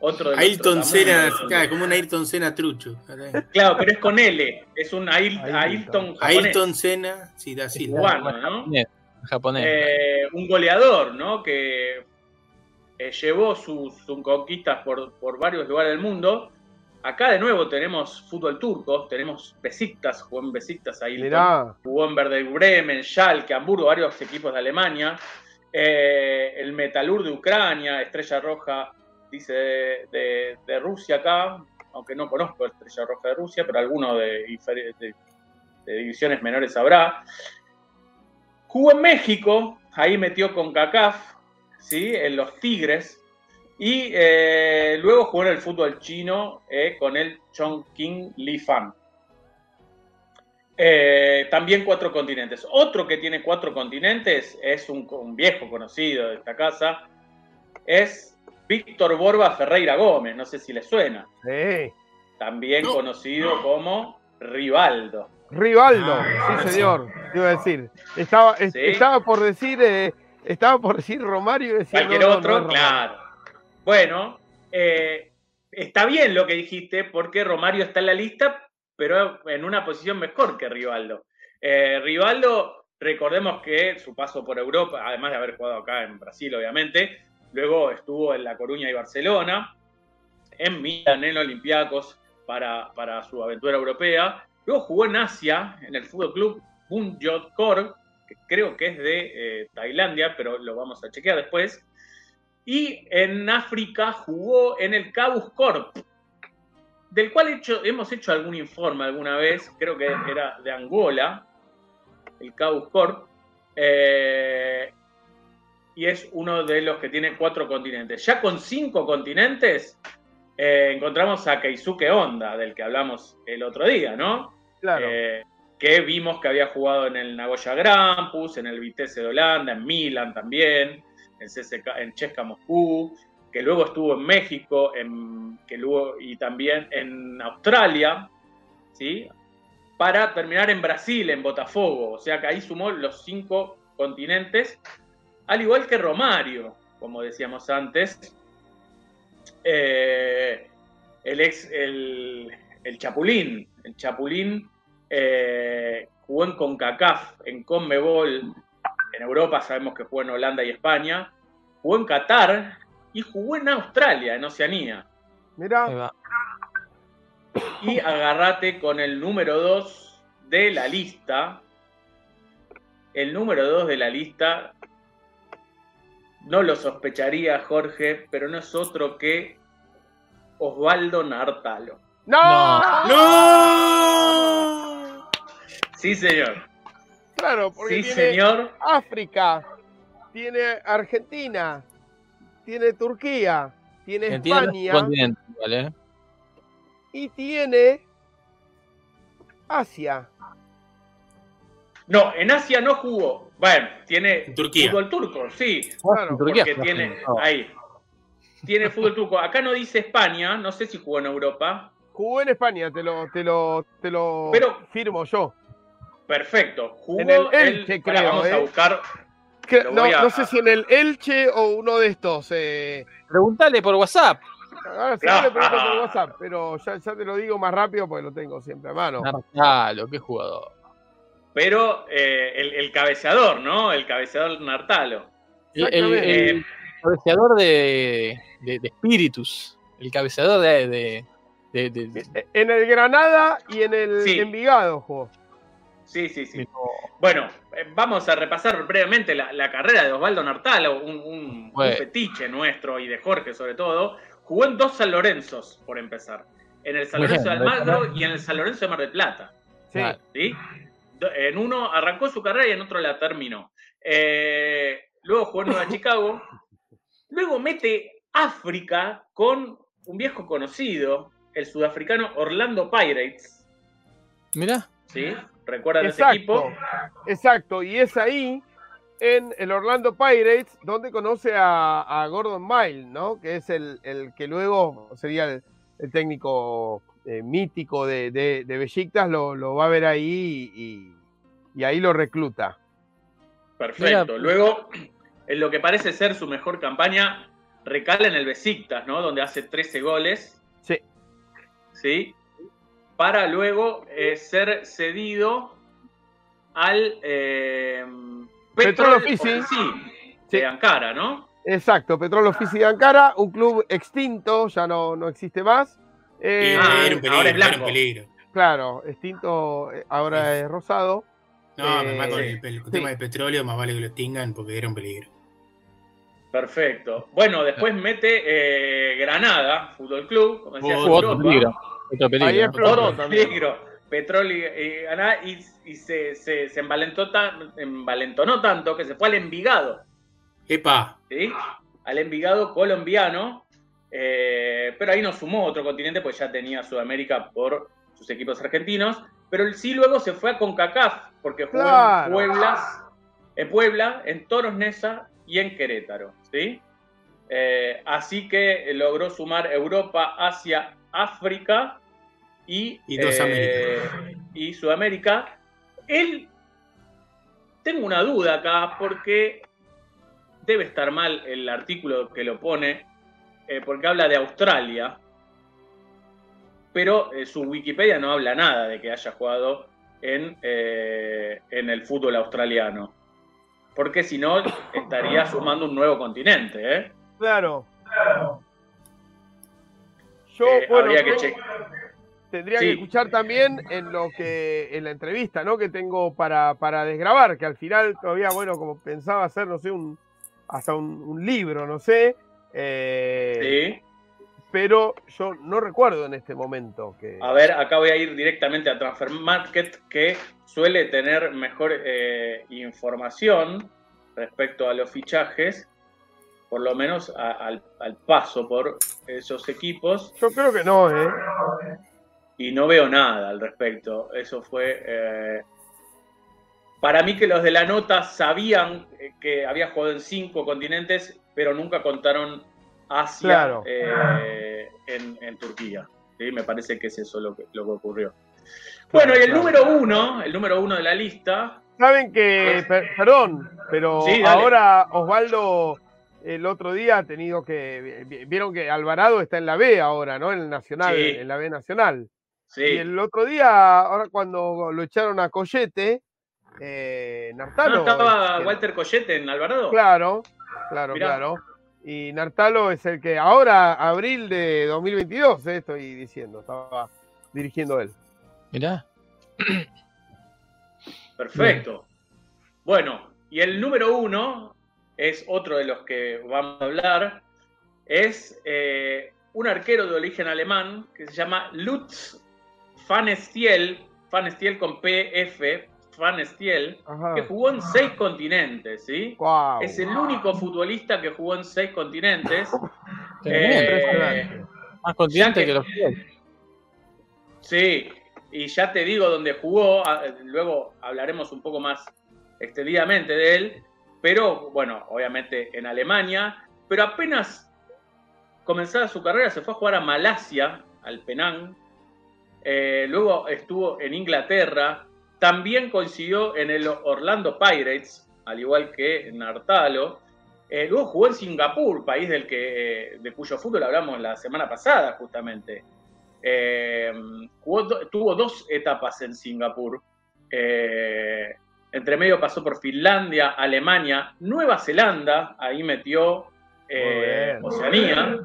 Speaker 4: Otro de
Speaker 3: Ayrton Senna, claro, como un Ayrton Senna trucho.
Speaker 4: Claro, pero es con L. Es un Ail-
Speaker 5: Ailton.
Speaker 4: Ailton japonés.
Speaker 3: Ayrton Senna, sí, da Silva.
Speaker 4: Cubano, ¿no?
Speaker 2: Japonés, japonés.
Speaker 4: Eh, un goleador, ¿no? Que eh, llevó sus, sus conquistas por, por varios lugares del mundo. Acá de nuevo tenemos fútbol turco, tenemos Besiktas, jugó en Besiktas ahí, jugó en Werder Bremen, Schalke, Hamburgo, varios equipos de Alemania. Eh, el Metalur de Ucrania, Estrella Roja, dice de, de- de Rusia acá, aunque no conozco Estrella Roja de Rusia, pero alguno de divisiones menores habrá. Jugó en México, ahí metió con CACAF, ¿sí? en los Tigres, y eh, luego jugó en el fútbol chino eh, con el Chongqing Li Fan. Eh, también cuatro continentes. Otro que tiene cuatro continentes es un, un viejo conocido de esta casa, es Víctor Borba Ferreira Gómez, no sé si le suena,
Speaker 5: Sí.
Speaker 4: también
Speaker 3: No.
Speaker 4: conocido como Rivaldo.
Speaker 5: Rivaldo,
Speaker 3: Ah,
Speaker 5: sí señor, iba a decir. Estaba,
Speaker 4: Sí.
Speaker 5: estaba por decir, eh, estaba por decir Romario y decía
Speaker 4: Cualquier
Speaker 5: no, no,
Speaker 4: otro,
Speaker 5: no
Speaker 4: claro. Bueno, eh, está bien lo que dijiste porque Romario está en la lista, pero en una posición mejor que Rivaldo. Eh, Rivaldo, recordemos que su paso por Europa, además de haber jugado acá en Brasil, obviamente, luego estuvo en La Coruña y Barcelona, en Milan, en Olympiacos, para, para su aventura europea. Luego jugó en Asia, en el Fútbol Club Bunjot Kor, que creo que es de eh, Tailandia, pero lo vamos a chequear después. Y en África jugó en el Cabus Corp, del cual hecho, hemos hecho algún informe alguna vez, creo que era de Angola, el Cabus Corp, eh, y es uno de los que tiene cuatro continentes. Ya con cinco continentes eh, encontramos a Keisuke Honda, del que hablamos el otro día, ¿no?
Speaker 5: Claro.
Speaker 4: Eh, que vimos que había jugado en el Nagoya Grampus, en el Vitesse de Holanda, en Milan también, en, CSK, en Chesca Moscú, que luego estuvo en México, en, que luego, y también en Australia, ¿sí? para terminar en Brasil, en Botafogo. O sea que ahí sumó los cinco continentes, al igual que Romario, como decíamos antes. Eh, el ex, el, el Chapulín, el Chapulín eh, jugó en CONCACAF, en CONMEBOL, en Europa sabemos que jugó en Holanda y España, jugó en Qatar y jugó en Australia, en Oceanía.
Speaker 5: Mira,
Speaker 4: Y agarrate con el número 2 de la lista. El número 2 de la lista, no lo sospecharía Jorge, pero no es otro que Osvaldo Nartalo.
Speaker 5: ¡No!
Speaker 3: ¡No!
Speaker 4: Sí, señor.
Speaker 5: Claro, porque
Speaker 4: Sí,
Speaker 5: tiene
Speaker 4: señor.
Speaker 5: África, tiene Argentina, tiene Turquía, tiene
Speaker 2: Argentina
Speaker 5: España
Speaker 2: ¿vale?
Speaker 5: y tiene Asia.
Speaker 4: No, en Asia no jugó. Bueno, tiene
Speaker 3: En Turquía.
Speaker 4: fútbol turco, sí.
Speaker 5: Claro,
Speaker 2: Turquía
Speaker 4: Porque tiene ahí. Tiene fútbol turco. Acá no dice España, no sé si jugó en Europa.
Speaker 5: Jugó en España, te lo, te lo, te lo
Speaker 4: Pero-
Speaker 5: firmo yo.
Speaker 4: Perfecto. Jugó
Speaker 5: En el Elche, creo,
Speaker 4: Vamos a
Speaker 5: ¿eh?
Speaker 4: buscar.
Speaker 5: Que- no,
Speaker 4: voy a-
Speaker 5: no sé si en el Elche o uno de estos. Eh,
Speaker 2: Preguntale por WhatsApp.
Speaker 5: ahora sí le pregunto por WhatsApp, pero ya, ya te lo digo más rápido porque lo tengo siempre a mano.
Speaker 2: Nartalo, qué jugador.
Speaker 4: Pero eh, el, el cabeceador, ¿no? El cabeceador Nartalo.
Speaker 2: El, el cabeceador de, de, de espíritus. El cabeceador de. de, de- de- de-
Speaker 5: En el Granada y en el
Speaker 4: Sí.
Speaker 5: Envigado jugó.
Speaker 4: Sí, sí, sí. Bueno, eh, vamos a repasar brevemente la, la carrera de Osvaldo Nartalo, un, un- un
Speaker 2: Bueno.
Speaker 4: fetiche nuestro y de Jorge sobre todo. Jugó en dos San Lorenzos, por empezar. En el San
Speaker 2: Bueno,
Speaker 4: Lorenzo de Almagro y en el San Lorenzo de Mar del Plata.
Speaker 5: Sí.
Speaker 4: ¿sí? En uno arrancó su carrera y en otro la terminó. Eh, luego jugó en Nueva Chicago. Luego mete África con un viejo conocido, el sudafricano Orlando Pirates.
Speaker 2: Mirá.
Speaker 4: ¿sí? ¿Recuerdan ese
Speaker 5: Exacto,
Speaker 4: equipo?
Speaker 5: exacto. Y es ahí, en el Orlando Pirates, donde conoce a, a Gordon Mile, ¿no? Que es el, el que luego sería el, el técnico eh, mítico de, de, de Besiktas, lo, lo va a ver ahí y, y ahí lo recluta.
Speaker 4: Perfecto.
Speaker 2: Mira.
Speaker 4: Luego, en lo que parece ser su mejor campaña, recala en el Besiktas, ¿no? Donde hace 13 goles.
Speaker 5: Sí.
Speaker 4: ¿Sí? Para luego eh, ser cedido al eh,
Speaker 5: Petrol
Speaker 4: Petrol
Speaker 5: Offici.
Speaker 4: Offici
Speaker 5: Sí.
Speaker 4: de Ankara, ¿no?
Speaker 5: Exacto, Petrol Offici de Ankara, un club extinto, ya no, no existe más. Eh,
Speaker 4: Ah,
Speaker 3: era un
Speaker 4: ahora es
Speaker 3: peligro, era un peligro.
Speaker 5: claro, extinto, eh, ahora es rosado.
Speaker 3: No,
Speaker 5: Eh,
Speaker 3: con el, el
Speaker 5: sí.
Speaker 3: tema del petróleo, más vale que lo extingan porque era un peligro.
Speaker 4: Perfecto. Bueno, después mete eh, Granada, Fútbol Club, como decía, Europa.
Speaker 5: Ahí
Speaker 2: peligro.
Speaker 5: explotó también.
Speaker 4: peligro. Petrol y, y se, se, se envalentó tan- envalentonó tanto que se fue al Envigado,
Speaker 3: Epa,
Speaker 4: ¿sí? Al Envigado colombiano, eh, pero ahí no sumó otro continente, pues ya tenía Sudamérica por sus equipos argentinos, pero él sí luego se fue a CONCACAF, porque jugó
Speaker 5: Claro.
Speaker 4: en, Pueblas, en Puebla, en Toros Neza y en Querétaro, ¿sí? Eh, así que logró sumar Europa, Asia, África y,
Speaker 3: Y dos
Speaker 4: eh, y Sudamérica. Él, tengo una duda acá, porque debe estar mal el artículo que lo pone, eh, porque habla de Australia, pero eh, su Wikipedia no habla nada de que haya jugado en, eh, en el fútbol australiano. Porque si no, estaría sumando un nuevo continente. ¿eh?
Speaker 5: Claro. Yo,
Speaker 4: Eh,
Speaker 5: bueno,
Speaker 4: habría que
Speaker 5: yo
Speaker 4: checar.
Speaker 5: Tendría
Speaker 4: Sí.
Speaker 5: que escuchar también en lo que en la entrevista, ¿no? Que tengo para, para desgrabar, que al final todavía, bueno, como pensaba hacer, no sé, un hasta un, un libro, no sé. eh,
Speaker 4: Sí.
Speaker 5: Pero yo no recuerdo en este momento que.
Speaker 4: A ver, acá voy a ir directamente a Transfer Market, que suele tener mejor eh, información respecto a los fichajes, por lo menos a- al, al paso por esos equipos,
Speaker 5: Yo creo que no, ¿eh?
Speaker 4: Y no veo nada al respecto. Eso fue... eh, para mí que los de la nota sabían eh, que había jugado en cinco continentes, pero nunca contaron Asia
Speaker 5: Claro.
Speaker 4: eh, en, en Turquía. ¿sí? Me parece que es eso lo que, lo que ocurrió. Bueno, y el
Speaker 5: claro.
Speaker 4: número uno, el número uno de la lista,
Speaker 5: Saben que, per- perdón, pero
Speaker 4: Sí,
Speaker 5: ahora Osvaldo el otro día ha tenido que. vi- Vieron que Alvarado está en la B ahora, ¿no? En el Nacional,
Speaker 4: Sí.
Speaker 5: en la B Nacional.
Speaker 4: Sí,
Speaker 5: Y el otro día, ahora cuando lo echaron a Collete, eh, Nartalo.
Speaker 4: ¿no estaba
Speaker 5: es
Speaker 4: Walter Collete en Alvarado?
Speaker 5: Claro, claro,
Speaker 4: Mirá.
Speaker 5: claro. Y Nartalo es el que ahora, abril de 2022, eh, estoy diciendo, estaba dirigiendo él.
Speaker 2: Mirá.
Speaker 4: Perfecto. Bueno, y el número uno es otro de los que vamos a hablar. Es eh, un arquero de origen alemán que se llama Lutz Fanestiel, Fanestiel con PF, Fanestiel, que jugó en seis continentes, ¿sí?
Speaker 5: Guau.
Speaker 4: Es el único futbolista que jugó en seis continentes.
Speaker 5: Impresionante.
Speaker 2: Más continente
Speaker 4: ya que-
Speaker 2: que los.
Speaker 4: Sí, y ya te digo dónde jugó, a- luego hablaremos un poco más extendidamente de él, pero bueno, obviamente en Alemania, pero apenas comenzada su carrera se fue a jugar a Malasia, al Penang, Eh, luego estuvo en Inglaterra, también coincidió en el Orlando Pirates, al igual que Nartalo, Eh, luego jugó en Singapur, país del que, de cuyo fútbol hablamos la semana pasada justamente. Eh, jugó tuvo dos etapas en Singapur. Eh, entre medio pasó por Finlandia, Alemania, Nueva Zelanda, ahí metió eh,
Speaker 5: bien.
Speaker 4: Oceanía,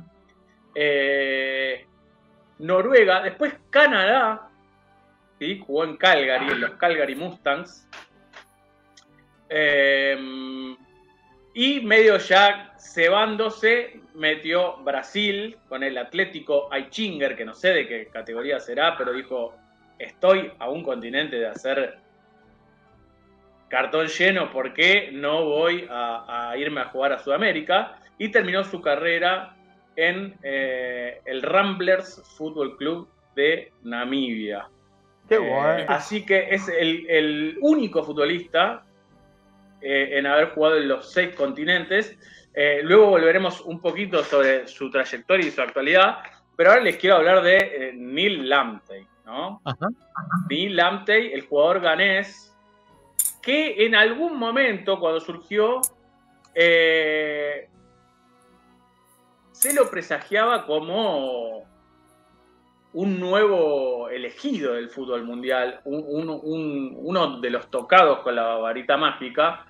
Speaker 4: eh, Noruega, después Canadá, ¿sí? jugó en Calgary, en los Calgary Mustangs. Eh, y medio ya cebándose, metió Brasil con el Atlético Aichinger, que no sé de qué categoría será, pero dijo, estoy a un continente de hacer cartón lleno, ¿por qué no voy a irme a jugar a Sudamérica? Y terminó su carrera en eh, el Ramblers Fútbol Club de Namibia.
Speaker 5: Qué
Speaker 4: Eh,
Speaker 5: guay.
Speaker 4: así que es el, el único futbolista eh, en haber jugado en los seis continentes. Eh, luego volveremos un poquito sobre su trayectoria y su actualidad, pero ahora les quiero hablar de eh, Neil Lamptey, ¿no?
Speaker 2: Ajá.
Speaker 4: Neil Lamptey, el jugador ganés, que en algún momento, cuando surgió, eh, se lo presagiaba como un nuevo elegido del fútbol mundial, un- un- un- uno de los tocados con la varita mágica,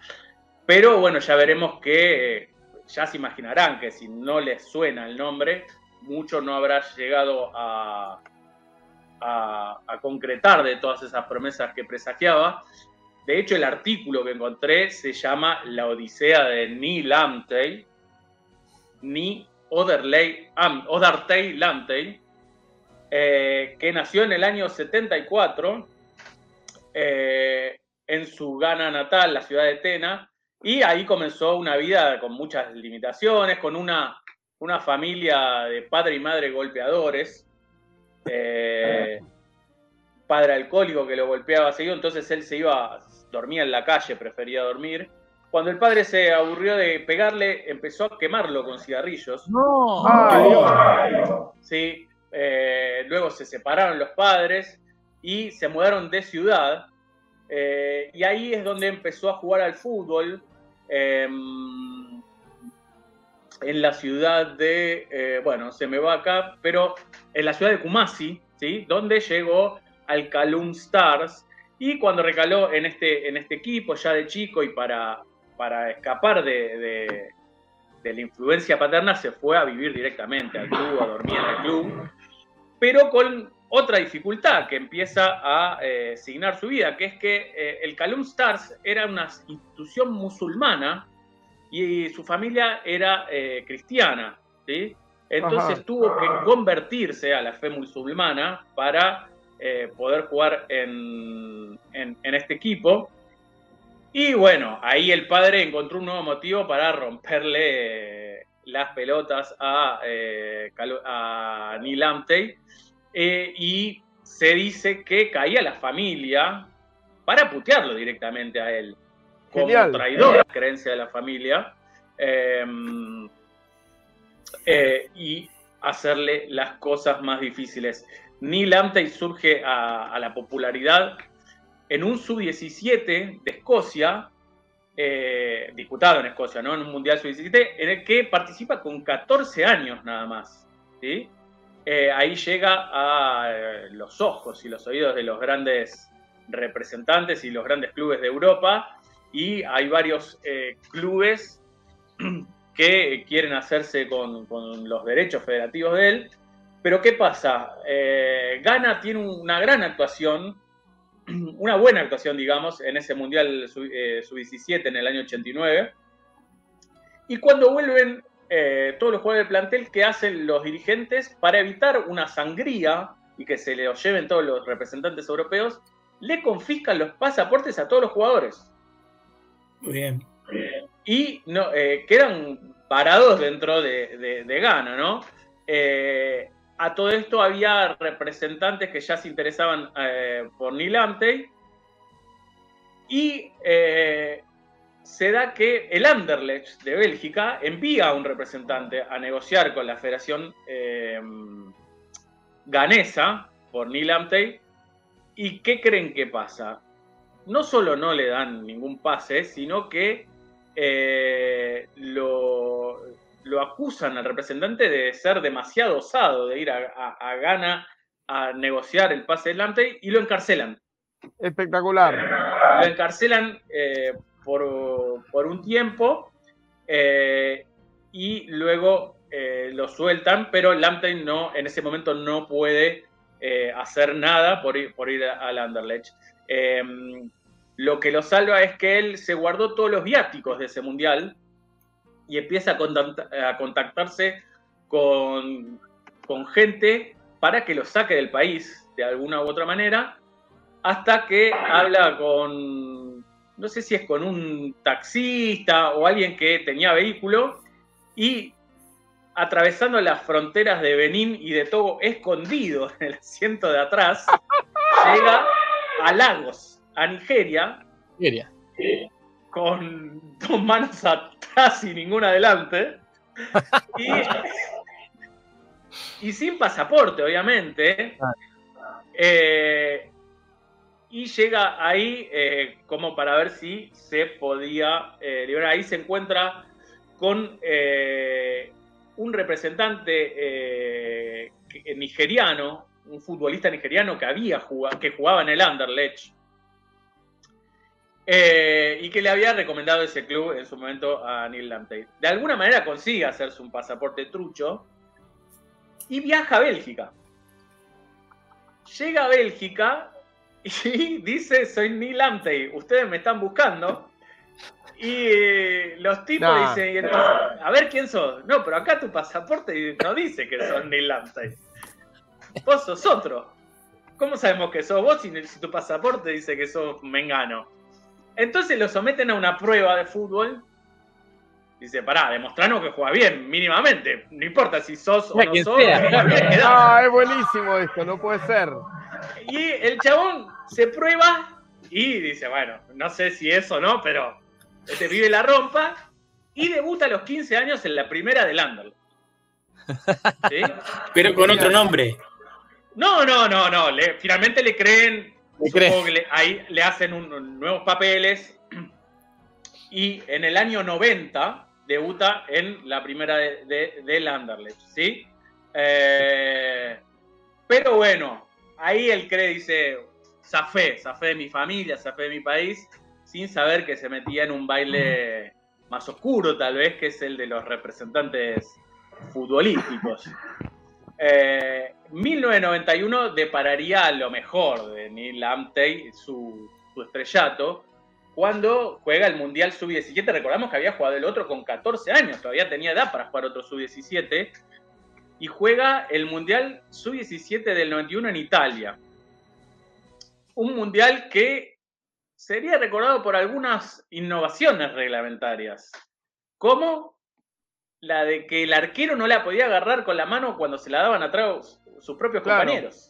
Speaker 4: pero bueno, ya veremos que, eh, ya se imaginarán que si no les suena el nombre, mucho no habrá llegado a, concretar de todas esas promesas que presagiaba. De hecho, el artículo que encontré se llama La Odisea de Neil Lamptey, ni Oderley, Lamptey, eh, que nació en el año 74 eh, en su Ghana natal, la ciudad de Tena, y ahí comenzó una vida con muchas limitaciones, con una, una familia de padre y madre golpeadores, eh, padre alcohólico que lo golpeaba seguido, entonces él se iba, dormía en la calle, prefería dormir. Cuando el padre se aburrió de pegarle, empezó a quemarlo con cigarrillos.
Speaker 2: No.
Speaker 5: Ay, Dios.
Speaker 4: Sí, eh, luego se separaron los padres y se mudaron de ciudad. eh, y ahí es donde empezó a jugar al fútbol eh, en la ciudad de, eh, bueno, se me va acá, pero en la ciudad de Kumasi, ¿sí? Donde llegó al Kalum Stars Y cuando recaló en este, en este equipo ya de chico y para, para escapar de, de, la influencia paterna, se fue a vivir directamente al club, a dormir en el club, pero con otra dificultad que empieza a eh, signar su vida, que es que eh, el Calum Stars era una institución musulmana y su familia era eh, cristiana, ¿sí? Entonces tuvo que convertirse a la fe musulmana para eh, poder jugar en, este equipo. Y bueno, ahí el padre encontró un nuevo motivo para romperle eh, las pelotas a, eh, a Neil Amtey. y se dice que caía la familia para putearlo directamente a él. Como traidor a la creencia de la familia. Em, y hacerle las cosas más difíciles. Neil Amtey surge a, la popularidad en un sub-17 de Escocia, eh, disputado en Escocia, ¿no? En un Mundial sub-17, en el que participa con 14 años nada más. Eh, ahí llega a eh, los ojos y los oídos de los grandes representantes y los grandes clubes de Europa, y hay varios clubes que quieren hacerse con, los derechos federativos de él. Pero ¿qué pasa? Eh, Ghana tiene una gran actuación, una buena actuación, digamos, en ese Mundial Sub-17 eh, en el año 89. Y cuando vuelven eh, todos los jugadores del plantel, ¿qué hacen los dirigentes para evitar una sangría y que se le lleven todos los representantes europeos? Le confiscan los pasaportes a todos los jugadores.
Speaker 3: Muy bien
Speaker 4: y no, eh, quedan parados dentro de, Ghana, ¿no? Eh, a todo esto había representantes que ya se interesaban eh, por Neil y se da que el Anderlecht de Bélgica envía a un representante a negociar con la Federación ganesa por Neil ¿Y qué creen que pasa? No solo no le dan ningún pase, sino que eh, lo, acusan al representante de ser demasiado osado, de ir a, a, Ghana a negociar el pase del Lamptey y lo encarcelan.
Speaker 5: Espectacular.
Speaker 4: Lo encarcelan eh, por, un tiempo eh, y luego lo sueltan, pero Lamptey no, en ese momento no puede hacer nada por ir, por ir al Anderlecht. Lo que lo salva es que él se guardó todos los viáticos de ese mundial y empieza a, contactarse con, gente para que lo saque del país de alguna u otra manera, hasta que habla con, no sé si es con un taxista o alguien que tenía vehículo, y atravesando las fronteras de Benín y de Togo, escondido en el asiento de atrás, llega a Lagos a Nigeria. Con dos manos atrás y ninguna adelante. y, sin pasaporte, obviamente. Eh, y llega ahí eh, como para ver si se podía eh, liberar. Ahí se encuentra con un representante nigeriano, un futbolista nigeriano que había jugado, que jugaba en el Anderlecht eh, y que le había recomendado ese club en su momento a Neil Lamptey. De alguna manera consigue hacerse un pasaporte trucho y viaja a Bélgica. Llega a Bélgica y dice, soy Neil Lamptey, ustedes me están buscando. Y eh, los tipos dicen, a ver quién sos. No, pero acá tu pasaporte no dice que sos Neil Lamptey. Vos sos otro. ¿Cómo sabemos que sos vos si, si tu pasaporte dice que sos Mengano? Entonces lo someten a una prueba de fútbol. Dice, pará, demostranos que juega bien, mínimamente. No importa si sos o no sos.
Speaker 5: Ah, es buenísimo esto, no puede ser.
Speaker 4: Y el chabón se prueba y dice, bueno, no sé si es o no, pero este vive la rompa y debuta a los 15 años en la primera del Anderlecht.
Speaker 3: Pero con otro nombre.
Speaker 4: No, no, no, no. finalmente le creen ahí le hacen nuevos papeles y en el año 90 debuta en la primera de, del Anderlecht, ¿sí? Eh, pero bueno, ahí el cree dice, zafé, zafé de mi familia, zafé de mi país, sin saber que se metía en un baile más oscuro, tal vez, que es el de los representantes futbolísticos. 1991 eh, depararía lo mejor de Neil Amtey, su, su estrellato, cuando juega el Mundial Sub-17. Recordamos que había jugado el otro con 14 años, todavía tenía edad para jugar otro Sub-17. Y juega el Mundial Sub-17 del 91 en Italia. Un Mundial que sería recordado por algunas innovaciones reglamentarias, como la de que el arquero no la podía agarrar con la mano cuando se la daban atrás sus propios compañeros.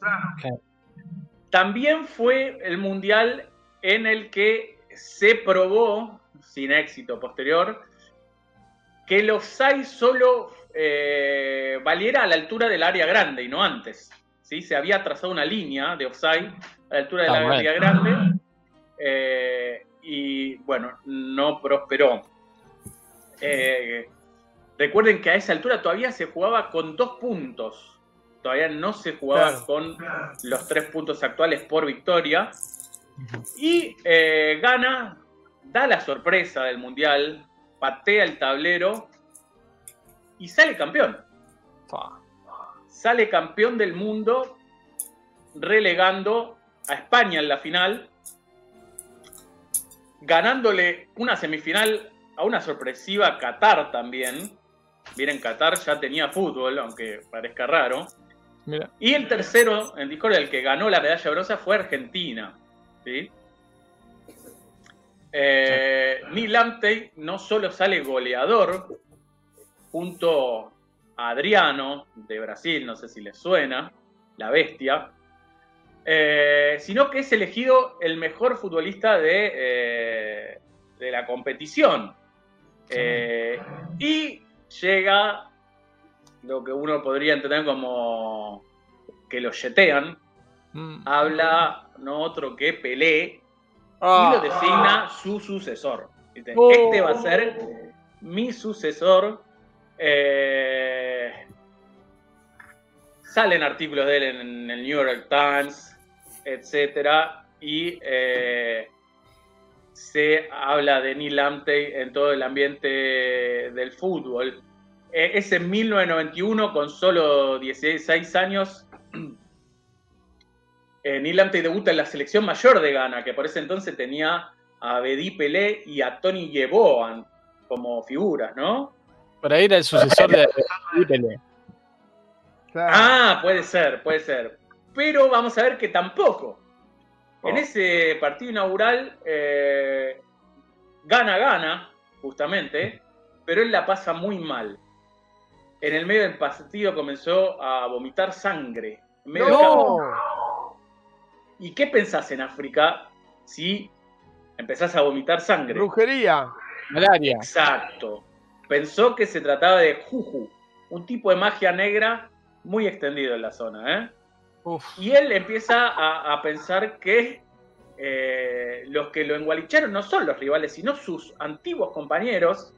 Speaker 4: También fue el Mundial en el que se probó, sin éxito posterior, que el offside solo eh, valiera a la altura del área grande y no antes. ¿sí? Se había trazado una línea de offside a la altura del ah, área grande eh, y bueno, no prosperó. Eh, recuerden que a esa altura todavía se jugaba con dos puntos. Todavía no se jugaba con los tres puntos actuales por victoria. Y eh, gana, da la sorpresa del Mundial, patea el tablero y sale campeón. Sale campeón del mundo, relegando a España en la final, ganándole una semifinal a una sorpresiva Qatar también. Miren, Qatar ya tenía fútbol, aunque parezca raro. Y el tercero en Discord, el que ganó la medalla brosa, fue Argentina. ¿sí? Eh, Neil no solo sale goleador junto a Adriano de Brasil, no sé si les suena, la bestia, eh, sino que es elegido el mejor futbolista de, eh, de la competición. Eh, y llega lo que uno podría entender como que lo yetean, Mm. habla no otro que Pelé y lo ah. designa su sucesor. Oh. Este va a ser mi sucesor. Eh, salen artículos de él en el New York Times, etcétera, y eh, se habla de Neil Amtey en todo el ambiente del fútbol. Eh, es en 1991, con solo 16 años, eh, Neil debuta en la selección mayor de Ghana, que por ese entonces tenía a Bedi Pelé y a Tony Yeboah como figuras, ¿no?
Speaker 2: Por ahí era el sucesor de Bedi Pelé.
Speaker 4: Ah, puede ser, puede ser. Pero vamos a ver que tampoco. En oh. ese partido inaugural, eh, gana, gana, justamente, pero él la pasa muy mal. En el medio del partido comenzó a vomitar sangre. En medio no. ¿Y qué pensás en África si empezás a vomitar sangre?
Speaker 5: Brujería.
Speaker 2: Malaria.
Speaker 4: Exacto. Pensó que se trataba de Juju, un tipo de magia negra muy extendido en la zona. ¿eh? Y él empieza a, pensar que eh, los que lo engualicharon no son los rivales, sino sus antiguos compañeros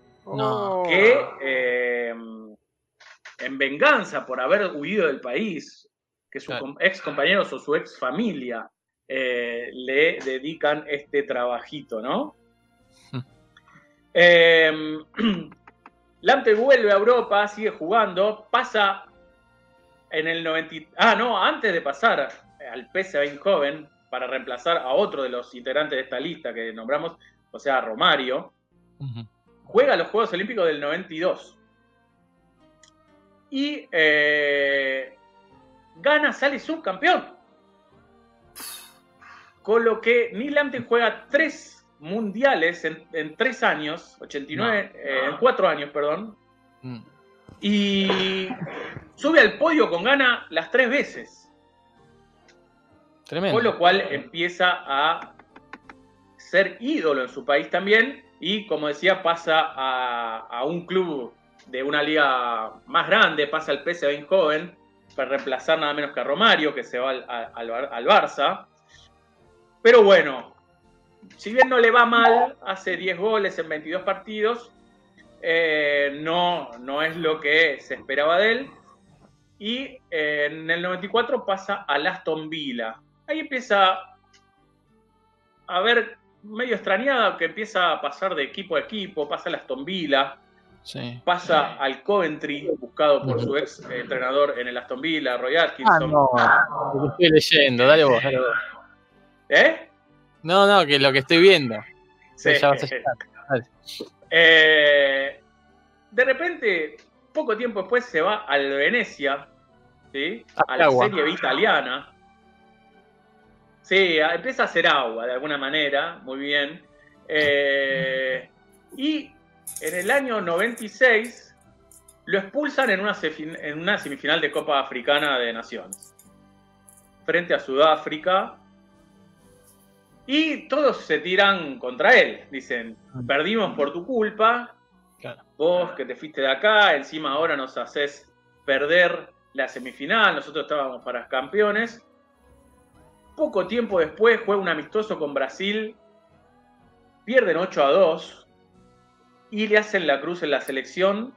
Speaker 4: que eh, en venganza por haber huido del país, que sus ex compañeros o su ex familia eh, le dedican este trabajito, ¿no? eh, Lante vuelve a Europa, sigue jugando, pasa en el 90. Ah, no, antes de pasar al PSV joven para reemplazar a otro de los integrantes de esta lista que nombramos, o sea, Romario, juega los Juegos Olímpicos del 92. Y eh, gana, sale subcampeón. Con lo que Neil Lamptey juega tres mundiales en, tres años, 89, eh, en cuatro años, perdón. Mm. Y sube al podio con gana las tres veces. Tremendo. Con lo cual empieza a ser ídolo en su país también. Y como decía, pasa a, un club de una liga más grande, pasa al PSV joven para reemplazar nada menos que a Romario, que se va al, al, Barça. Pero bueno, si bien no le va mal, hace 10 goles en 22 partidos, eh, no, no es lo que se esperaba de él. Y eh, en el 94 pasa a Aston Villa. Ahí empieza a ver medio extrañada que empieza a pasar de equipo a equipo, pasa a la Aston Villa, pasa al Coventry, buscado por su ex entrenador en el Aston Villa, Roy Atkinson.
Speaker 2: Ah, no, lo estoy leyendo, dale vos, dale vos.
Speaker 4: ¿Eh?
Speaker 2: No, no, que lo que estoy viendo.
Speaker 4: Sí. Eh, de repente, poco tiempo después se va al Venecia, ¿sí? a la Serie B italiana. Sí, empieza a hacer agua de alguna manera, muy bien. Eh, y en el año 96 lo expulsan en una, en una semifinal de Copa Africana de Naciones, frente a Sudáfrica. Y todos se tiran contra él. Dicen, perdimos por tu culpa. Vos que te fuiste de acá, encima ahora nos haces perder la semifinal. Nosotros estábamos para campeones. Poco tiempo después juega un amistoso con Brasil. Pierden 8 a 2. Y le hacen la cruz en la selección.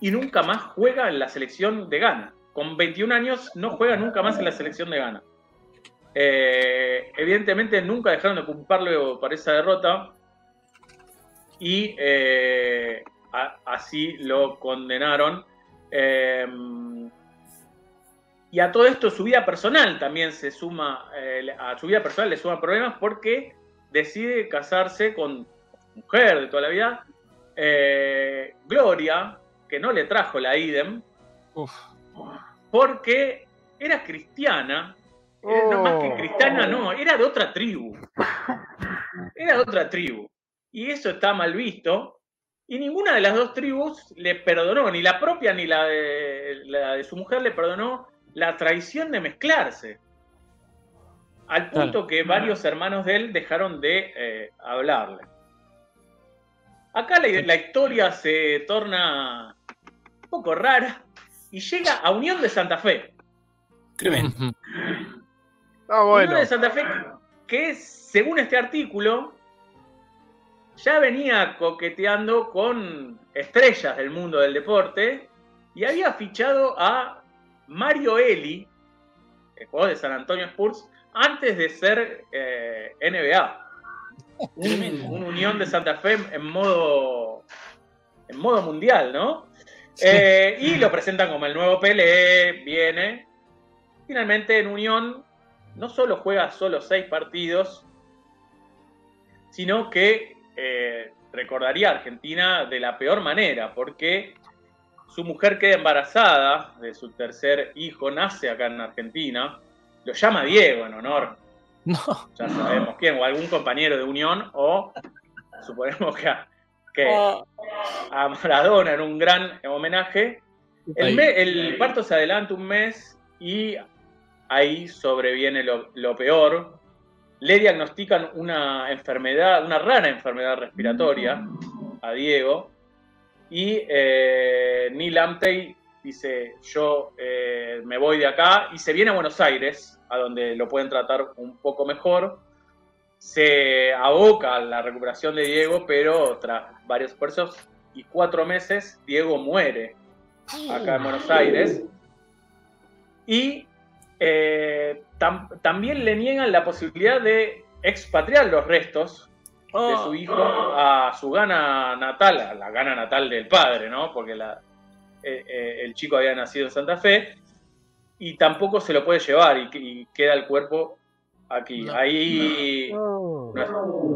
Speaker 4: Y nunca más juega en la selección de Ghana. Con 21 años no juega nunca más en la selección de Ghana. Eh, evidentemente nunca dejaron de culparlo por esa derrota y eh, así lo condenaron. Eh, y a todo esto su vida personal también se suma, a su vida personal le suma problemas porque decide casarse con mujer de toda la vida, Gloria, que no le trajo la idem, porque era cristiana no más que oh. cristiana, no, era de otra tribu. Era de otra tribu. Y eso está mal visto. Y ninguna de las dos tribus le perdonó, ni la propia ni la de, la de su mujer le perdonó la traición de mezclarse. Al punto que varios hermanos de él dejaron de eh, hablarle. Acá la, la historia se torna un poco rara y llega a Unión de Santa Fe.
Speaker 3: Tremendo.
Speaker 5: Ah, bueno.
Speaker 4: de Santa Fe que, según este artículo, ya venía coqueteando con estrellas del mundo del deporte y había fichado a Mario Eli, el jugador de San Antonio Spurs, antes de ser eh, NBA. Un, Unión de Santa Fe en modo, en modo mundial, ¿no? Eh, y lo presentan como el nuevo Pelé, viene. Finalmente en Unión no solo juega solo seis partidos, sino que eh, recordaría a Argentina de la peor manera, porque su mujer queda embarazada de su tercer hijo, nace acá en Argentina, lo llama Diego en honor. No. Ya sabemos quién, o algún compañero de Unión, o suponemos que a, que oh. a Maradona en un gran homenaje. El, el parto se adelanta un mes y ahí sobreviene lo, peor. Le diagnostican una enfermedad, una rara enfermedad respiratoria a Diego. Y eh, Neil Amtey dice, yo eh, me voy de acá y se viene a Buenos Aires, a donde lo pueden tratar un poco mejor. Se aboca a la recuperación de Diego, pero tras varios esfuerzos y cuatro meses, Diego muere acá en Buenos Aires. Y eh, también le niegan la posibilidad de expatriar los restos de su oh. hijo a su gana natal, a la gana natal del padre, ¿no? Porque eh, eh, el chico había nacido en Santa Fe y tampoco se lo puede llevar y, queda el cuerpo aquí. Ahí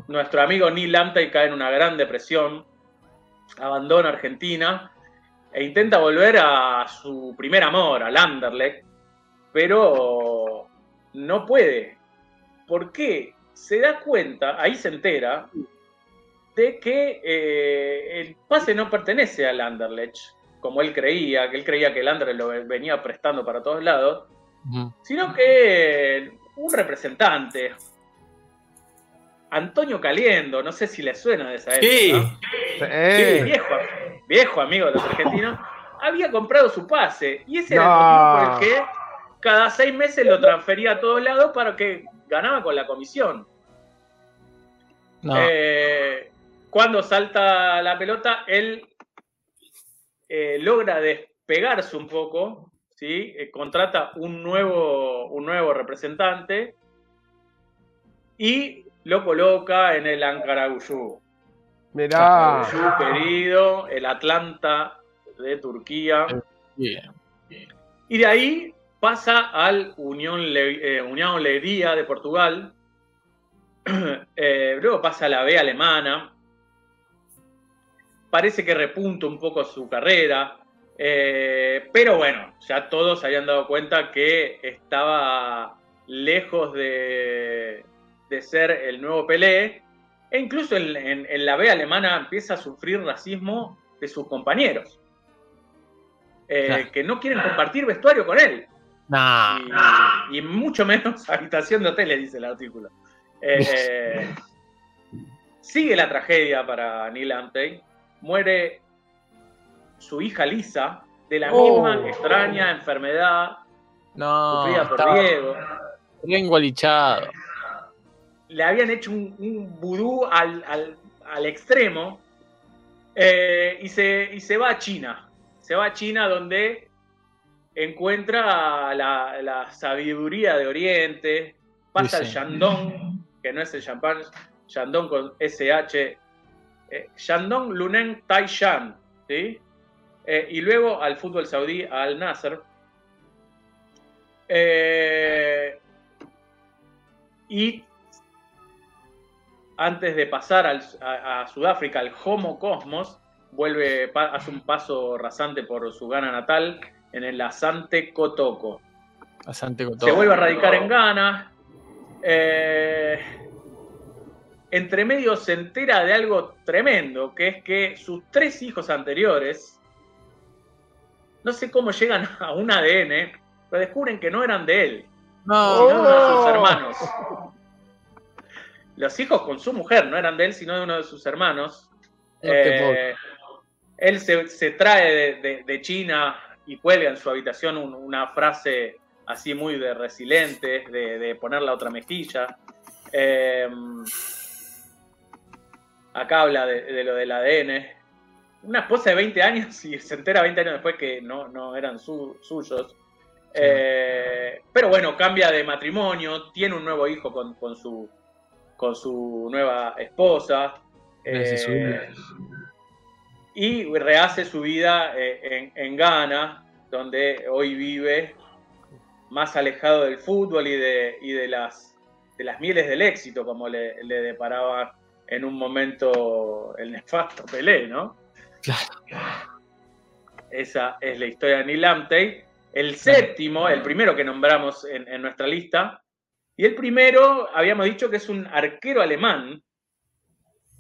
Speaker 4: nuestro, amigo Neil Lamtey cae en una gran depresión, abandona Argentina e intenta volver a su primer amor, al Anderlecht, pero no puede. ¿Por qué? Se da cuenta, ahí se entera, de que eh, el pase no pertenece al Anderlecht, como él creía, que él creía que el Anderlecht lo venía prestando para todos lados, sino que un representante, Antonio Caliendo, no sé si le suena de esa época. Sí. Viejo, viejo amigo de los argentinos, había comprado su pase. Y ese era el motivo por el que cada seis meses lo transfería a todos lados para que ganaba con la comisión. Eh, cuando salta la pelota, él eh, logra despegarse un poco, ¿sí? Eh, contrata un nuevo, un nuevo representante y lo coloca en el Ankara Gucci.
Speaker 5: Mirá.
Speaker 4: querido, el Atlanta de Turquía.
Speaker 2: Bien.
Speaker 4: Y de ahí pasa al Unión, Le- eh, Unión Leiria de Portugal. Eh, luego pasa a la B alemana. Parece que repunta un poco su carrera. Eh, pero bueno, ya todos se habían dado cuenta que estaba lejos de, de ser el nuevo Pelé. E incluso en, en- en la B alemana empieza a sufrir racismo de sus compañeros. Eh,
Speaker 2: Claro.
Speaker 4: Que no quieren compartir vestuario con él.
Speaker 2: Nah.
Speaker 4: Y, y mucho menos habitación de hoteles, dice el artículo. Eh, sigue la tragedia para Neil Amtey. Muere su hija Lisa de la
Speaker 5: Oh.
Speaker 4: misma extraña enfermedad
Speaker 2: No.
Speaker 4: sufrida por
Speaker 2: estaba
Speaker 4: Diego.
Speaker 2: bien gualichado.
Speaker 4: Le habían hecho un, un vudú al, al- al extremo eh, y, se, y se va a China. Se va a China donde encuentra la, la sabiduría de Oriente, pasa
Speaker 2: Sí, sí.
Speaker 4: Shandong, que no es el champán, Shandong con SH, eh, Shandong Luneng Taishan, ¿sí? Eh, y luego al fútbol saudí, al Nasser. Eh, y antes de pasar al- a, a Sudáfrica, al Homo Cosmos, vuelve, hace un paso rasante por su Ghana natal en el Asante Kotoko.
Speaker 2: Bastante con
Speaker 4: Se vuelve a radicar en Ghana. Eh, entre medio se entera de algo tremendo, que es que sus tres hijos anteriores, no sé cómo llegan a un ADN, pero descubren que no eran de él,
Speaker 2: No.
Speaker 4: sino de uno de sus hermanos. Los hijos con su mujer no eran de él, sino de uno de sus hermanos.
Speaker 2: No
Speaker 4: Eh, él se, se trae de, de- de China y cuelga en su habitación un- una frase así muy de resiliente, de, de poner la otra mejilla. Eh, acá habla de, de lo del ADN. Una esposa de 20 años y se entera 20 años después que no, no eran su- suyos. Eh, pero bueno, cambia de matrimonio, tiene un nuevo hijo con, con su, con su nueva esposa. Eh. Y rehace su vida eh, en, en Ghana, donde hoy vive más alejado del fútbol y de, y de, las, de las mieles del éxito, como le, le deparaba en un momento el nefasto Pelé, ¿no?
Speaker 2: Claro.
Speaker 4: Esa es la historia de Neil Amtey. El séptimo, el primero que nombramos en, en nuestra lista, y el primero habíamos dicho que es un arquero alemán,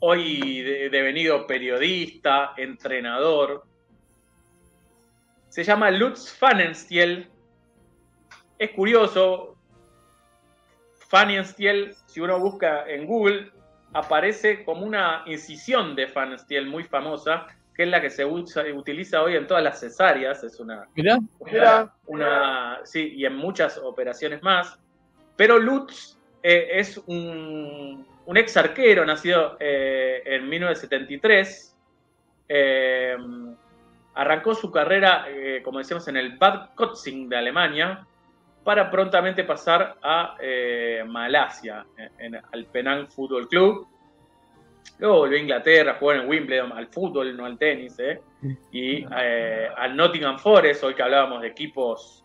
Speaker 4: hoy de- devenido periodista, entrenador. Se llama Lutz Pfannenstiel. Es curioso, Pfannenstiel, si uno busca en Google, aparece como una incisión de Pfannenstiel muy famosa, que es la que se usa- utiliza hoy en todas las cesáreas. Es una,
Speaker 2: Mirá.
Speaker 5: Mirá.
Speaker 4: una, sí, y en muchas operaciones más. Pero Lutz eh, es un, un ex arquero nacido eh, en 1973. Eh, arrancó su carrera, eh, como decíamos, en el Bad Kötzing de Alemania, para prontamente pasar a eh, Malasia, al Penang Football Club. Luego volvió a Inglaterra, jugó en Wimbledon, al fútbol, no al tenis, ¿eh? y al Nottingham Forest, hoy que hablábamos de equipos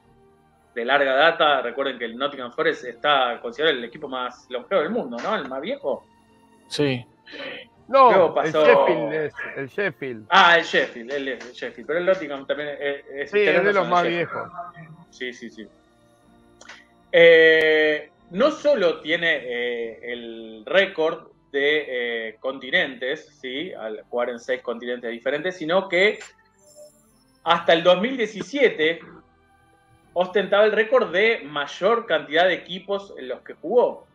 Speaker 4: de larga data, recuerden que el Nottingham Forest está considerado el equipo más longevo del mundo, ¿no? El más viejo.
Speaker 2: Sí.
Speaker 5: No,
Speaker 4: Luego
Speaker 5: el
Speaker 4: pasó-
Speaker 5: Sheffield es el Sheffield.
Speaker 4: Ah, el Sheffield, el, el Sheffield, pero el Nottingham también es, es-
Speaker 5: Sí, es de los más viejos.
Speaker 4: Sí, sí, sí. Eh, no solo tiene eh, el récord de eh, continentes, ¿sí? al jugar en seis continentes diferentes, sino que hasta el 2017 ostentaba el récord de mayor cantidad de equipos en los que jugó.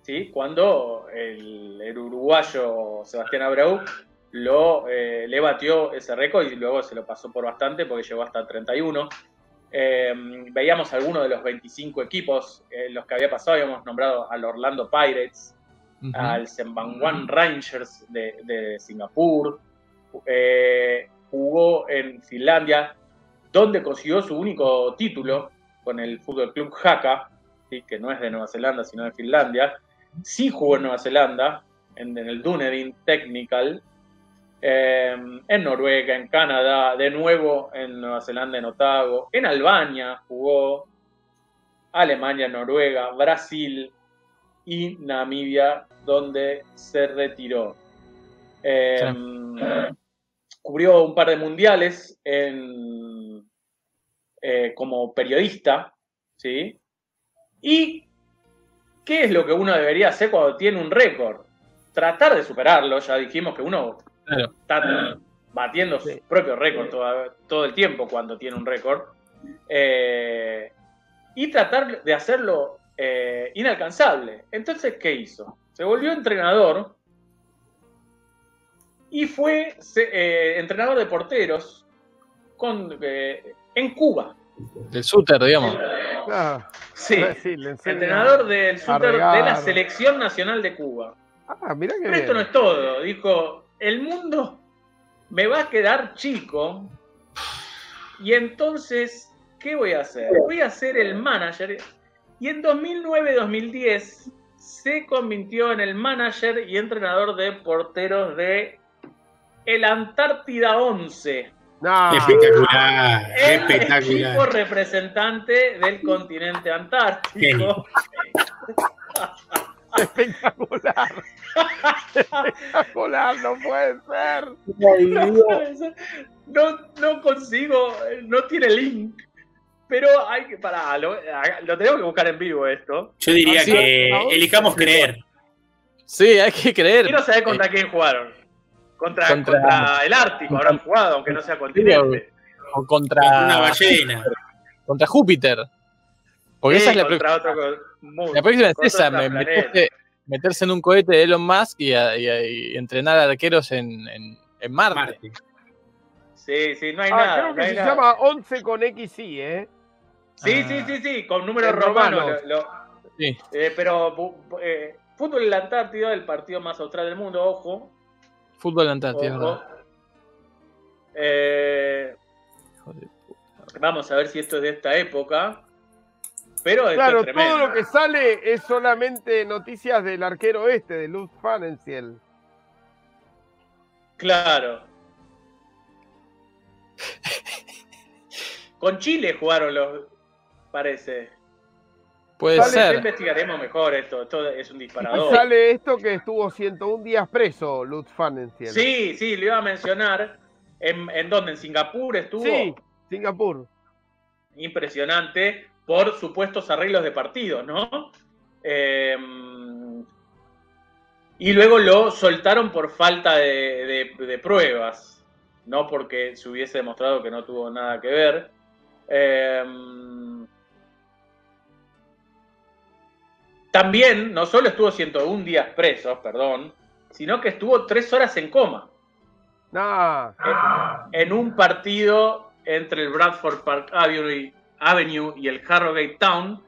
Speaker 4: ¿sí? Cuando el, el uruguayo Sebastián Abreu lo, eh, le batió ese récord y luego se lo pasó por bastante porque llegó hasta 31. Eh, veíamos algunos de los 25 equipos en los que había pasado, habíamos nombrado al Orlando Pirates, al Sembangwan Rangers de, de Singapur, eh, jugó en Finlandia, donde consiguió su único título con el Fútbol Club ¿sí? que no es de Nueva Zelanda, sino de Finlandia, sí jugó en Nueva Zelanda, en, el Dunedin Technical, eh, en Noruega, en Canadá, de nuevo en Nueva Zelanda, en Otago, en Albania jugó, Alemania, Noruega, Brasil y Namibia, donde se retiró. Eh, cubrió un par de mundiales en, eh, como periodista, ¿sí? ¿Y qué es lo que uno debería hacer cuando tiene un récord? Tratar de superarlo, ya dijimos que uno está batiendo su propio récord todo, el tiempo cuando tiene un récord. Eh, y tratar de hacerlo eh, inalcanzable. Entonces, ¿qué hizo? Se volvió entrenador y fue entrenador de porteros con, en Cuba.
Speaker 2: Del Suter, digamos.
Speaker 4: Ah, sí, entrenador del Suter de la Selección Nacional de Cuba. Ah, mira que Pero esto no es todo. Dijo, el mundo me va a quedar chico y entonces, ¿qué voy a hacer? Voy a ser el manager. Y en 2009-2010 se convirtió en el manager y entrenador de porteros de el Antártida 11
Speaker 3: espectacular,
Speaker 4: el espectacular. Equipo representante del continente antártico.
Speaker 5: espectacular. espectacular, no puede ser.
Speaker 4: No, no consigo, no tiene link. Pero hay que, pará, lo, tenemos que buscar en vivo esto.
Speaker 3: Yo diría que elijamos creer.
Speaker 2: Sí, hay que creer.
Speaker 4: Quiero saber contra quién jugaron. Contra, el Ártico habrán jugado, aunque no sea continente.
Speaker 2: O contra,
Speaker 3: una ballena.
Speaker 2: Contra Júpiter. Porque esa es la, próxima. la próxima. es esa, meterse, en un cohete de Elon Musk y, entrenar arqueros en, en, Marte.
Speaker 4: Sí, sí, no hay ah, nada.
Speaker 5: Creo que se llama 11 con XY, ¿eh?
Speaker 4: Sí, sí, sí, sí, con números romanos. sí. Eh, pero eh, fútbol en la Antártida, el partido más austral del mundo, ojo.
Speaker 2: Fútbol Antártico,
Speaker 4: eh, vamos a ver si esto es de esta época. Pero
Speaker 5: claro, todo lo que sale es solamente noticias del arquero este, de Luz Fanenziel.
Speaker 4: Claro. Con Chile jugaron los, parece.
Speaker 2: Puede ser.
Speaker 4: investigaremos mejor esto, esto es un disparador.
Speaker 5: Sale esto que estuvo 101 días preso, Lutz Pfannenstiel.
Speaker 4: Sí, sí, lo iba a mencionar. ¿En, ¿En dónde? ¿En Singapur estuvo?
Speaker 5: Sí, Singapur.
Speaker 4: Impresionante por supuestos arreglos de partido, ¿no? Em, y luego lo soltaron por falta de, pruebas, no porque se hubiese demostrado que no tuvo nada que ver. Eh, También no solo estuvo 101 días preso, perdón, sino que estuvo tres horas en coma. En, un partido entre el Bradford Park Avenue y el Harrogate Town,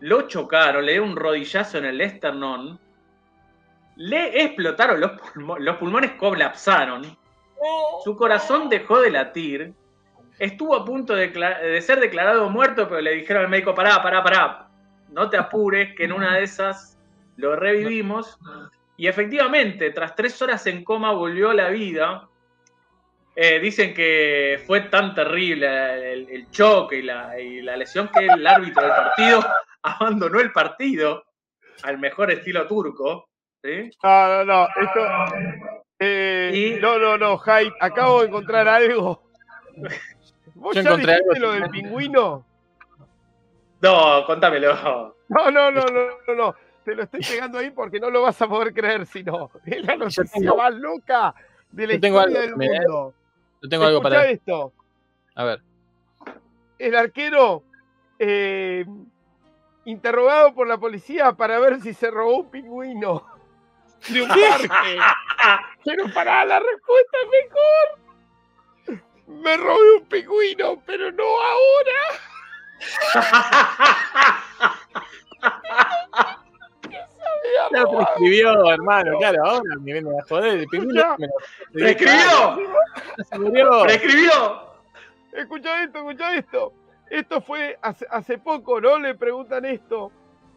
Speaker 4: lo chocaron, le dio un rodillazo en el esternón, le explotaron los, los pulmones, colapsaron, su corazón dejó de latir, estuvo a punto de, de ser declarado muerto, pero le dijeron al médico, pará, pará, pará, no te apures, que en una de esas lo revivimos. Y efectivamente, tras tres horas en coma volvió a la vida. Eh, dicen que fue tan terrible el, choque y la, lesión que el árbitro del partido abandonó el partido al mejor estilo turco. ¿sí?
Speaker 5: No, no, no. Eh, no, no, no. Acabo de encontrar algo. ¿Vos ya encontré algo lo del pingüino?
Speaker 4: No, contámelo.
Speaker 5: No, no, no, no, no, Te lo estoy pegando ahí porque no lo vas a poder creer, sino es la noticia más loca de la historia del mundo.
Speaker 2: Yo tengo algo para
Speaker 5: esto.
Speaker 2: A ver.
Speaker 5: El arquero eh, interrogado por la policía para ver si se robó un pingüino de un parque. pero para la respuesta es mejor. Me robé un pingüino, pero no ahora.
Speaker 2: Ya prescribió, hermano, claro, ahora me viene a joder. El pingüino me
Speaker 4: ¡Prescribió! ¡Se murió! ¡Prescribió!
Speaker 5: Escucha esto, escucha esto. Esto fue hace, hace, poco, ¿no? Le preguntan esto.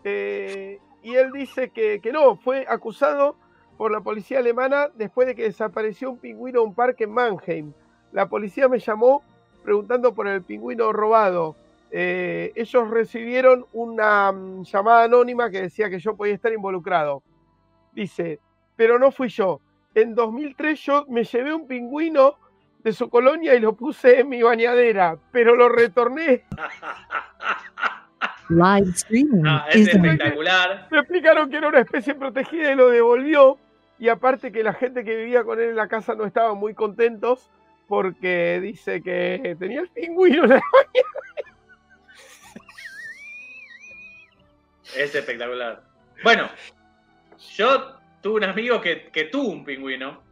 Speaker 5: Eh, y él dice que, que no, fue acusado por la policía alemana después de que desapareció un pingüino en un parque en Mannheim. La policía me llamó preguntando por el pingüino robado. Eh, ellos recibieron una mm, llamada anónima que decía que yo podía estar involucrado. Dice, pero no fui yo. En 2003 yo me llevé un pingüino de su colonia y lo puse en mi bañadera, pero lo retorné.
Speaker 6: Live streaming
Speaker 4: Ah, es espectacular.
Speaker 5: Me explicaron que era una especie protegida y lo devolvió. Y aparte que la gente que vivía con él en la casa no estaban muy contentos porque dice que tenía el pingüino en la
Speaker 4: Es espectacular. Bueno, yo tuve un amigo que, que tuvo un pingüino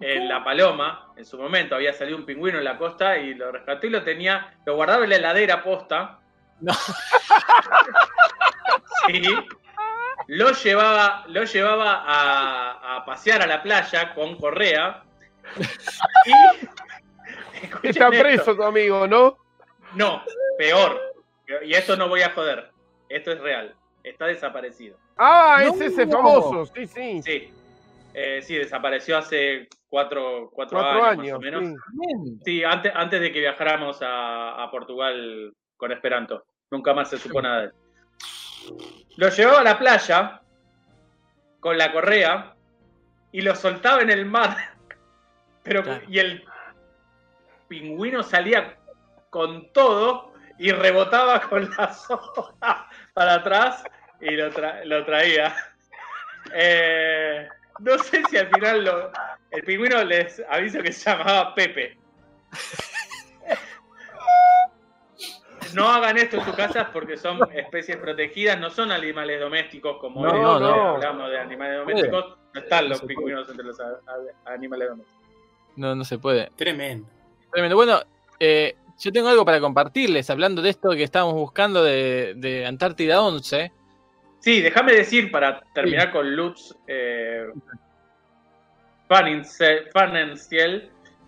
Speaker 4: en La Paloma. En su momento había salido un pingüino en la costa y lo rescató y lo tenía, lo guardaba en la heladera posta.
Speaker 2: No.
Speaker 4: Sí. Lo llevaba, lo llevaba a, a pasear a la playa con correa. Y.
Speaker 5: Está
Speaker 4: esto.
Speaker 5: preso tu amigo, ¿no?
Speaker 4: No, peor. Y esto no voy a joder. Esto es real. Está desaparecido.
Speaker 5: Ah,
Speaker 2: No.
Speaker 5: es ese famoso, sí, sí.
Speaker 4: Sí. Eh, sí, desapareció hace cuatro, cuatro,
Speaker 5: Cuatro
Speaker 4: años,
Speaker 5: años.
Speaker 4: más o menos.
Speaker 5: sí.
Speaker 4: Sí, antes, antes de que viajáramos a, a Portugal con Esperanto. Nunca más se supo nada de él. Lo llevaba a la playa con la correa y lo soltaba en el mar. Pero,
Speaker 2: Claro.
Speaker 4: Y el pingüino salía con todo y rebotaba con las hojas para atrás y lo, tra- lo traía. Eh, no sé si al final lo, el pingüino les aviso que se llamaba Pepe. No hagan esto en sus casas porque son especies protegidas, no son animales domésticos como
Speaker 2: No,
Speaker 4: hoy
Speaker 2: no, no.
Speaker 4: hablamos de animales domésticos. No están los
Speaker 2: puede.
Speaker 4: pingüinos entre los animales domésticos.
Speaker 2: No, no se puede.
Speaker 3: Tremendo.
Speaker 2: Tremendo. Bueno, eh, yo tengo algo para compartirles, hablando de esto que estábamos buscando de, de Antártida 11.
Speaker 4: Sí, déjame decir para terminar con Lutz eh,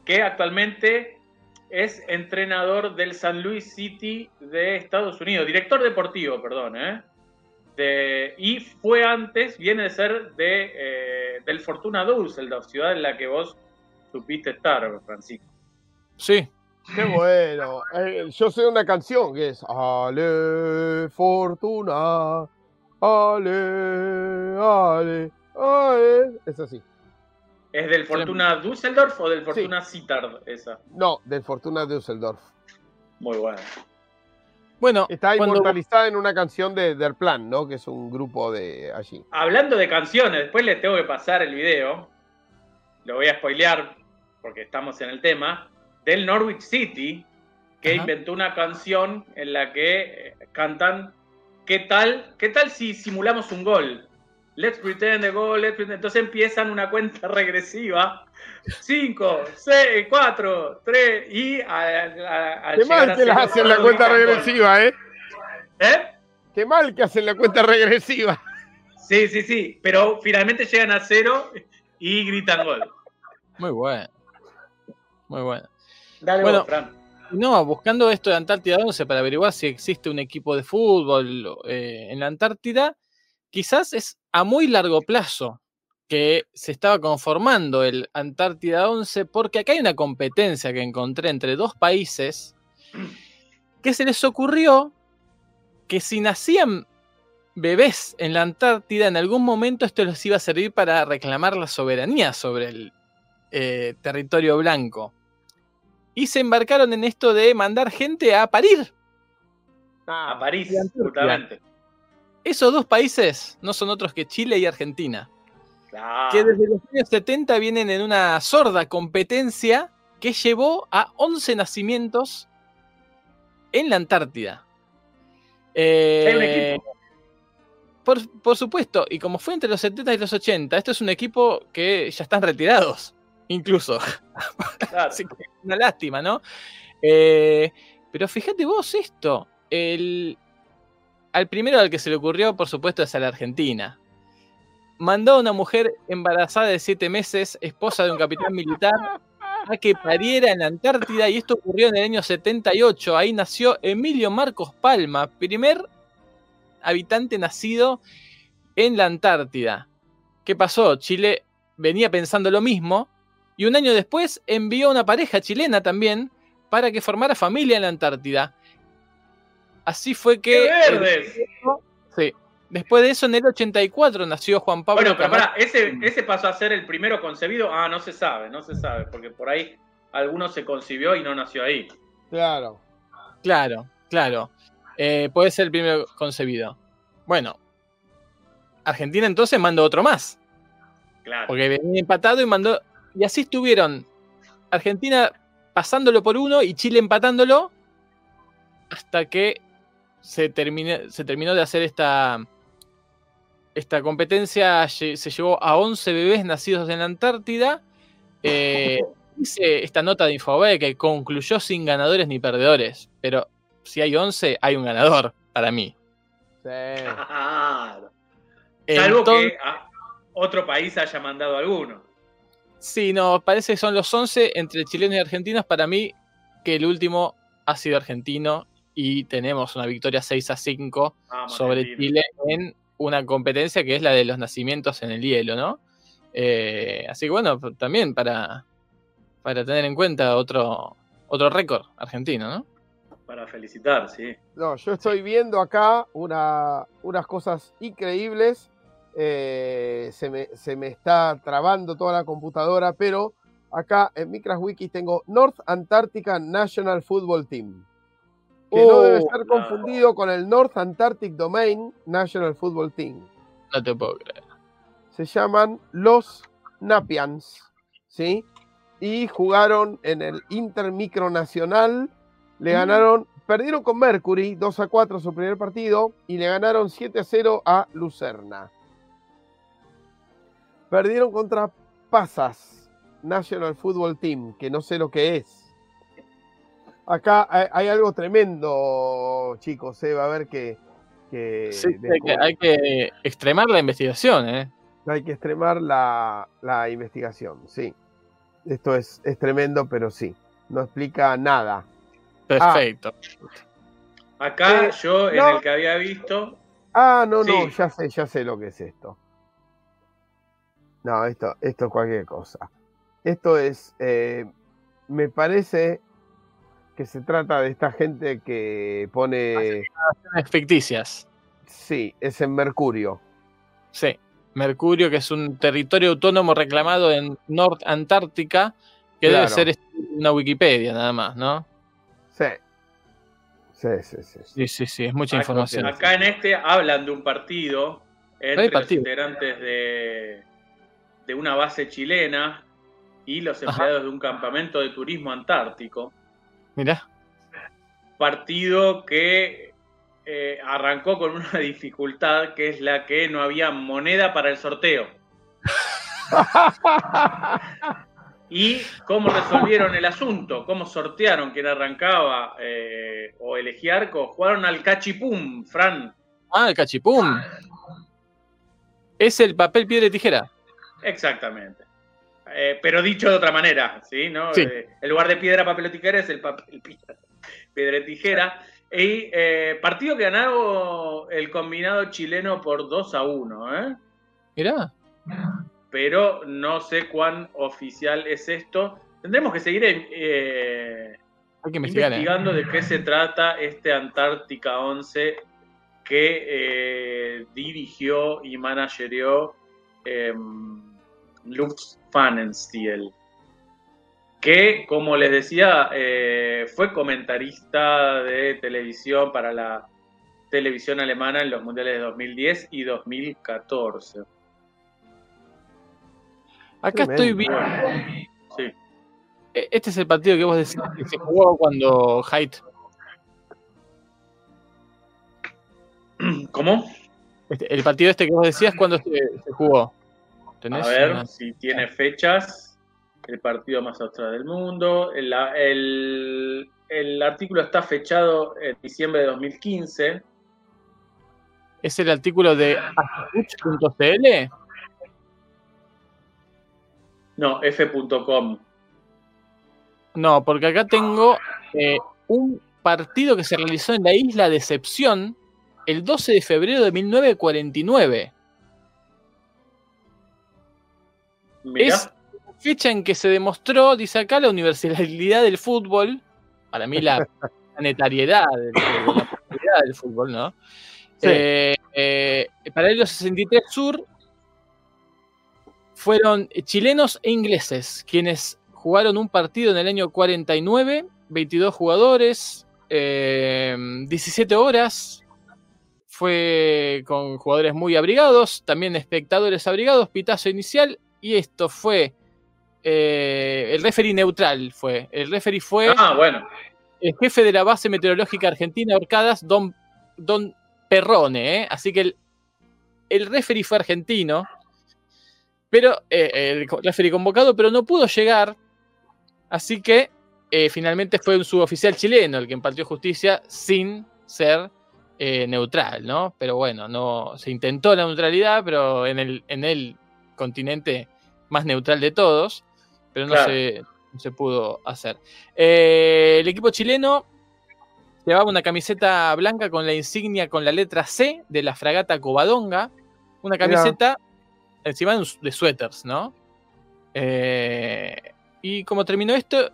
Speaker 4: que actualmente es entrenador del San Luis City de Estados Unidos, director deportivo, perdón, ¿eh? De- y fue antes, viene de ser de, eh, del Fortuna Düsseldorf, ciudad en la que vos supiste estar, Francisco.
Speaker 2: Sí,
Speaker 5: Qué bueno. Eh, yo sé una canción que es Ale Fortuna, Ale, Ale, Ale. Es así.
Speaker 4: ¿Es del Fortuna Düsseldorf o del Fortuna Sittard esa?
Speaker 5: No, del Fortuna Düsseldorf.
Speaker 4: Muy bueno.
Speaker 2: bueno,
Speaker 5: Está
Speaker 2: cuando-
Speaker 5: inmortalizada en una canción de Der Plan, ¿no? Que es un grupo de allí.
Speaker 4: Hablando de canciones, después les tengo que pasar el video. Lo voy a spoilear porque estamos en el tema. Del Norwich City, que
Speaker 2: Ajá.
Speaker 4: inventó una canción en la que eh, cantan ¿Qué tal? ¿Qué tal si simulamos un gol? Let's pretend the goal, let's pretend. Entonces empiezan una cuenta regresiva. 5, 6, 4, 3 y a, a- al
Speaker 5: Qué mal
Speaker 4: a
Speaker 5: que la
Speaker 4: cero,
Speaker 5: hacen la cuenta regresiva, ¿eh?
Speaker 4: ¿Eh?
Speaker 5: Qué mal que hacen la cuenta regresiva.
Speaker 4: Sí, sí, sí. Pero finalmente llegan a cero y gritan gol.
Speaker 2: muy bueno. Muy bueno.
Speaker 4: Dale
Speaker 2: Bueno,
Speaker 4: vos, Fran.
Speaker 2: No, buscando esto de Antártida 11 para averiguar si existe un equipo de fútbol eh, en la Antártida, quizás es a muy largo plazo que se estaba conformando el Antártida 11, porque acá hay una competencia que encontré entre dos países que se les ocurrió que si nacían bebés en la Antártida, en algún momento esto les iba a servir para reclamar la soberanía sobre el eh, territorio blanco y se embarcaron en esto de mandar gente a parir.
Speaker 5: Ah,
Speaker 4: A París, justamente.
Speaker 2: Esos dos países no son otros que Chile y Argentina,
Speaker 4: Claro.
Speaker 2: que desde los años 70 vienen en una sorda competencia que llevó a 11 nacimientos en la Antártida. Eh,
Speaker 4: Hay un equipo.
Speaker 2: Por, por supuesto, y como fue entre los 70 y los 80, esto es un equipo que ya están retirados, incluso.
Speaker 4: Claro.
Speaker 2: Así que una lástima, ¿no? Eh, pero fíjate vos esto. El, al primero al que se le ocurrió, por supuesto, es a la Argentina. Mandó a una mujer embarazada de siete meses, esposa de un capitán militar, a que pariera en la Antártida, y esto ocurrió en el año 78. Ahí nació Emilio Marcos Palma, primer habitante nacido en la Antártida. ¿Qué pasó? Chile venía pensando lo mismo y un año después envió una pareja chilena también para que formara familia en la Antártida. Así fue que... Sí. Después de eso, en el 84 nació Juan Pablo.
Speaker 4: Bueno, pero pará, ¿ese, ¿ese pasó a ser el primero concebido? Ah, no se sabe, no se sabe, porque por ahí alguno se concibió y no nació ahí.
Speaker 5: Claro.
Speaker 2: Claro, claro. Eh, puede ser el primero concebido. Bueno, Argentina entonces mandó otro más.
Speaker 4: Claro.
Speaker 2: Porque venía empatado y mandó. Y así estuvieron. Argentina pasándolo por uno y Chile empatándolo. Hasta que se, se terminó de hacer esta. Esta competencia se llevó a 11 bebés nacidos en la Antártida. Eh, dice esta nota de Infobae que concluyó sin ganadores ni perdedores. Pero si hay 11, hay un ganador para mí.
Speaker 5: Sí.
Speaker 4: Claro. Salvo
Speaker 2: Entonces-
Speaker 4: que a otro país haya mandado alguno.
Speaker 2: Sí, no, parece que son los 11 entre chilenos y argentinos. Para mí, que el último ha sido argentino y tenemos una victoria 6 a 5
Speaker 4: Vamos,
Speaker 2: sobre. Chile en una competencia que es la de los nacimientos en el hielo, ¿no? Eh, así que bueno, también para, para tener en cuenta otro, otro récord argentino, ¿no?
Speaker 4: Para felicitar, sí.
Speaker 5: No, yo estoy viendo acá una, unas cosas increíbles. Eh, se, me, se me está trabando toda la computadora, pero acá en MicrasWiki tengo North Antarctica National Football Team. Que no debe
Speaker 2: Oh,
Speaker 5: ser
Speaker 4: no.
Speaker 5: confundido con el North Antarctic Domain National Football Team.
Speaker 2: No te puedo creer.
Speaker 5: Se llaman los Napians, ¿sí? Y jugaron en el Intermicronacional. Le ganaron, perdieron con Mercury 2 a 4 su primer partido y le ganaron 7 a 0 a Lucerna. Perdieron contra Pasas National Football Team, que no sé lo que es. Acá hay, hay algo tremendo, chicos, eh, va a ver que... que
Speaker 2: Sí, hay, que,
Speaker 5: después-
Speaker 2: hay que extremar la investigación, ¿eh?
Speaker 5: hay que extremar la, la investigación, sí. Esto es, es tremendo, pero sí. No explica nada.
Speaker 2: Perfecto.
Speaker 4: Acá
Speaker 5: Eh,
Speaker 4: yo en
Speaker 5: no.
Speaker 4: el que había visto,
Speaker 5: Ah, no, no, ya sé, ya sé lo que es esto. No, esto, esto es cualquier cosa. Esto es, eh, me parece que se trata de esta gente que pone,
Speaker 2: Ficticias.
Speaker 5: sí, es en Mercurio.
Speaker 2: Sí. Mercurio, que es un territorio autónomo reclamado en North Antártica, que debe ser una Wikipedia nada más, ¿no?
Speaker 5: Sí. Sí, sí, sí. sí.
Speaker 2: Sí, sí, es mucha
Speaker 4: acá,
Speaker 2: información.
Speaker 4: acá en este hablan de un partido entre
Speaker 2: Hay partido.
Speaker 4: los integrantes de, de una base chilena y los
Speaker 2: Ajá.
Speaker 4: empleados de un campamento de turismo antártico.
Speaker 2: Mirá.
Speaker 4: partido que eh, arrancó con una dificultad que es la que no había moneda para el sorteo. ¿Y cómo resolvieron el asunto? ¿Cómo sortearon quién arrancaba eh, o elegía arco? Jugaron al cachipum, Fran.
Speaker 2: Ah, el cachipum. Es el papel, piedra y tijera.
Speaker 4: Exactamente. Eh, pero dicho de otra manera, ¿sí? ¿No?
Speaker 2: Sí.
Speaker 4: Eh, en lugar de piedra, papel o tijera es el papel, piedra, piedra y tijera. Y eh, partido que ganó el combinado chileno por 2 a 1, ¿eh?
Speaker 2: Mirá.
Speaker 4: pero no sé cuán oficial es esto. Tendremos que seguir eh, investigando de qué se trata este Antártica 11 que dirigió y managereó Lux Pfannenstiel, que, como les decía, eh, fue comentarista de televisión para la televisión alemana en los mundiales de 2010 y 2014.
Speaker 2: Acá estoy viendo.
Speaker 4: Sí.
Speaker 2: e- Este es el partido que vos decís que se jugó cuando Haidt.
Speaker 4: ¿Cómo?
Speaker 2: este- el partido este que vos decías cuando se, se jugó.
Speaker 4: A
Speaker 2: ¿Tenés
Speaker 4: ver
Speaker 2: una-
Speaker 4: si tiene fechas. El partido más austral del mundo. El, el- el artículo está fechado en diciembre de 2015.
Speaker 2: ¿Es el artículo de astuch.cl?
Speaker 4: No, f.com.
Speaker 2: No, porque acá tengo eh, un partido que se realizó en la isla de Decepción el 12 de febrero de 1949. Es fecha en que se demostró, dice acá, la universalidad del fútbol. Para mí, la planetariedad del fútbol, la popularidad del fútbol, ¿no? Eh, eh, paralelo 63 Sur fueron chilenos e ingleses quienes jugaron un partido en el año 49, 22 jugadores, 17 eh, horas. Fue con jugadores muy abrigados, también espectadores abrigados, pitazo inicial, y esto fue eh, el referee neutral. Fue. El referee fue
Speaker 4: ah, bueno.
Speaker 2: el jefe de la base meteorológica argentina Orcadas, Don, Don Perrone. ¿eh? Así que el, el referee fue argentino, pero el referee convocado, pero no pudo llegar. Así que eh, finalmente fue un suboficial chileno el que impartió justicia sin ser eh, neutral, ¿no? Pero bueno, no se intentó la neutralidad, pero en el, en el continente más neutral de todos, pero no, se, se, pudo hacer. Eh, el equipo chileno llevaba una camiseta blanca con la insignia con la letra C de la fragata Covadonga, una camiseta encima de suéteres, ¿no? y como terminó esto,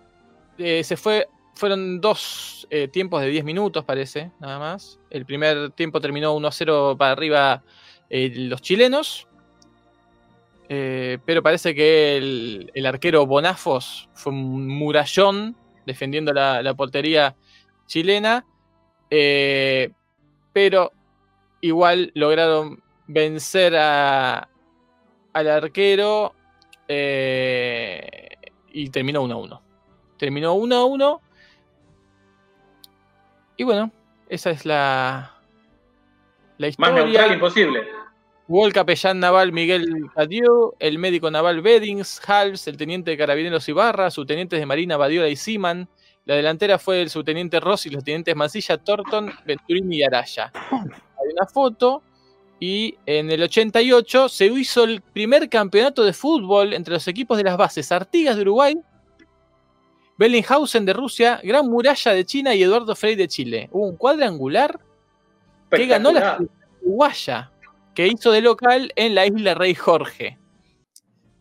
Speaker 2: eh, se fue, fueron dos eh, tiempos de 10 minutos, parece, nada más. El primer tiempo terminó 1-0 para arriba eh, los chilenos. Pero parece que el, arquero Bonafos fue un murallón defendiendo la, portería chilena. pero igual lograron vencer a, al arquero y terminó 1-1. Terminó 1 a 1. Y bueno, esa es la,
Speaker 4: la historia. Más neutral imposible.
Speaker 2: Jugó el capellán naval Miguel Cadieu, el médico naval Beddings, Halves, el teniente de carabineros Ibarra, subtenientes de Marina Badiola y Siman. La delantera fue el subteniente Ross y los tenientes Mancilla, Thornton, Venturini y Araya. Hay una foto. Y en el 88 se hizo el primer campeonato de fútbol entre los equipos de las bases Artigas de Uruguay Bellinghausen de Rusia, Gran Muralla de China y Eduardo Frey de Chile. Hubo un cuadrangular que ganó la Uruguaya, que hizo de local en la isla Rey Jorge,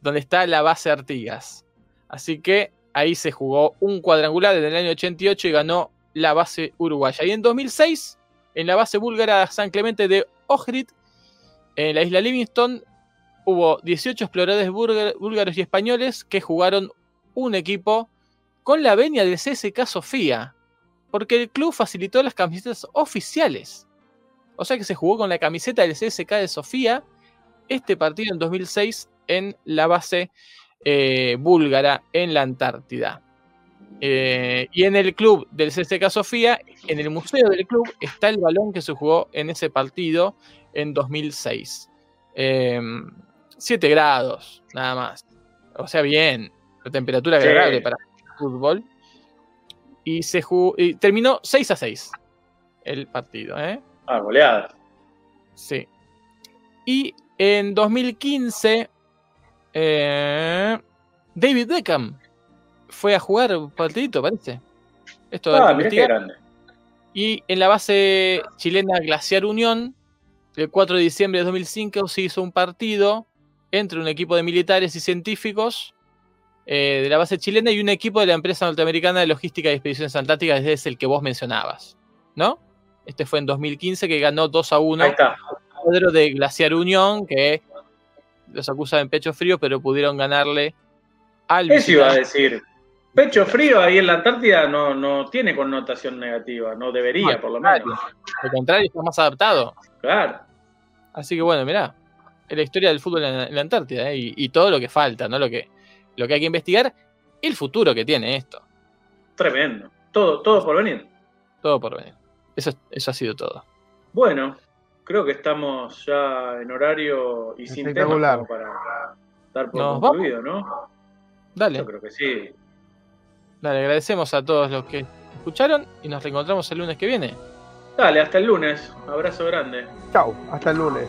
Speaker 2: donde está la base Artigas. Así que ahí se jugó un cuadrangular en el año 88 y ganó la base uruguaya. Y en 2006, en la base búlgara San Clemente de Ohrid, en la isla Livingston, hubo 18 exploradores búlgaros y españoles que jugaron un equipo con la venia del CSK Sofía, porque el club facilitó las camisetas oficiales. O sea que se jugó con la camiseta del CSK de Sofía este partido en 2006 en la base eh, búlgara en la Antártida. Eh, y en el club del CSK Sofía, en el museo del club, está el balón que se jugó en ese partido en 2006. 7 em, grados, nada más. O sea, bien. La temperatura agradable para fútbol. Y, se jugó, y terminó 6 a 6 el partido. ¿eh?
Speaker 4: Ah, goleada.
Speaker 2: Sí. Y en 2015, eh, David Beckham fue a jugar un partidito, parece.
Speaker 4: Esto ah, grande.
Speaker 2: Y en la base chilena Glaciar Unión, el 4 de diciembre de 2005 se hizo un partido entre un equipo de militares y científicos eh, de la base chilena y un equipo de la empresa norteamericana de logística y expediciones antárticas, es el que vos mencionabas, ¿no? Este fue en 2015 que ganó 2 a 1
Speaker 4: el
Speaker 2: cuadro de Glaciar Unión, que los acusa en pecho frío, pero pudieron ganarle al.
Speaker 4: Eso iba a decir. Pecho frío ahí en la Antártida no, no tiene connotación negativa, no debería, por lo menos.
Speaker 2: Al contrario, está más adaptado.
Speaker 4: Claro.
Speaker 2: Así que bueno, mirá, es la historia del fútbol en la, Antártida ¿eh? y, y, todo lo que falta, ¿no? Lo que, lo que hay que investigar y el futuro que tiene esto.
Speaker 4: Tremendo. Todo, todo por venir.
Speaker 2: Todo por venir. Eso, eso ha sido todo.
Speaker 4: Bueno, creo que estamos ya en horario y sin tema para dar por concluido, ¿no?
Speaker 2: Dale.
Speaker 4: Yo creo que sí.
Speaker 2: Dale, agradecemos a todos los que escucharon y nos reencontramos el lunes que viene.
Speaker 4: Dale, hasta el lunes. Abrazo grande.
Speaker 5: Chao, hasta el lunes.